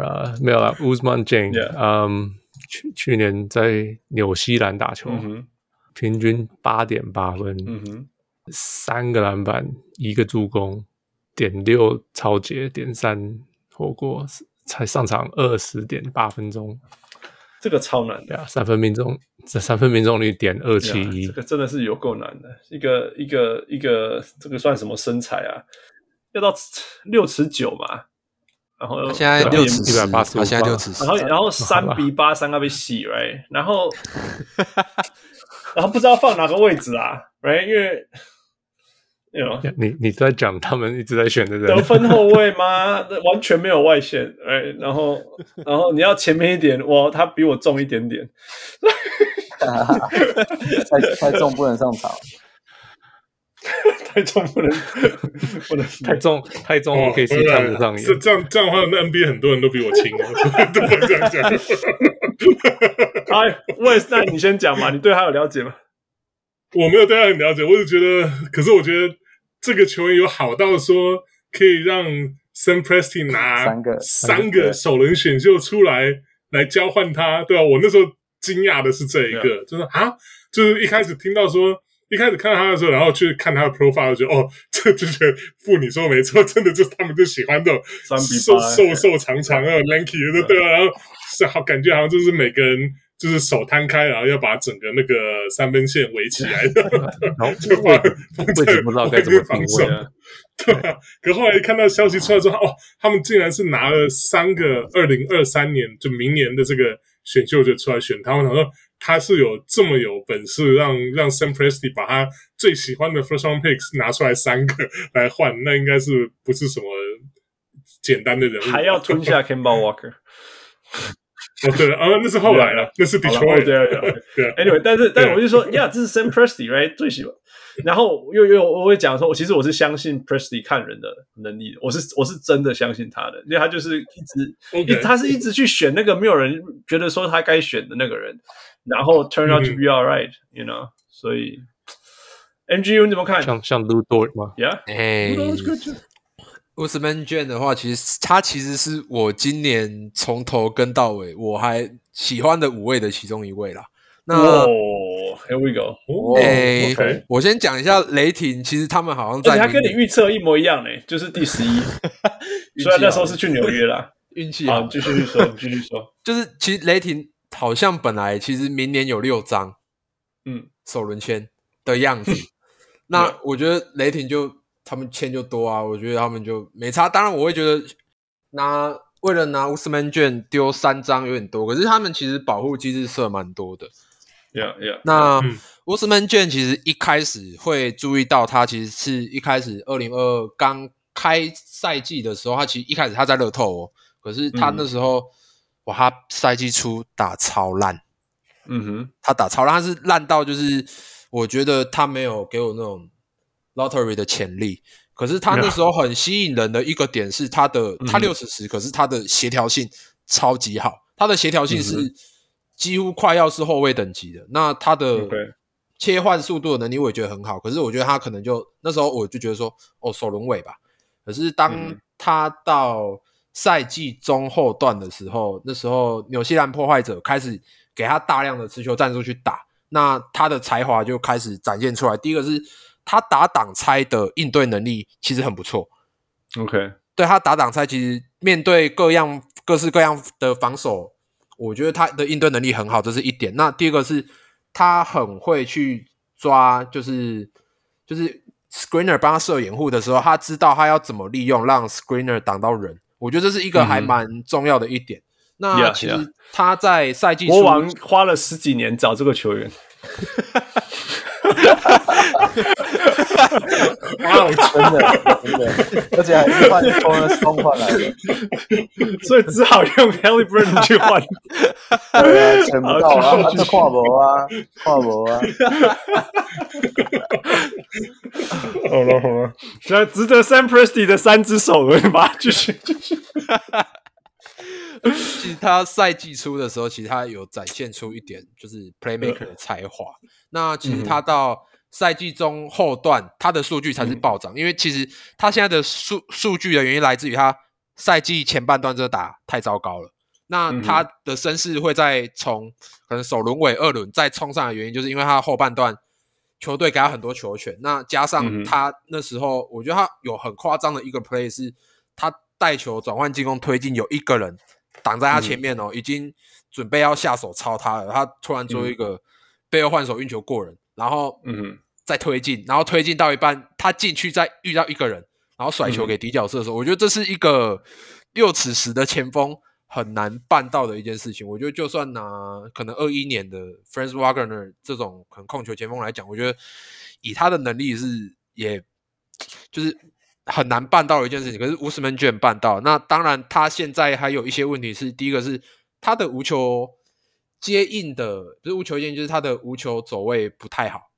啊，没有啦 Ousmane Dieng，嗯，去去年在纽西兰打球，平均八点八分，三个篮板，一个助攻。点六超节，点三火锅，才上场二十点八分钟，这个超难的呀，三分命中，这三分命中率点二七一，这个真的是有够难的。一个一个一个，这个算什么身材啊？要到六尺九嘛？然后现在六尺一百八十五，现在六尺，然后然后 三比八三个被洗，right？然后然后不知道放哪个位置啊，right？因为。You know, 你你在讲他们一直在选的人得分后卫吗？完全没有外线，哎，然后然后你要前面一点，哇，他比我重一点点，太太重不能上场，太重不能 不能太重太重，我可以是看不上眼。这这样这样的话，那 NBA 很多人都比我轻，都不能这样讲。哎，喂，那你先讲嘛，你对他有了解吗？我没有对他很了解，我只觉得，可是我觉得这个球员有好到说可以让 Sam Presti 拿三个三个首轮选秀出来来交换他，对吧、啊？我那时候惊讶的是这一个，对就是啊，就是一开始听到说，一开始看到他的时候，然后去看他的 profile，就觉得哦，这就是妇女说没错，真的就是他们就喜欢这种瘦瘦瘦长长的 lanky 的，对吧、啊？然后是好感觉好像就是每个人。就是手摊开，然后要把整个那个三分线围起来 的，就放放在不知道该怎么防守。对啊，可后来一看到消息出来之后，哦，他们竟然是拿了三个二零二三年就明年的这个选秀就出来选他们，然后说他是有这么有本事让，让让 Sam Presti 把他最喜欢的 First Round Picks 拿出来三个来换，那应该是不是什么简单的人物？还要吞下 Kemba Walker。哦，对了，啊，那是后来了，那是 Detroit。对对，Anyway，但是，但是我就说，呀，这是 Sam Presti，right？最喜欢。然后又又我会讲说，我其实我是相信 Presti 看人的能力的，我是我是真的相信他的，因为他就是一直，他是一直去选那个没有人觉得说他该选的那个人，然后 turn out to be all right，you know。所以 NGU 你怎么看？像像 Lu Dort 吗？Yeah，哎。Ousmane Dieng 的话，其实他其实是我今年从头跟到尾我还喜欢的五位的其中一位啦。那、oh，Here we go。哎，okay. 我先讲一下雷霆，其实他们好像在，他跟你预测一模一样诶，就是第十一。虽然那时候是去纽约啦，运气好。继续说，继续说，就是其实雷霆好像本来其实明年有六张，嗯，首轮签的样子。那我觉得雷霆就。他们签就多啊，我觉得他们就没差。当然，我会觉得拿为了拿乌斯曼卷丢三张有点多，可是他们其实保护机制设蛮多的。Yeah, yeah. 那乌斯曼卷其实一开始会注意到他，其实是一开始二零二二刚开赛季的时候，他其实一开始他在乐透哦，可是他那时候、嗯、哇，他赛季初打超烂，嗯哼，他打超烂，他是烂到就是我觉得他没有给我那种。Lottery 的潜力，可是他那时候很吸引人的一个点是他的，嗯、他六十十，可是他的协调性超级好，他的协调性是几乎快要是后卫等级的。嗯、那他的切换速度的能力我也觉得很好，可是我觉得他可能就那时候我就觉得说，哦，首轮尾吧。可是当他到赛季中后段的时候，那时候纽西兰破坏者开始给他大量的持球战术去打，那他的才华就开始展现出来。第一个是。他打挡拆的应对能力其实很不错。OK，对他打挡拆，其实面对各样各式各样的防守，我觉得他的应对能力很好，这是一点。那第二个是，他很会去抓，就是就是 Screener 帮他设掩护的时候，他知道他要怎么利用让 Screener 挡到人。我觉得这是一个还蛮重要的一点。嗯、那其实他在赛季初国王花了十几年找这个球员。哇，真的真的，而且还是换从双换来的，所以只好用 Haliburton 去换。对啊，抢不到啊，他是跨博啊，跨博啊。好了好了，现在值得 Sam Presti 的三只手了，吧？继续继续。其实他赛季初的时候，其实他有展现出一点就是 Playmaker 的才华。那其实他到赛季中后段，他的数据才是暴涨，嗯、因为其实他现在的数数据的原因来自于他赛季前半段这打太糟糕了。那他的身世会再从可能首轮尾二轮再冲上的原因，就是因为他后半段球队给他很多球权，那加上他那时候，我觉得他有很夸张的一个 play 是，他带球转换进攻推进，有一个人挡在他前面哦，嗯、已经准备要下手抄他了。他突然做一个背后换手运球过人，然后嗯，再推进，然后推进到一半，他进去再遇到一个人，然后甩球给底角射手。嗯、我觉得这是一个六尺十的前锋很难办到的一件事情。我觉得就算拿可能二一年的 Franz Wagner 这种可能控球前锋来讲，我觉得以他的能力是也就是。很难办到的一件事情，可是乌斯曼居然办到。那当然，他现在还有一些问题是，第一个是他的无球接应的，不是无球接应，就是他的无球走位不太好。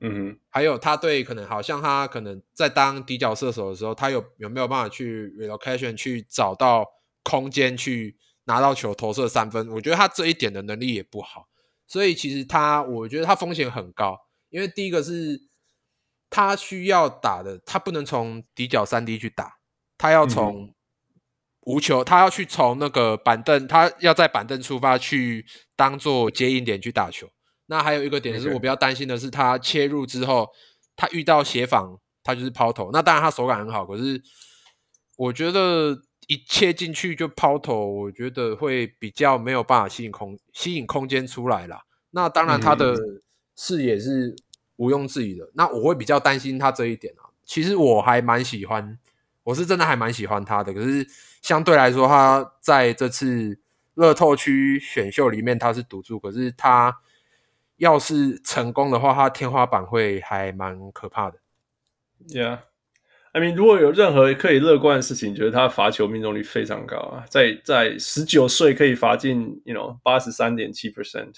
嗯哼，还有他对可能好像他可能在当底角射手的时候，他有有没有办法去 relocation 去找到空间去拿到球投射三分？我觉得他这一点的能力也不好，所以其实他我觉得他风险很高，因为第一个是。他需要打的，他不能从底角三 D 去打，他要从无球，他要去从那个板凳，他要在板凳出发去当做接应点去打球。那还有一个点是我比较担心的是，他切入之后，他遇到协防，他就是抛投。那当然他手感很好，可是我觉得一切进去就抛投，我觉得会比较没有办法吸引空吸引空间出来啦。那当然他的视野是。毋庸置疑的，那我会比较担心他这一点啊。其实我还蛮喜欢，我是真的还蛮喜欢他的。可是相对来说，他在这次乐透区选秀里面他是赌注，可是他要是成功的话，他天花板会还蛮可怕的。Yeah，I mean，如果有任何可以乐观的事情，觉得他罚球命中率非常高啊，在在十九岁可以罚进，you know，八十三点七 percent。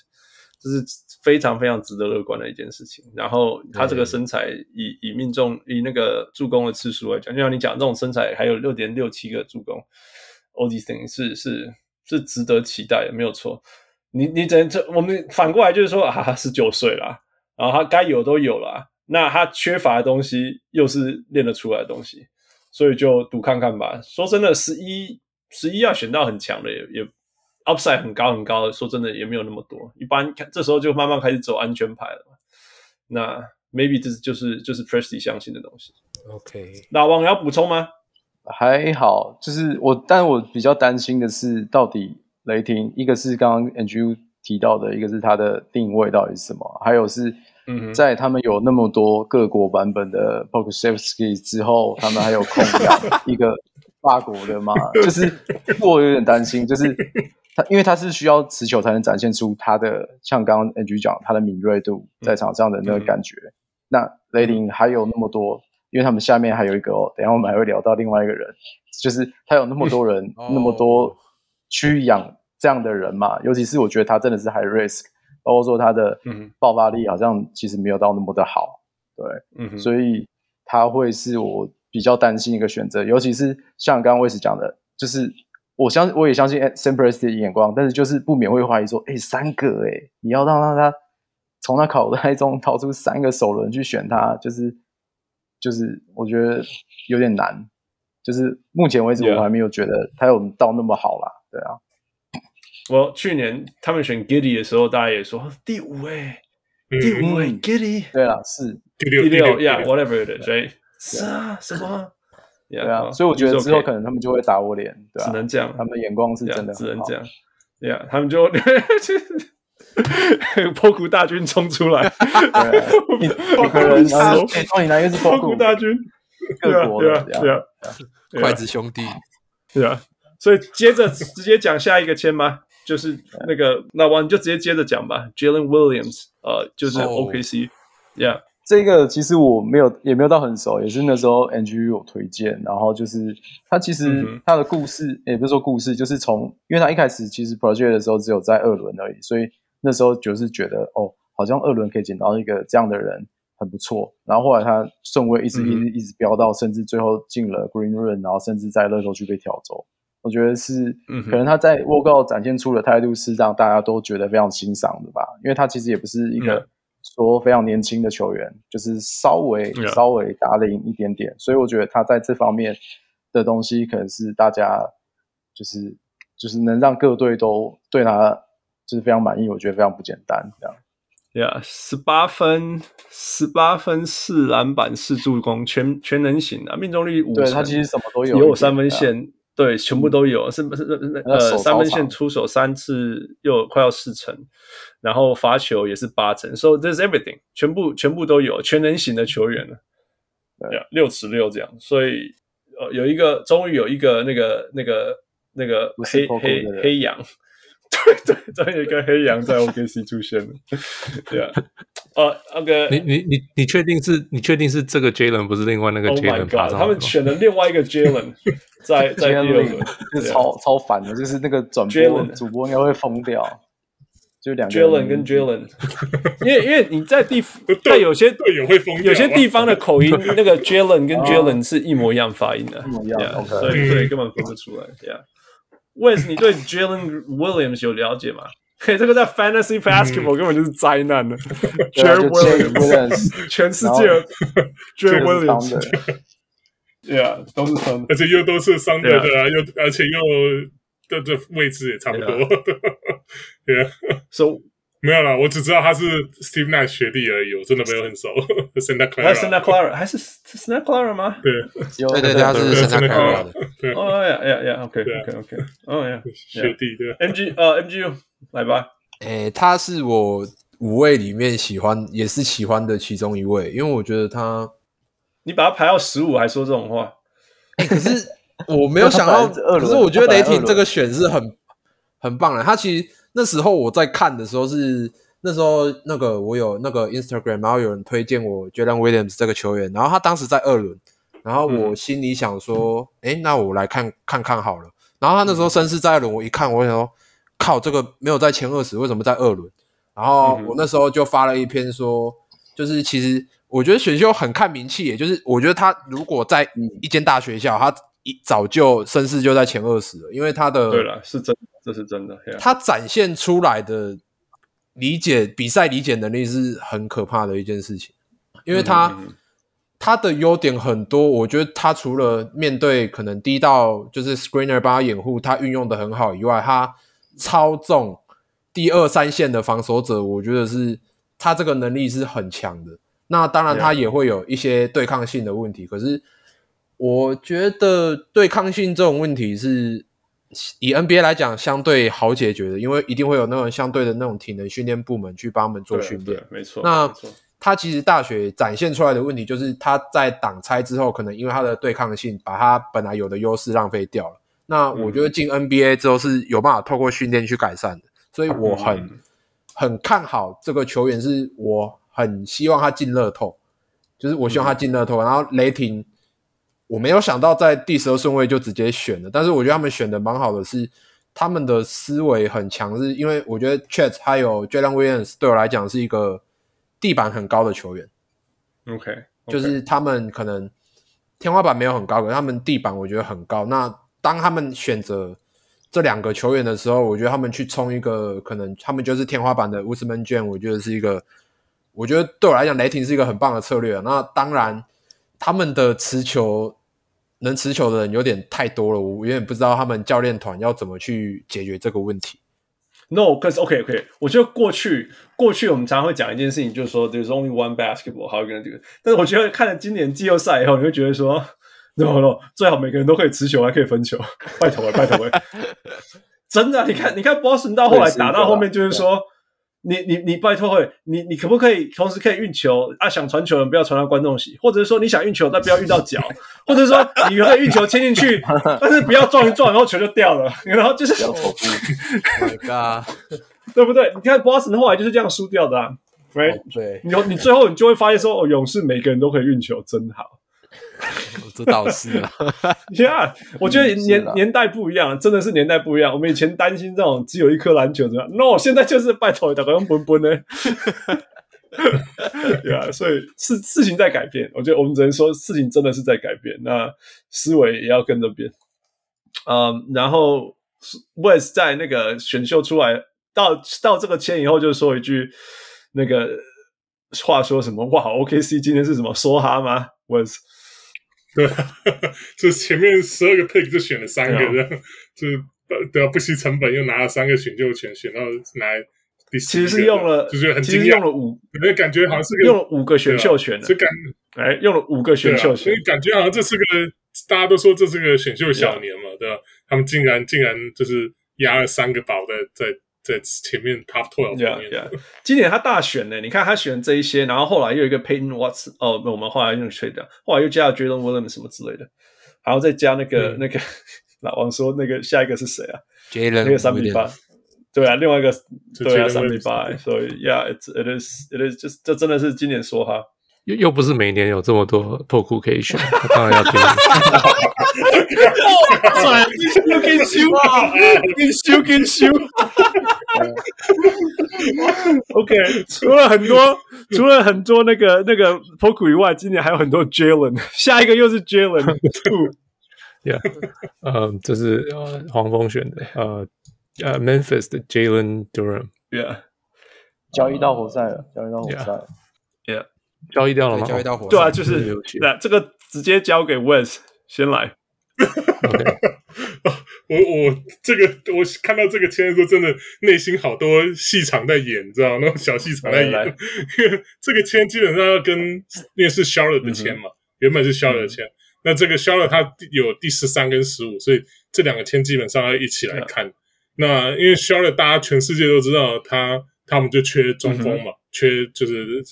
这是非常非常值得乐观的一件事情。然后他这个身材以，以以命中以那个助攻的次数来讲，就像你讲这种身材，还有六点六七个助攻，all these things 是是是值得期待的，没有错。你你只能这我们反过来就是说啊，十九岁啦，然后他该有都有了，那他缺乏的东西又是练得出来的东西，所以就赌看看吧。说真的，十一十一要选到很强的也也。Upside 很高很高的，说真的也没有那么多。一般看这时候就慢慢开始走安全牌了。那 maybe 这就是就是 Presty 相信的东西。OK，老王要补充吗？还好，就是我，但我比较担心的是，到底雷霆一个是刚刚 Andrew 提到的，一个是它的定位到底是什么，还有是在他们有那么多各国版本的 Pokusevski 之后，他们还有空养 一个法国的吗？就是我有点担心，就是。他因为他是需要持球才能展现出他的，像刚刚 Andrew 讲他的敏锐度，在场上的那个感觉。嗯、那雷霆还有那么多，因为他们下面还有一个哦，等一下我们还会聊到另外一个人，就是他有那么多人，嗯、那么多去养这样的人嘛。哦、尤其是我觉得他真的是 high risk，包括说他的爆发力好像其实没有到那么的好，对，嗯、所以他会是我比较担心一个选择，尤其是像刚刚威斯讲的，就是。我相信，我也相信 Sam Presti 的眼光，但是就是不免会怀疑说，哎、欸，三个哎、欸，你要让让他从他口袋中掏出三个首轮去选他，就是就是我觉得有点难。就是目前为止，我还没有觉得他有到那么好啦。对啊，我去年他们选 Giddey 的时候，大家也说第五哎，第五哎，Giddey，对啦，是第六，第六，Yeah，whatever it is，right？是啊，什么？对啊，所以我觉得之后可能他们就会打我脸，对啊，只能这样，他们的眼光是真的，只能这样，对啊，他们就 破库大军冲出来，每 个人啊，哎，你哪一个是破库大军？各国的，对啊，筷子兄弟，对啊，所以接着直接讲下一个签吗，就是那个那我你就直接接着讲吧，Jalen Williams，呃，就是 OKC，Yeah。这个其实我没有，也没有到很熟，也是那时候 Andrew 有推荐，然后就是他其实他的故事，也不是说故事，就是从，因为他一开始其实 project 的时候只有在二轮而已，所以那时候就是觉得哦，好像二轮可以捡到一个这样的人很不错，然后后来他顺位一直一直、嗯、一直飙到，甚至最后进了 Green Room，然后甚至在乐透区被挑走，我觉得是可能他在 Walkout 展现出的态度是让大家都觉得非常欣赏的吧，因为他其实也不是一个。嗯说非常年轻的球员，就是稍微稍微打领一点点，所以我觉得他在这方面的东西，可能是大家就是就是能让各队都对他就是非常满意，我觉得非常不简单。这样，对啊，十八分，十八分，四篮板，四助攻，全全能型的，命中率五成，对他其实什么都有，也有三分线，对，全部都有，是不是那呃三分线出手三次又快要四成，然后罚球也是八成，so there's everything，全部全部都有，全能型的球员了，对，六尺六这样，所以呃有一个终于有一个那个那个那个黑黑黑羊。对对，终于有一个黑羊在 OKC 出现了，对啊，哦，那个，你你你你确定是你确定是这个 Jalen 不是另外那个 Jalen？Oh my god！他们选了另外一个 Jalen 在在第二轮，就是超超烦的，就是那个转播主播应该会疯掉，就两个 Jalen 跟 Jalen，因为因为你在地在有些队友会疯掉，有些地方的口音，那个 Jalen 跟 Jalen 是一模一样发音的，一模一样，所以所以根本分不出来，对啊。Wes，你对 Jalen Williams 有了解吗？嘿，这个在 Fantasy Basketball 根本就是灾难了。Jalen Williams，全世界 Jalen Williams，Yeah，都是伤，而且又都是伤队的啊，又而且又的这位置也差不多。Yeah，So 没有啦，我只知道他是 Steve Nash 学弟而已，我真的没有很熟。Santa Clara，Santa Clara 还是 Santa Clara 吗？对，对对对，他是 Santa Clara 的。哦呀呀呀，OK，OK，OK，哦呀，学弟对。MG 呃 MGU 来吧。诶，他是我五位里面喜欢，也是喜欢的其中一位，因为我觉得他，你把他排到十五还说这种话，可是 我没有想到，可是我觉得雷霆这个选是很很棒的，他其实。那时候我在看的时候是那时候那个我有那个 Instagram，然后有人推荐我 Jalen Williams 这个球员，然后他当时在二轮，然后我心里想说，哎、嗯，那我来看看看好了。然后他那时候身世在二轮，我一看，我想说，靠，这个没有在前二十，为什么在二轮？然后我那时候就发了一篇说，就是其实我觉得选秀很看名气，也就是我觉得他如果在一间大学校，他一早就身世就在前二十了，因为他的对了是真。这是真的.他展现出来的理解比赛理解能力是很可怕的一件事情，因为他、嗯、他的优点很多，我觉得他除了面对可能低到就是 screener 帮他掩护，他运用的很好以外，他操纵第二三线的防守者，我觉得是他这个能力是很强的。那当然他也会有一些对抗性的问题，可是我觉得对抗性这种问题是。以 NBA 来讲，相对好解决的，因为一定会有那种相对的那种体能训练部门去帮他们做训练。没错。那他其实大学展现出来的问题，就是他在挡拆之后，可能因为他的对抗性，把他本来有的优势浪费掉了。那我觉得进 NBA 之后是有办法透过训练去改善的，所以我很、嗯、很看好这个球员，是我很希望他进乐透，就是我希望他进乐透，嗯、然后雷霆。我没有想到在第十二顺位就直接选了，但是我觉得他们选的蛮好的是，是他们的思维很强，是因为我觉得 Chet 还有 Jalen Williams 对我来讲是一个地板很高的球员。OK，, okay. 就是他们可能天花板没有很高，可是他们地板我觉得很高。那当他们选择这两个球员的时候，我觉得他们去冲一个可能他们就是天花板的 Ousmane Dieng，我觉得是一个，我觉得对我来讲雷霆是一个很棒的策略。那当然他们的持球。能持球的人有点太多了，我有点不知道他们教练团要怎么去解决这个问题。No，cause OK OK，我觉得过去过去我们常常会讲一件事情，就是说 There's only one basketball，好一个人这个。但是我觉得看了今年季后赛以后，你会觉得说 No No，最好每个人都可以持球，还可以分球，拜托了，拜托了，真的，你看你看 Boston 到后来打到后面就是说。你你你拜托会，你你可不可以同时可以运球啊？想传球的不要传到观众席，或者是说你想运球但不要运到脚，或者是说你可以运球切进去，但是不要撞一撞，然后球就掉了，然后就是。对不对？你看 Boston 后来就是这样输掉的?对，你你最后你就会发现说，哦，勇士每个人都可以运球，真好。这倒是啊，Yeah，我觉得年年代不一样，真的是年代不一样。我们以前担心这种只有一颗篮球怎么样，No，现在就是拜托打个用奔奔呢。对啊，所以事事情在改变，我觉得我们只能说事情真的是在改变，那思维也要跟着变。嗯、um，然后 Wes 在那个选秀出来到到这个签以后，就说一句那个话，说什么哇，OKC 今天是什么梭哈吗？Wes。对，就前面十二个 pick 就选了三个，这样、啊、就是对啊，不惜成本又拿了三个选秀权，选到来第其实是用了，就是很惊讶。用了五，感觉好像是个用了五个选秀权，是感哎用了五个选秀权，所以感觉好像这是个大家都说这是个选秀小年嘛，对吧？他们竟然竟然就是压了三个宝在在在前面 top twelve 里面。今年他大选呢，你看他选这一些，然后后来又有一个 Peyton Watson，哦，我们后来用 trade 掉，后来又加了 Jalen Williams 什么之类的，然后再加那个那个 老王说那个下一个是谁啊？Jalen 那个三比八。对啊，另外一个对啊，三比八，所以 Yeah，it it is it is just 这真的是今年说哈，又又不是每年有这么多破裤可以选，他 当然要听。又跟修啊，跟修跟修。OK，除了很多，除了很多那个那个破裤以外，今年还有很多 Jalen，下一个又是 Jalen。Yeah，嗯，这是黄蜂选的，呃。呃、uh,，Memphis 的 Jalen Durham。Yeah，交易到活塞了，交易到活塞交易掉了吗？交易到活塞，对啊，就是那这个直接交给 Wes 先来。Okay. 我我这个我看到这个签的时候，真的内心好多戏场在演，你知道吗？那种小戏场在演，因为这个签基本上要跟因为是 Charlotte 的签嘛，嗯、原本是 Charlotte 的签，嗯、那这个 Charlotte 它有第十三跟十五，所以这两个签基本上要一起来看。那因为 Charlotte 大家全世界都知道他，他们就缺中锋嘛，缺就是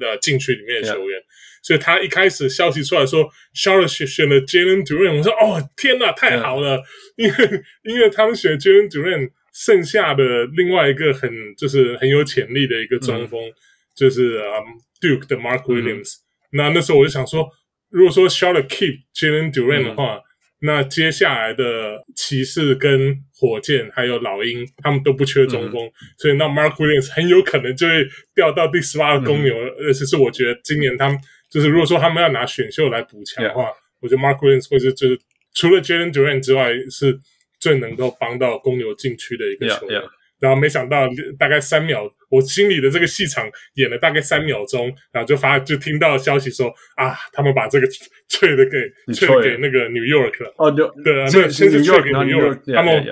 呃禁区里面的球员.所以他一开始消息出来说 Charlotte 选选了 Jalen Duran，我说哦天哪，太好了.因为因为他们选 Jalen Duran，剩下的另外一个很就是很有潜力的一个中锋，嗯、就是啊、um, Duke 的 Mark Williams，、嗯、那那时候我就想说，如果说 Charlotte keep Jalen Duran 的话。嗯那接下来的骑士跟火箭还有老鹰，他们都不缺中锋，嗯、所以那 Mark Williams 很有可能就会掉到第十八个公牛。而且、嗯、是我觉得今年他们就是如果说他们要拿选秀来补强的话.我觉得 Mark Williams 会是就是除了 Jalen Duran 之外，是最能够帮到公牛禁区的一个球员。Yeah, yeah. 然后没想到大概三秒，我心里的这个戏场演了大概三秒钟，然后就发就听到消息说啊，他们把这个 trade 给 trade 给那个 New York 了。哦，对啊，那先是 trade 给 New York，他们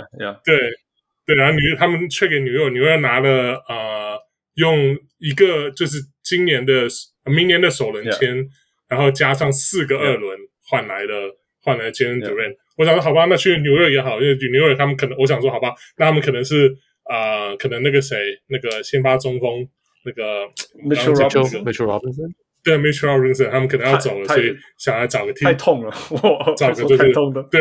对对，然后纽他们 trade 给 New York，New York 拿了呃，用一个就是今年的明年的首轮签，然后加上四个二轮换来了换来了 Jalen Duran。我想说好吧，那去纽约也好，因为 New York 他们可能我想说好吧，那他们可能是。啊、呃，可能那个谁，那个先发中锋，那个 Mitchell Robinson，对 Mitchell Robinson，他们可能要走了，所以想来找个替，太痛了，哇，找个就是太痛的，对，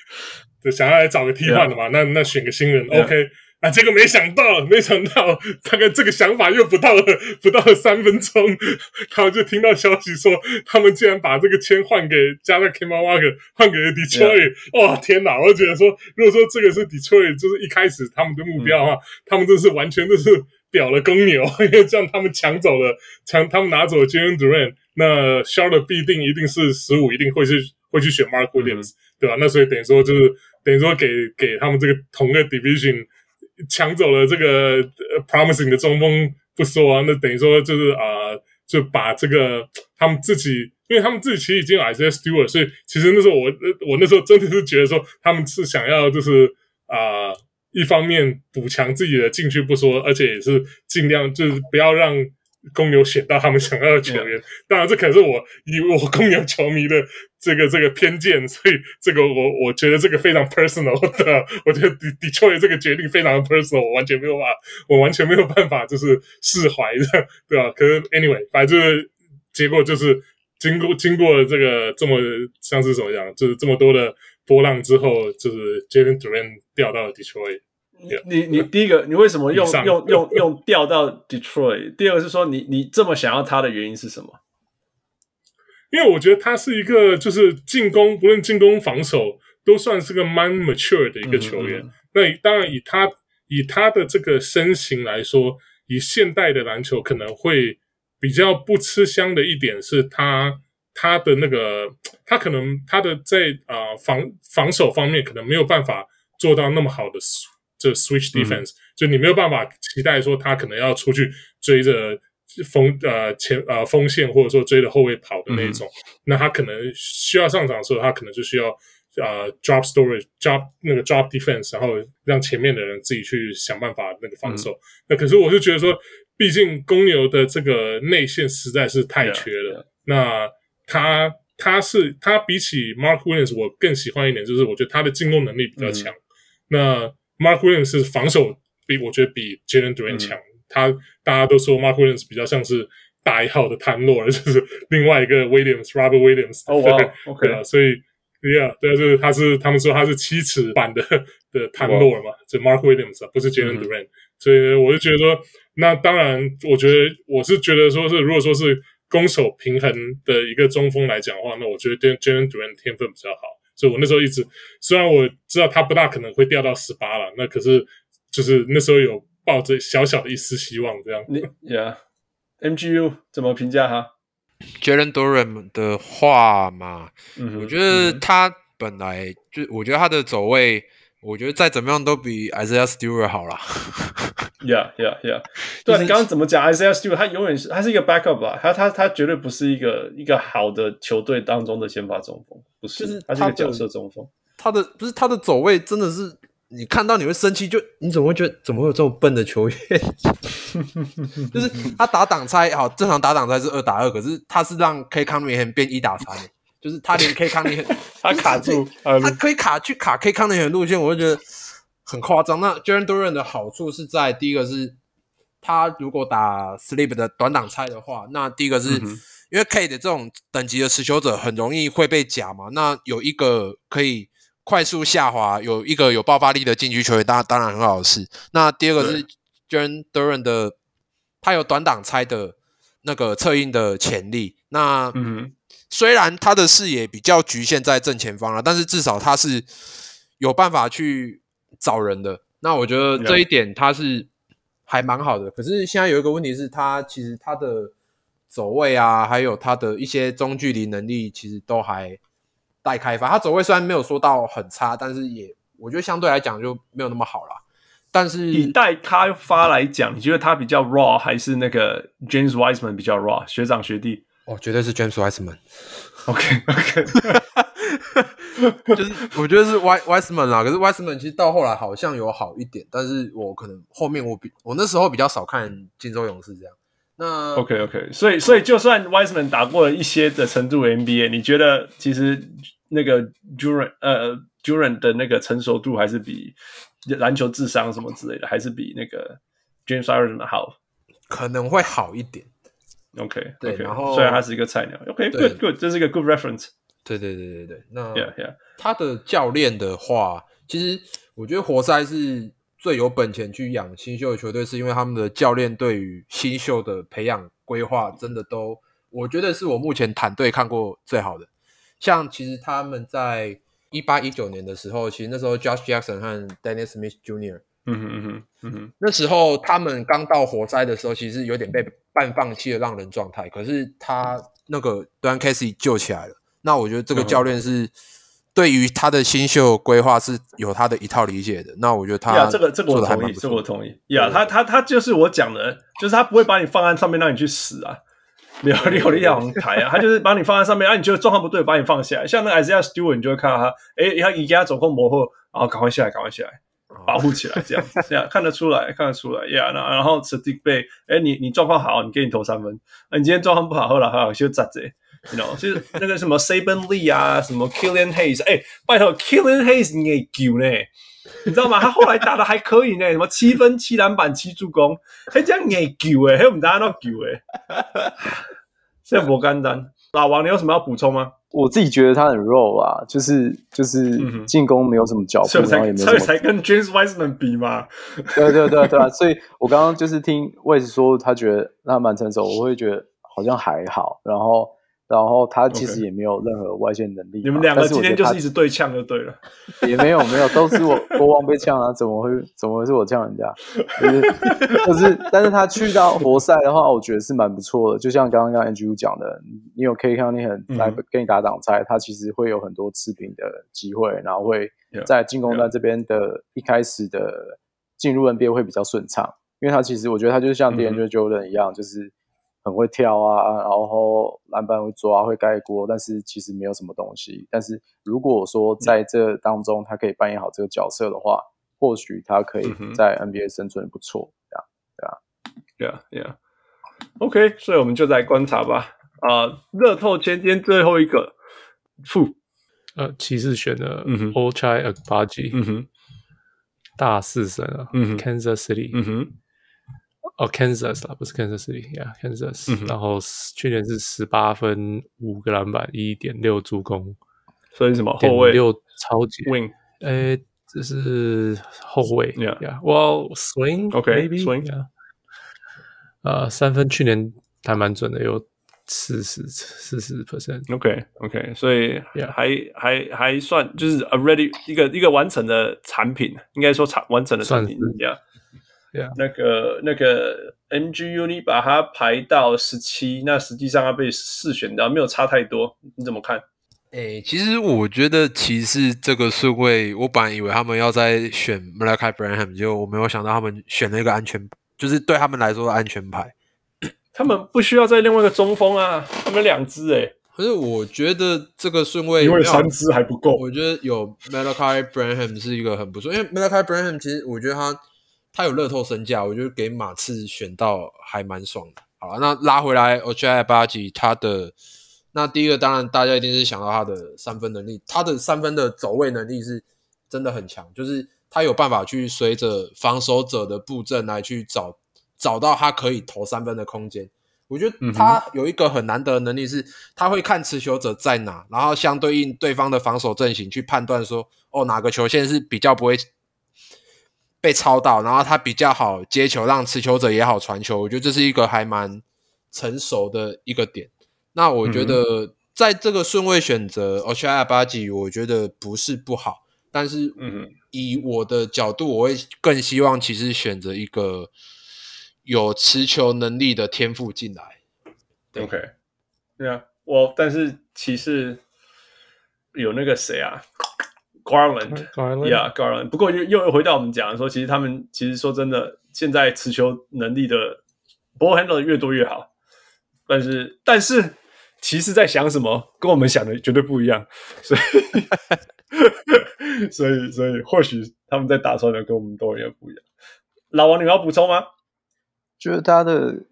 就想要来找个替换的嘛.那那选个新人 Yeah.，OK。啊，结果没想到，没想到，大概这个想法又不到了，不到了三分钟，他们就听到消息说，他们竟然把这个签换给加勒 Kemba Walker，换给了 Detroit。哇哦，天哪！我觉得说，如果说这个是 Detroit，就是一开始他们的目标的话，嗯、他们这是完全就是表了公牛，因为这样他们抢走了，抢他们拿走了 Jalen Duran，那 Charlotte 必定一定是十五，一定会去会去选 Mark Williams，、嗯、对吧？那所以等于说就是等于说给给他们这个同个 Division。抢走了这个 promising 的中锋不说啊，那等于说就是啊、就把这个他们自己，因为他们自己其实已经有 Isaiah Stewart，所以其实那时候我我那时候真的是觉得说他们是想要就是啊、一方面补强自己的禁区不说，而且也是尽量就是不要让。公牛选到他们想要的球员.当然这可能是我以我公牛球迷的这个这个偏见，所以这个我我觉得这个非常 personal 的，我觉得 Detroit 这个决定非常 personal，我完全没有办法，我完全没有办法就是释怀的，对吧？可是 anyway，反正就是结果就是经过经过这个这么像是怎么样，就是这么多的波浪之后，就是 Jalen Duren 调到了 Detroit。你你第一个，你为什么用上用用 用调到 Detroit？第二个是说你，你你这么想要他的原因是什么？因为我觉得他是一个，就是进攻，不论进攻防守，都算是个蛮 mature 的一个球员。嗯嗯，那当然，以他以他的这个身形来说，以现代的篮球可能会比较不吃香的一点是他他的那个，他可能他的在啊、呃、防防守方面可能没有办法做到那么好的。这 switch defense，、嗯、就你没有办法期待说他可能要出去追着锋呃前呃锋线或者说追着后卫跑的那种，嗯、那他可能需要上场的时候，他可能就需要呃 drop storage drop 那个 drop defense，然后让前面的人自己去想办法那个防守。嗯、那可是我是觉得说，毕竟公牛的这个内线实在是太缺了。那他他是他比起 Mark Williams，我更喜欢一点，就是我觉得他的进攻能力比较强。嗯、那 Mark Williams 是防守比我觉得比 Jalen Duren 强。嗯、他大家都说 Mark Williams 比较像是大一号的摊诺，就是另外一个 Williams Robert Williams。哦哇，OK 啊，所以 Yeah，对啊，就是他是他们说他是七尺版的的摊诺嘛，就 Mark Williams 啊不是 Jalen Duren。嗯、所以我就觉得说，那当然，我觉得我是觉得说是如果说是。攻守平衡的一个中锋来讲的话，那我觉得 Jalen Duren 天分比较好，所以我那时候一直虽然我知道他不大可能会掉到十八了，那可是就是那时候有抱着小小的一丝希望这样。你 Yeah，MGU 怎么评价他？Jalen Duren 的话嘛，嗯、我觉得他本来就我觉得他的走位。我觉得再怎么样都比 Isaiah Stewart 好啦。Yeah, yeah, yeah。对啊，你刚刚怎么讲 Isaiah Stewart？他永远是他是一个 backup 吧？他他他绝对不是一个一个好的球队当中的先发中锋，不是，就是他，他是一个角色中锋。他的不是他的走位真的是你看到你会生气，就你怎么会觉得怎么会有这么笨的球员？就是他打挡拆好，正常打挡拆是二打二，可是他是让 Cade Cunningham 变一打三。就是他连 K 康尼，他卡住，他可以卡去卡 K 康尼的路线，我就觉得很夸张。那 j a r e n Duran 的好处是在第一个是，他如果打 Sleep 的短挡拆的话，那第一个是、嗯、因为 K 的这种等级的持球者很容易会被夹嘛。那有一个可以快速下滑，有一个有爆发力的禁区球员，当然当然很好的事。那第二个是 j a r e n Duran 的，他有短挡拆的那个策应的潜力。那嗯。虽然他的视野比较局限在正前方了，但是至少他是有办法去找人的。那我觉得这一点他是还蛮好的。可是现在有一个问题是，他其实他的走位啊，还有他的一些中距离能力，其实都还待开发。他走位虽然没有说到很差，但是也我觉得相对来讲就没有那么好了。但是以待开发来讲，你觉得他比较 raw，还是那个 James Wiseman 比较 raw？学长学弟？哦，绝对是 James Wiseman。OK，OK，就是我觉得是 Wiseman 啦。可是 Wiseman 其实到后来好像有好一点，但是我可能后面我比我那时候比较少看金州勇士这样。那 OK，OK，okay, okay. 所以所以就算 Wiseman 打过了一些的程度 NBA，你觉得其实那个 Duran 呃 Duran 的那个成熟度还是比篮球智商什么之类的，还是比那个 James Wiseman 好？可能会好一点。OK，对，然后虽然他是一个菜鸟，OK，Good，Good，这是一个 Good reference。对对对对对，那 Yeah Yeah，他的教练的话，其实我觉得活塞是最有本钱去养新秀的球队，是因为他们的教练对于新秀的培养规划真的都，我觉得是我目前团队看过最好的。像其实他们在一八一九年的时候，其实那时候 Josh Jackson 和 Dennis Smith Jr. 嗯哼嗯哼嗯哼，那时候他们刚到活塞的时候，其实有点被半放弃的让人状态。可是他那个 Dwane Casey 救起来了。那我觉得这个教练是对于他的新秀规划是有他的一套理解的。那我觉得他呀，这个这个我同意，这个我同意。呀，他他他就是我讲的，就是他不会把你放在上面让你去死啊，没有你有力量台啊，他就是把你放在上面，啊，你觉得状况不对，把你放下来。像那个 Isaiah Stewart，你就会看到他，诶，他一给他走空模糊，然后赶快下来，赶快下来。保护起来，这样，这样看得出来，看得出来，Yeah，那然后 Sadiq Bay，哎，你你状况好，你给你投三分，啊，你今天状况不好，后来还有些杂子，You know，就是那个什么 Saben Lee 啊，什么 Killian Hayes，哎，拜托 Killian Hayes 你给救呢，你知道吗？他后来打的还可以呢，什么七分、七篮板、七助攻，还这样给救哎，还我们大家都救哎，这不简单。老王，你有什么要补充吗？我自己觉得他很肉啊，就是就是进攻没有什么脚步，嗯、然后也没有什么，所以才跟 James Wiseman 比嘛。对对对对啊！所以我刚刚就是听 Wes 说，他觉得他蛮成熟，我会觉得好像还好，然后。然后他其实也没有任何外线能力。你们两个今天就是一直对呛就对了。也没有没有，都是我国王被呛啊，怎么会怎么会是我呛人家？就是 就是，但是他去到活塞的话，我觉得是蛮不错的。就像刚刚刚 Andrew 讲的，你有 Cade Cunningham 来跟你打挡拆，他其实会有很多持平的机会，然后会在进攻端这边的一开始的进入 NBA 会比较顺畅，因为他其实我觉得他就像 DeAndre Jordan 一样，就是。很会跳啊，然后篮板会抓，会盖锅，但是其实没有什么东西。但是如果说在这当中他可以扮演好这个角色的话，嗯、或许他可以在 NBA 生存不错。这样、嗯，对啊，Yeah，Yeah，OK，所以我们就来观察吧。啊、呃，乐透今天最后一个负，呃，骑士选的 Ochai Agbaji，嗯哼，大四神啊，嗯哼，Kansas City，嗯哼。哦，Kansas 啦，不是 Kansas City，Yeah，Kansas。嗯、然后去年是十八分、五个篮板、一点六助攻，所以什么后卫六超级 Wing？诶，这是后卫，Yeah，Well swing，OK，swing，呃，三分去年还蛮准的，有四十四十 percent，OK，OK，所以还还还算就是 already 一个一个完成的产品，应该说产完成的产品，Yeah。Yeah. 那个那个 MGU 你把它排到十七，那实际上它被四选到，没有差太多，你怎么看？诶、欸，其实我觉得骑士这个顺位，我本来以为他们要在选 Malachi Branham，就我没有想到他们选了一个安全，就是对他们来说的安全牌。他们不需要在另外一个中锋啊，他们两支诶。可是我觉得这个顺位因为三支还不够，我觉得有 Malachi Branham 是一个很不错，因为 Malachi Branham 其实我觉得他。他有乐透身价，我觉得给马刺选到还蛮爽的。好了，那拉回来，Ochai Agbaji 他的那第一个当然大家一定是想到他的三分能力，他的三分的走位能力是真的很强，就是他有办法去随着防守者的布阵来去找找到他可以投三分的空间。我觉得他有一个很难得的能力是，他会看持球者在哪，然后相对应对方的防守阵型去判断说，哦，哪个球线是比较不会。被抄到，然后他比较好接球，让持球者也好传球。我觉得这是一个还蛮成熟的一个点。那我觉得在这个顺位选择 Ochai Agbaji 我觉得不是不好。但是，嗯，以我的角度，我会更希望其实选择一个有持球能力的天赋进来。OK，对啊，我但是其实有那个谁啊？Garland，Yeah，Garland。不过又又回到我们讲的说，其实他们其实说真的，现在持球能力的 ball handler 越多越好。但是但是，骑士在想什么，跟我们想的绝对不一样。所以所以 所以，或许他们在打算的跟我们都有点不一样。老王，你要补充吗？就是他的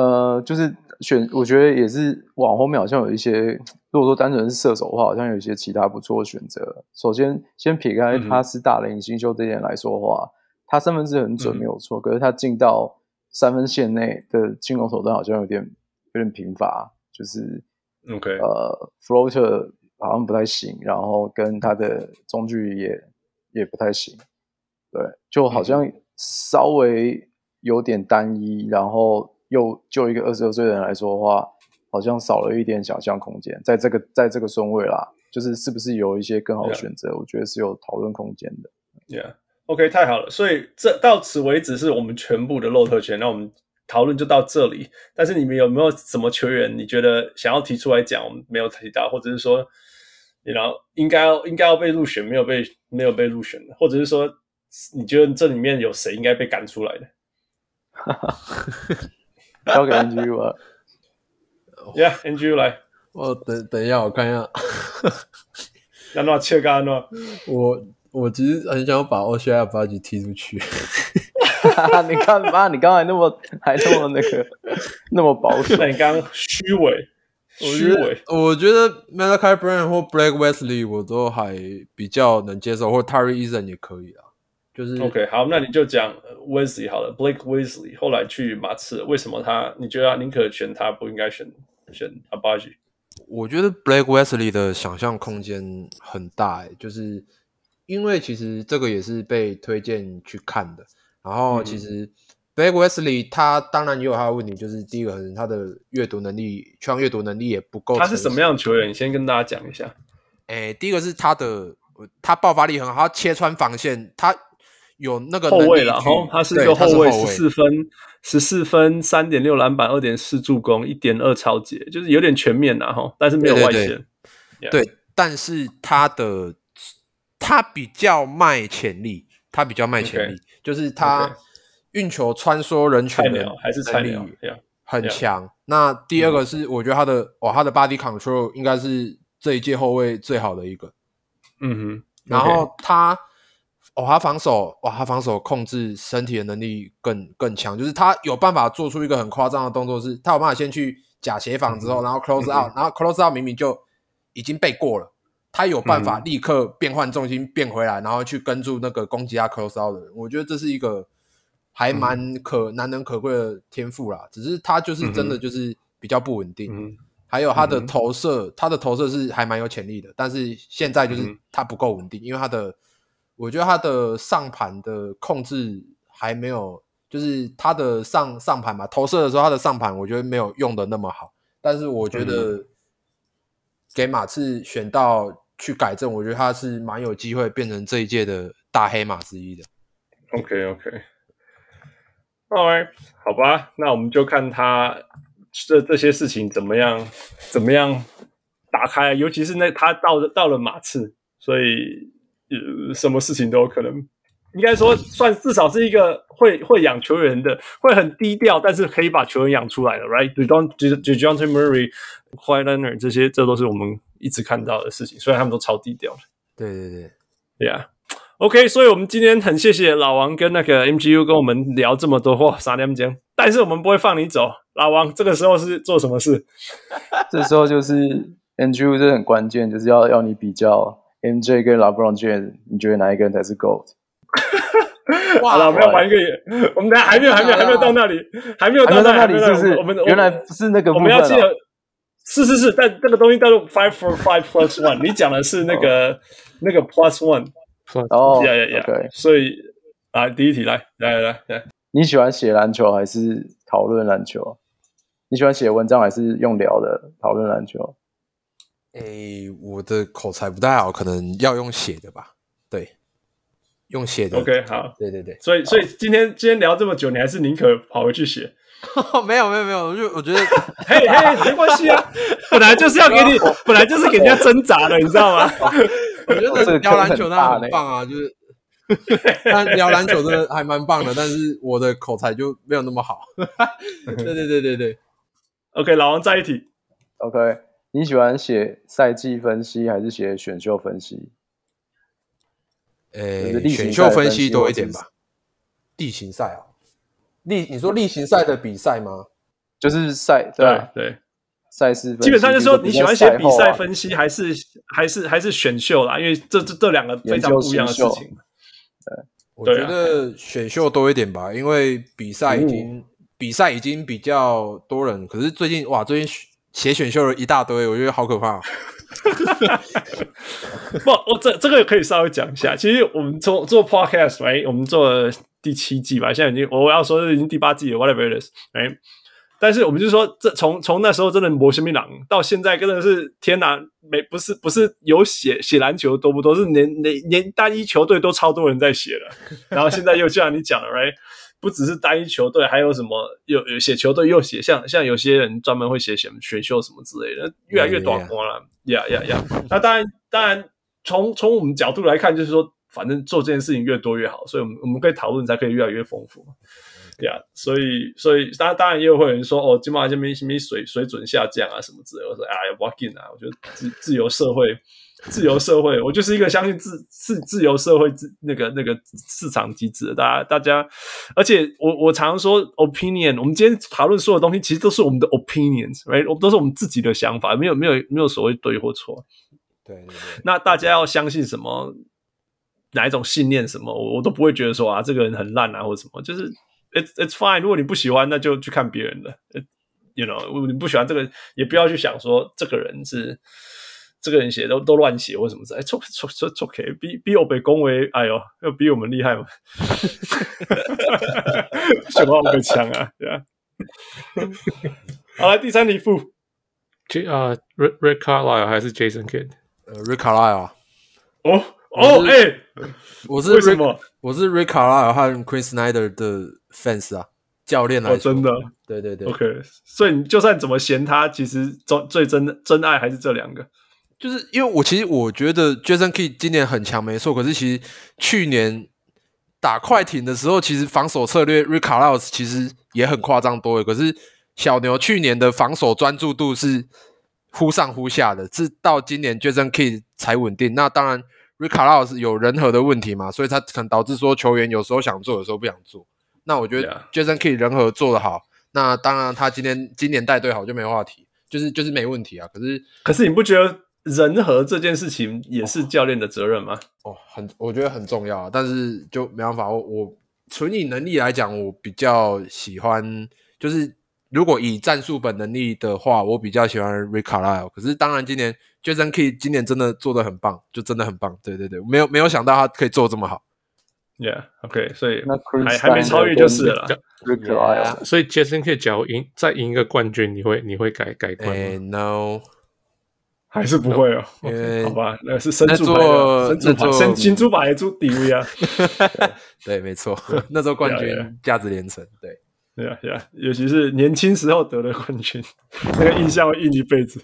呃，就是。选我觉得也是往后面好像有一些，如果说单纯是射手的话，好像有一些其他不错的选择。首先，先撇开他是大龄新秀这点来说的话，嗯、他三分是很准没有错，嗯、可是他进到三分线内的进攻手段好像有点有点贫乏，就是 OK 呃 floater 好像不太行，然后跟他的中距离也也不太行，对，就好像稍微有点单一，然后。又就一个二十二岁的人来说的话，好像少了一点想象空间。在这个在这个顺位啦，就是是不是有一些更好的选择？Yeah. 我觉得是有讨论空间的。Yeah，OK，、okay, 太好了。所以这到此为止是我们全部的漏特权，那我们讨论就到这里。但是你们有没有什么球员你觉得想要提出来讲？我们没有提到，或者是说，你知道应该应该要被入选，没有被没有被入选的，或者是说你觉得这里面有谁应该被赶出来的？哈哈。交给 NGU 啊，Yeah，NGU 来。我等等一下，我看一下。安诺切干诺，我我其实很想把 Ochai Agbaji 踢出去。你看吧，你刚才那么还那么那个那么保守，你刚刚虚伪，虚伪。我觉得 Malachi Branham 或 Blake Wesley 我都还比较能接受，或 Terry Eason 也可以啊。就是 OK，好，那你就讲 Wesley 好了，Blake Wesley 后来去马刺，为什么他？你觉得宁可选他，不应该选选 Agbaji？我觉得 Blake Wesley 的想象空间很大，欸，就是因为其实这个也是被推荐去看的。然后其实 Blake Wesley 他当然也有他的问题，就是第一个可能他的阅读能力，全场阅读能力也不够。他是什么样的球员？你先跟大家讲一下。哎，第一个是他的，他爆发力很好，他切穿防线，他。有那个后卫了，哦，他是一个后卫，十四分，十四分，三点六篮板，二点四助攻，一点二抄截，就是有点全面呐，吼，但是没有外线。对，对，对，Yeah. 但是他的他比较卖潜力，他比较卖潜力，Okay. 就是他运球穿梭人群的还是能力，很强。Yeah. 那第二个是，我觉得他的、嗯、哇，他的 body control 应该是这一届后卫最好的一个。嗯哼，然后他哦，他防守哇，他防守控制身体的能力更更强，就是他有办法做出一个很夸张的动作是，是他有办法先去假协防之后，嗯、然后 close out，、嗯、然后 close out 明明就已经被过了。他有办法立刻变换重心变回来，嗯、然后去跟住那个攻击他 close out 的人。我觉得这是一个还蛮可、嗯、难能可贵的天赋啦。只是他就是真的就是比较不稳定。嗯、还有他的投射，嗯、他的投射是还蛮有潜力的，但是现在就是他不够稳定，因为他的我觉得他的上盘的控制还没有，就是他的上上盘嘛，投射的时候他的上盘我觉得没有用的那么好。但是我觉得。给马刺选到去改正，我觉得他是蛮有机会变成这一届的大黑马之一的。OK OK，Alright，好吧，那我们就看他这这些事情怎么样怎么样打开，尤其是那他到了到了马刺，所以呃什么事情都有可能。应该说算至少是一个会会养球员的，会很低调，但是可以把球员养出来的，right？Dejounte Murray、Kawhi Leonard 这些，这都是我们一直看到的事情。虽然他们都超低调的。对对对，Yeah。OK，所以我们今天很谢谢老王跟那个 MGU 跟我们聊这么多话，三点钟。但是我们不会放你走，老王这个时候是做什么事？这时候就是 MGU 这很关键，就是要要你比较 MJ 跟 LeBron James，你觉得哪一个人才是 GOAT？好了，我们要玩一个，我们等下还没有，还没有，还没有到那里，还没有到那里，是不是？我们原来不是那个，我们要记得，是是是，但这个东西叫做 five for five plus one，你讲的是那个 那个 plus one，哦，呀呀呀，所以来第一题，来来来来，你喜欢写篮球还是讨论篮球？你喜欢写文章还是用聊的讨论篮球？诶，我的口才不太好，可能要用写的吧。对用写的，OK，好，对对对，所以所以今天今天聊这么久，你还是宁可跑回去写？没有没有没有，我就我觉得，嘿嘿，没关系啊，本来就是要给你，本来就是给人家挣扎的，你知道吗？我觉得聊篮球那很棒啊，就是，但聊篮球真的还蛮棒的，但是我的口才就没有那么好。对对对对对，OK，老王再一题，OK，你喜欢写赛季分析还是写选秀分析？呃，选秀分析多一点吧。例行赛啊，例你说例行赛的比赛吗？就是赛对对赛事，基本上就是说你喜欢写比赛分析还是还是还是选秀啦？因为这这这两个非常不一样的事情。对，我觉得选秀多一点吧，因为比赛已经比赛已经比较多人，可是最近哇，最近写选秀的一大堆，我觉得好可怕。不，我这这个可以稍微讲一下。其实我们做做 podcast，哎，我们做了第七季吧，现在已经我要说是已经第八季了，whatever it is，哎。但是我们就说，这从从那时候真的魔神秘狼到现在，真的是天哪！没不是不是有写写篮球多不多，是连连连单一球队都超多人在写了。然后现在又像你讲的，right？不只是单一球队，还有什么有有写球队又写，像像有些人专门会写选选秀什么之类的，越来越短光了。呀呀呀！那当然当然，从从我们角度来看，就是说，反正做这件事情越多越好，所以我们我们可以讨论才可以越来越丰富。呀、yeah，所以所以当然当然也有会有人说哦，今晚这边什么水水准下降啊什么之类的。我说哎呀，walk in 啊，我觉得自自由社会。自由社会，我就是一个相信自自自由社会自那个那个市场机制的。大家大家，而且我我常常说 opinion，我们今天讨论所有东西，其实都是我们的 opinions，right？我们都是我们自己的想法，没有没有没有所谓对或错。对，对，对，那大家要相信什么？哪一种信念？什么？我我都不会觉得说啊，这个人很烂啊，或者什么。就是 it's it's fine。如果你不喜欢，那就去看别人的。You know，你不喜欢这个，也不要去想说这个人是。这个人写都都乱写，为什么？哎，错错错错，OK，比比我被恭维，哎呦，要比我们厉害吗？什么我被枪啊？对啊。好，来第三题，副，J 啊，Rick Rick Carlisle 还是 Jason Kidd？呃，Rick Carlisle。哦哦，哎，我是为什么？我是 Rick Carlisle 和 Quin Snyder 的 fans 啊，教练来说，真的，对对对，OK。所以你就算怎么嫌他，其实最最真真爱还是这两个。就是因为我其实我觉得 Jason Kidd 今年很强，没错。可是其实去年打快艇的时候，其实防守策略 Rick Carlisle 其实也很夸张多的。可是小牛去年的防守专注度是忽上忽下的，是到今年 Jason Kidd 才稳定。那当然，Rick Carlisle 有人和的问题嘛，所以他可能导致说球员有时候想做，有时候不想做。那我觉得 Jason Key 人和做得好，那当然他今天今年带队好就没话题，就是就是没问题啊。可是可是你不觉得人和这件事情也是教练的责任吗？哦，很我觉得很重要啊，但是就没办法，我我纯以能力来讲，我比较喜欢就是。如果以战术本能力的话，我比较喜欢 Carlisle。可是当然，今年 Jason Kidd 今年真的做的很棒，就真的很棒。对对对，没有没有想到他可以做这么好。Yeah，OK，、okay, 所以还还没超越就是了。Carlisle，所以 Jason Key 假如赢再赢一个冠军，你会你会改改观吗、欸、？No，还是不会哦。因为好吧，那是生猪牌，生猪生金猪牌猪底位啊。对，没错，那时候冠军价值连城。对。对呀，对呀，尤其是年轻时候得的冠军，那个印象会印一辈子。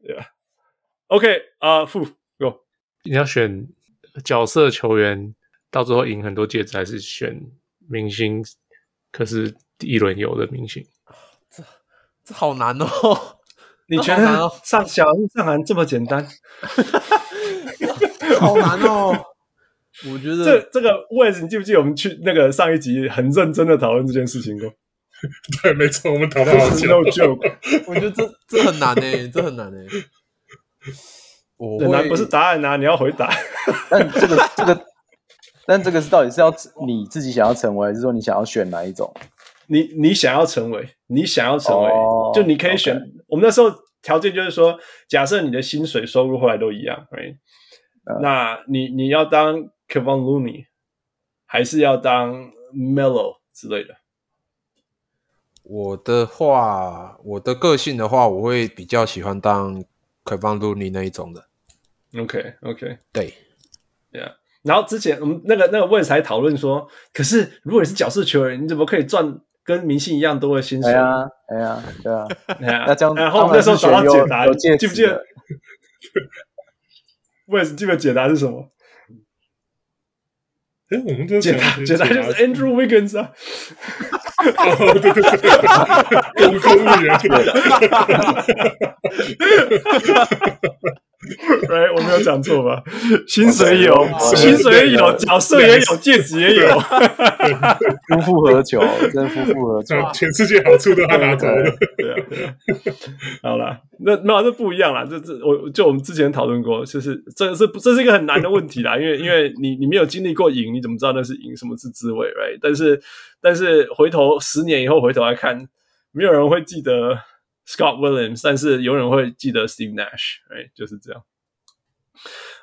对呀，OK 啊，副，Go，你要选角色球员，到最后赢很多戒指，还是选明星？可是第一轮有的明星，这这好难哦！你觉得上小上篮这么简单？好难哦！我觉得这这个位置，你记不记得我们去那个上一集很认真的讨论这件事情过？对，没错，我们讨论好久。No joke，我觉得这这很难诶，这很难诶。很难不是答案啊，你要回答。但这个这个，但这个是到底是要你自己想要成为，还是说你想要选哪一种？你你想要成为，你想要成为，oh, 就你可以选。Okay. 我们那时候条件就是说，假设你的薪水收入后来都一样，right？、Uh, 那你你要当。Kevin Looney 还是要当 Melo 之类的。我的话，我的个性的话，我会比较喜欢当 Kevin Looney 那一种的。OK OK，对，Yeah。然后之前我们那个那个问才讨论说，可是如果你是角色球员，你怎么可以赚跟明星一样多的薪水？哎呀，哎呀，对啊。那这样，然后那时候找到解答，记不记得？问基本解答是什么？哎，我们这简单简单就是 Andrew Wiggins 啊，哦，对对对，公公务员，哎，我没有讲错吧？薪水有，薪水也有，角色也有，戒指也有，夫复何求？真夫复何求？全世界好处都他拿走了。对啊，对啊。好了，那没有，这不一样啦。这这，我就我们之前讨论过，就是这是这是一个很难的问题啦。因为因为你你没有经历过赢，你怎么知道那是赢？什么是滋味？Right？但是但是回头十年以后回头来看，没有人会记得。Scott Williams，但是有人会记得 Steve Nash，哎，就是这样。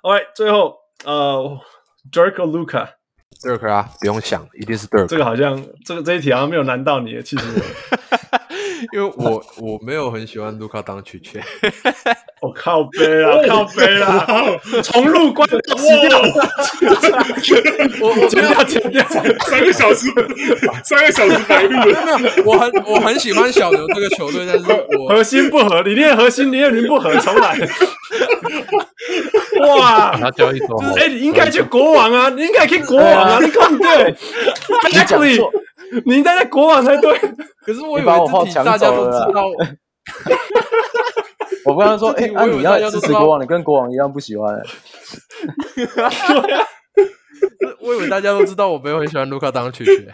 OK，最后呃，Dirk or Luka，Dirk 啊，不用想，一定是 Dirk。这个好像这个这一题好像没有难到你，其实因为我 我没有很喜欢 Luka 当曲线。我靠背啊，靠背啊，重入关掉，我剪掉剪掉，三个小时，三个小时白录。没有，我很我很喜欢小牛这个球队，但是我核心不合，理念核心理念不合，重来。哇，他交易多，哎，你应该去国王啊，你应该去国王啊，你看对，Exactly，你应该在国王才对。可是我以为这题大家都知道。我刚刚说，哎、欸，那、啊、你要支持国王，你跟国王一样不喜欢、欸。我以为大家都知道，我没有很喜欢卢卡当曲曲。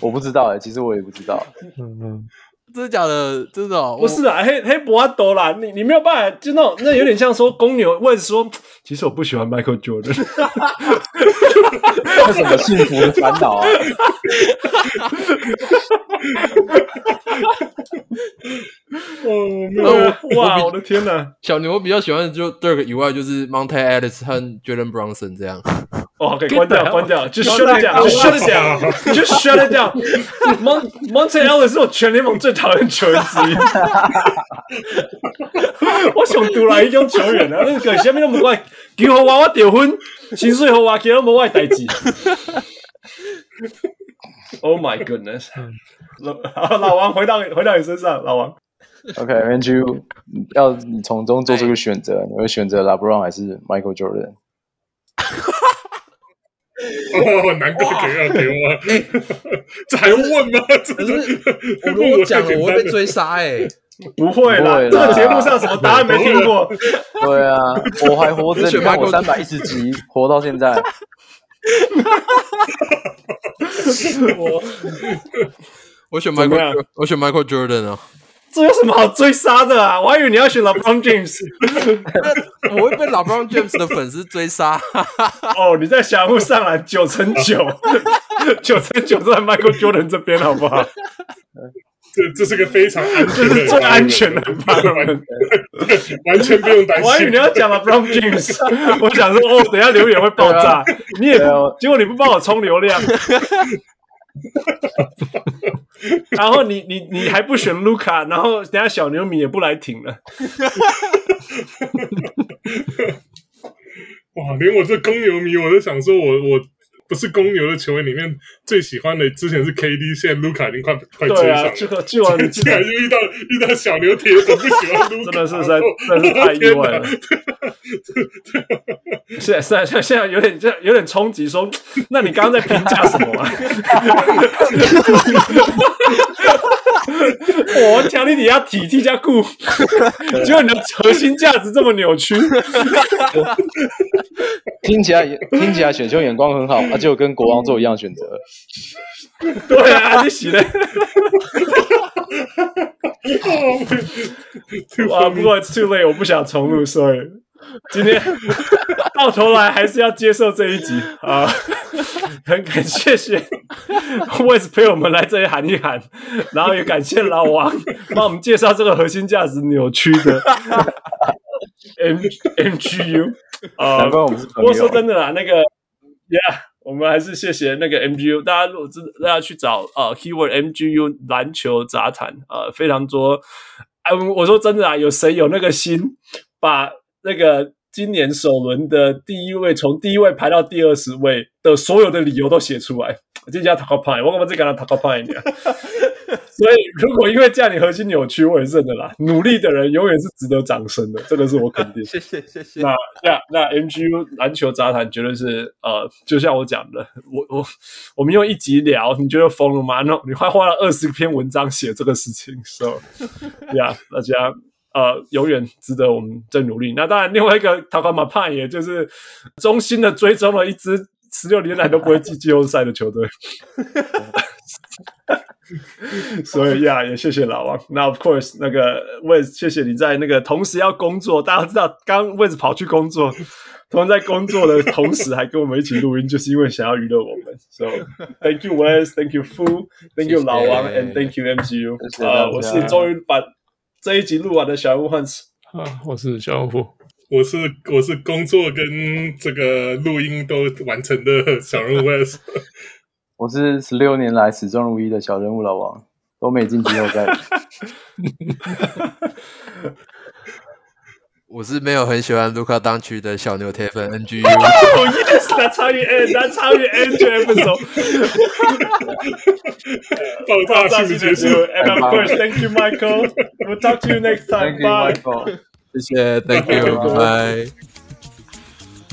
我不知道哎、欸，其实我也不知道。嗯嗯，真的假的？真的、哦？不是啊，黑黑博阿多啦，你你没有办法，就那种 那有点像说公牛，或者说，其实我不喜欢 Michael Jordan。有什么幸福的烦恼啊？哦，哇！我的天哪，小牛我比较喜欢的就 Dirk 以外，就是 Monte Ellis 和 Jalen Brunson 这样。OK，关掉，关掉，就 shut it down，就 shut it down，就 shut it down。montanelle 是我全联盟最讨厌球员之一。我想独来一种球员啊，那个下面都唔怪，球我话我丢分，薪水好话其他无爱代志。Oh my goodness！老老王回到回到你身上，老王。OK，那就要你从中做出个选择，你会选择 LeBron 还是 Michael Jordan？哦，难怪给要给我，哎，这还用问吗？可是我如果讲了，我会被追杀哎。不会啦，这个节目上什么答案没听过？对啊，我还活着，你看我三百一十集活到现在。我我选 Michael，我选 Michael Jordan 啊。这有什么好追杀的啊？我还以为你要选 LeBron James，我会被 LeBron James 的粉丝追杀。哦，你在小屋上篮九成九，九成九都在 Michael Jordan 这边，好不好？这这是个非常安全，这是最安全的方法，完全不用担心。我还以为你要讲 LeBron James，我想说哦，等下留言会爆炸，你也不，结果你不帮我充流量。然后你你你还不选卢卡，然后等下小牛米也不来挺了。哇，连我这公牛迷我都想说我，我我。不是公牛的球员里面最喜欢的，之前是 KD，现在卢卡已经快快追上了。这个 竟然竟然就遇到遇到小牛铁粉不喜欢卢卡，真的是在真的是太意外了。现在现在现在有点这有点冲击，说，那你刚刚在评价什么啊？我强力底下体体加顾，结果你的核心价值这么扭曲。听起来听起来选秀眼光很好，啊，就跟国王做一样选择。对啊，你洗的。啊，不过 it's too late，我不想重录，所以今天 到头来还是要接受这一集啊。很感谢谢 Wes 陪我们来这里喊一喊，然后也感谢老王帮我们介绍这个核心价值扭曲的 M MGU。啊，不过说真的啦，那个，Yeah，我们还是谢谢那个 MGU。大家如果真大家去找呃 Keyword MGU 篮球杂谈，呃，非常多。哎，我说真的啊，有谁有那个心把那个今年首轮的第一位从第一位排到第二十位的所有的理由都写出来？这叫 Talk Pine，我干嘛只跟他 Talk Pine 呢？所以，如果因为这样你核心扭曲，我也认的啦。努力的人永远是值得掌声的，这个是我肯定。谢谢谢谢。那那那 MGU 篮球杂谈绝对是呃，就像我讲的，我我我们用一集聊，你觉得疯了吗？那你还花了二十篇文章写这个事情，so 呀，yeah, 大家呃永远值得我们再努力。那当然，另外一个 Takama Pan 也就是衷心的追踪了一支十六年来都不会进季后赛的球队。所以呀，也谢谢老王。那 of course，那个 Wes，谢谢你在那个同时要工作。大家知道，刚 Wes 跑去工作，同时在工作的同时还跟我们一起录音，就是因为想要娱乐我们。So thank you Wes，thank you Fu，thank you 老王，and thank you MGU。啊，我是终于把这一集录完的小人物 Hans。啊，我是小人物，我是我是工作跟这个录音都完成的小人物。我是十六年来始终如一的小人物老王，都没进季后赛。我是没有很喜欢卢卡当区的小牛铁粉 NGU。Oh yes，that's how you end，that's how you end the episode。爆炸性结束。And of course, thank you, Michael. We'll talk to you next time. Bye. 谢谢，Thank you. Bye.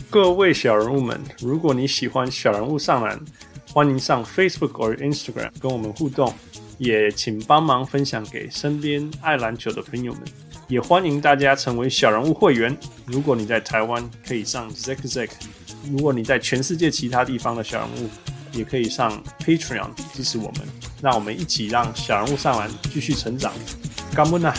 各位小人物们，如果你喜欢小人物上篮。欢迎上 Facebook 或 Instagram 跟我们互动，也请帮忙分享给身边爱篮球的朋友们。也欢迎大家成为小人物会员。如果你在台湾，可以上 Zack Zack；如果你在全世界其他地方的小人物，也可以上 Patreon 支持我们。让我们一起让小人物上篮继续成长。干不呢？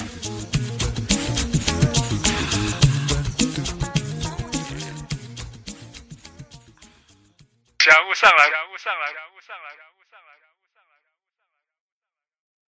小人物上来，小人物上来，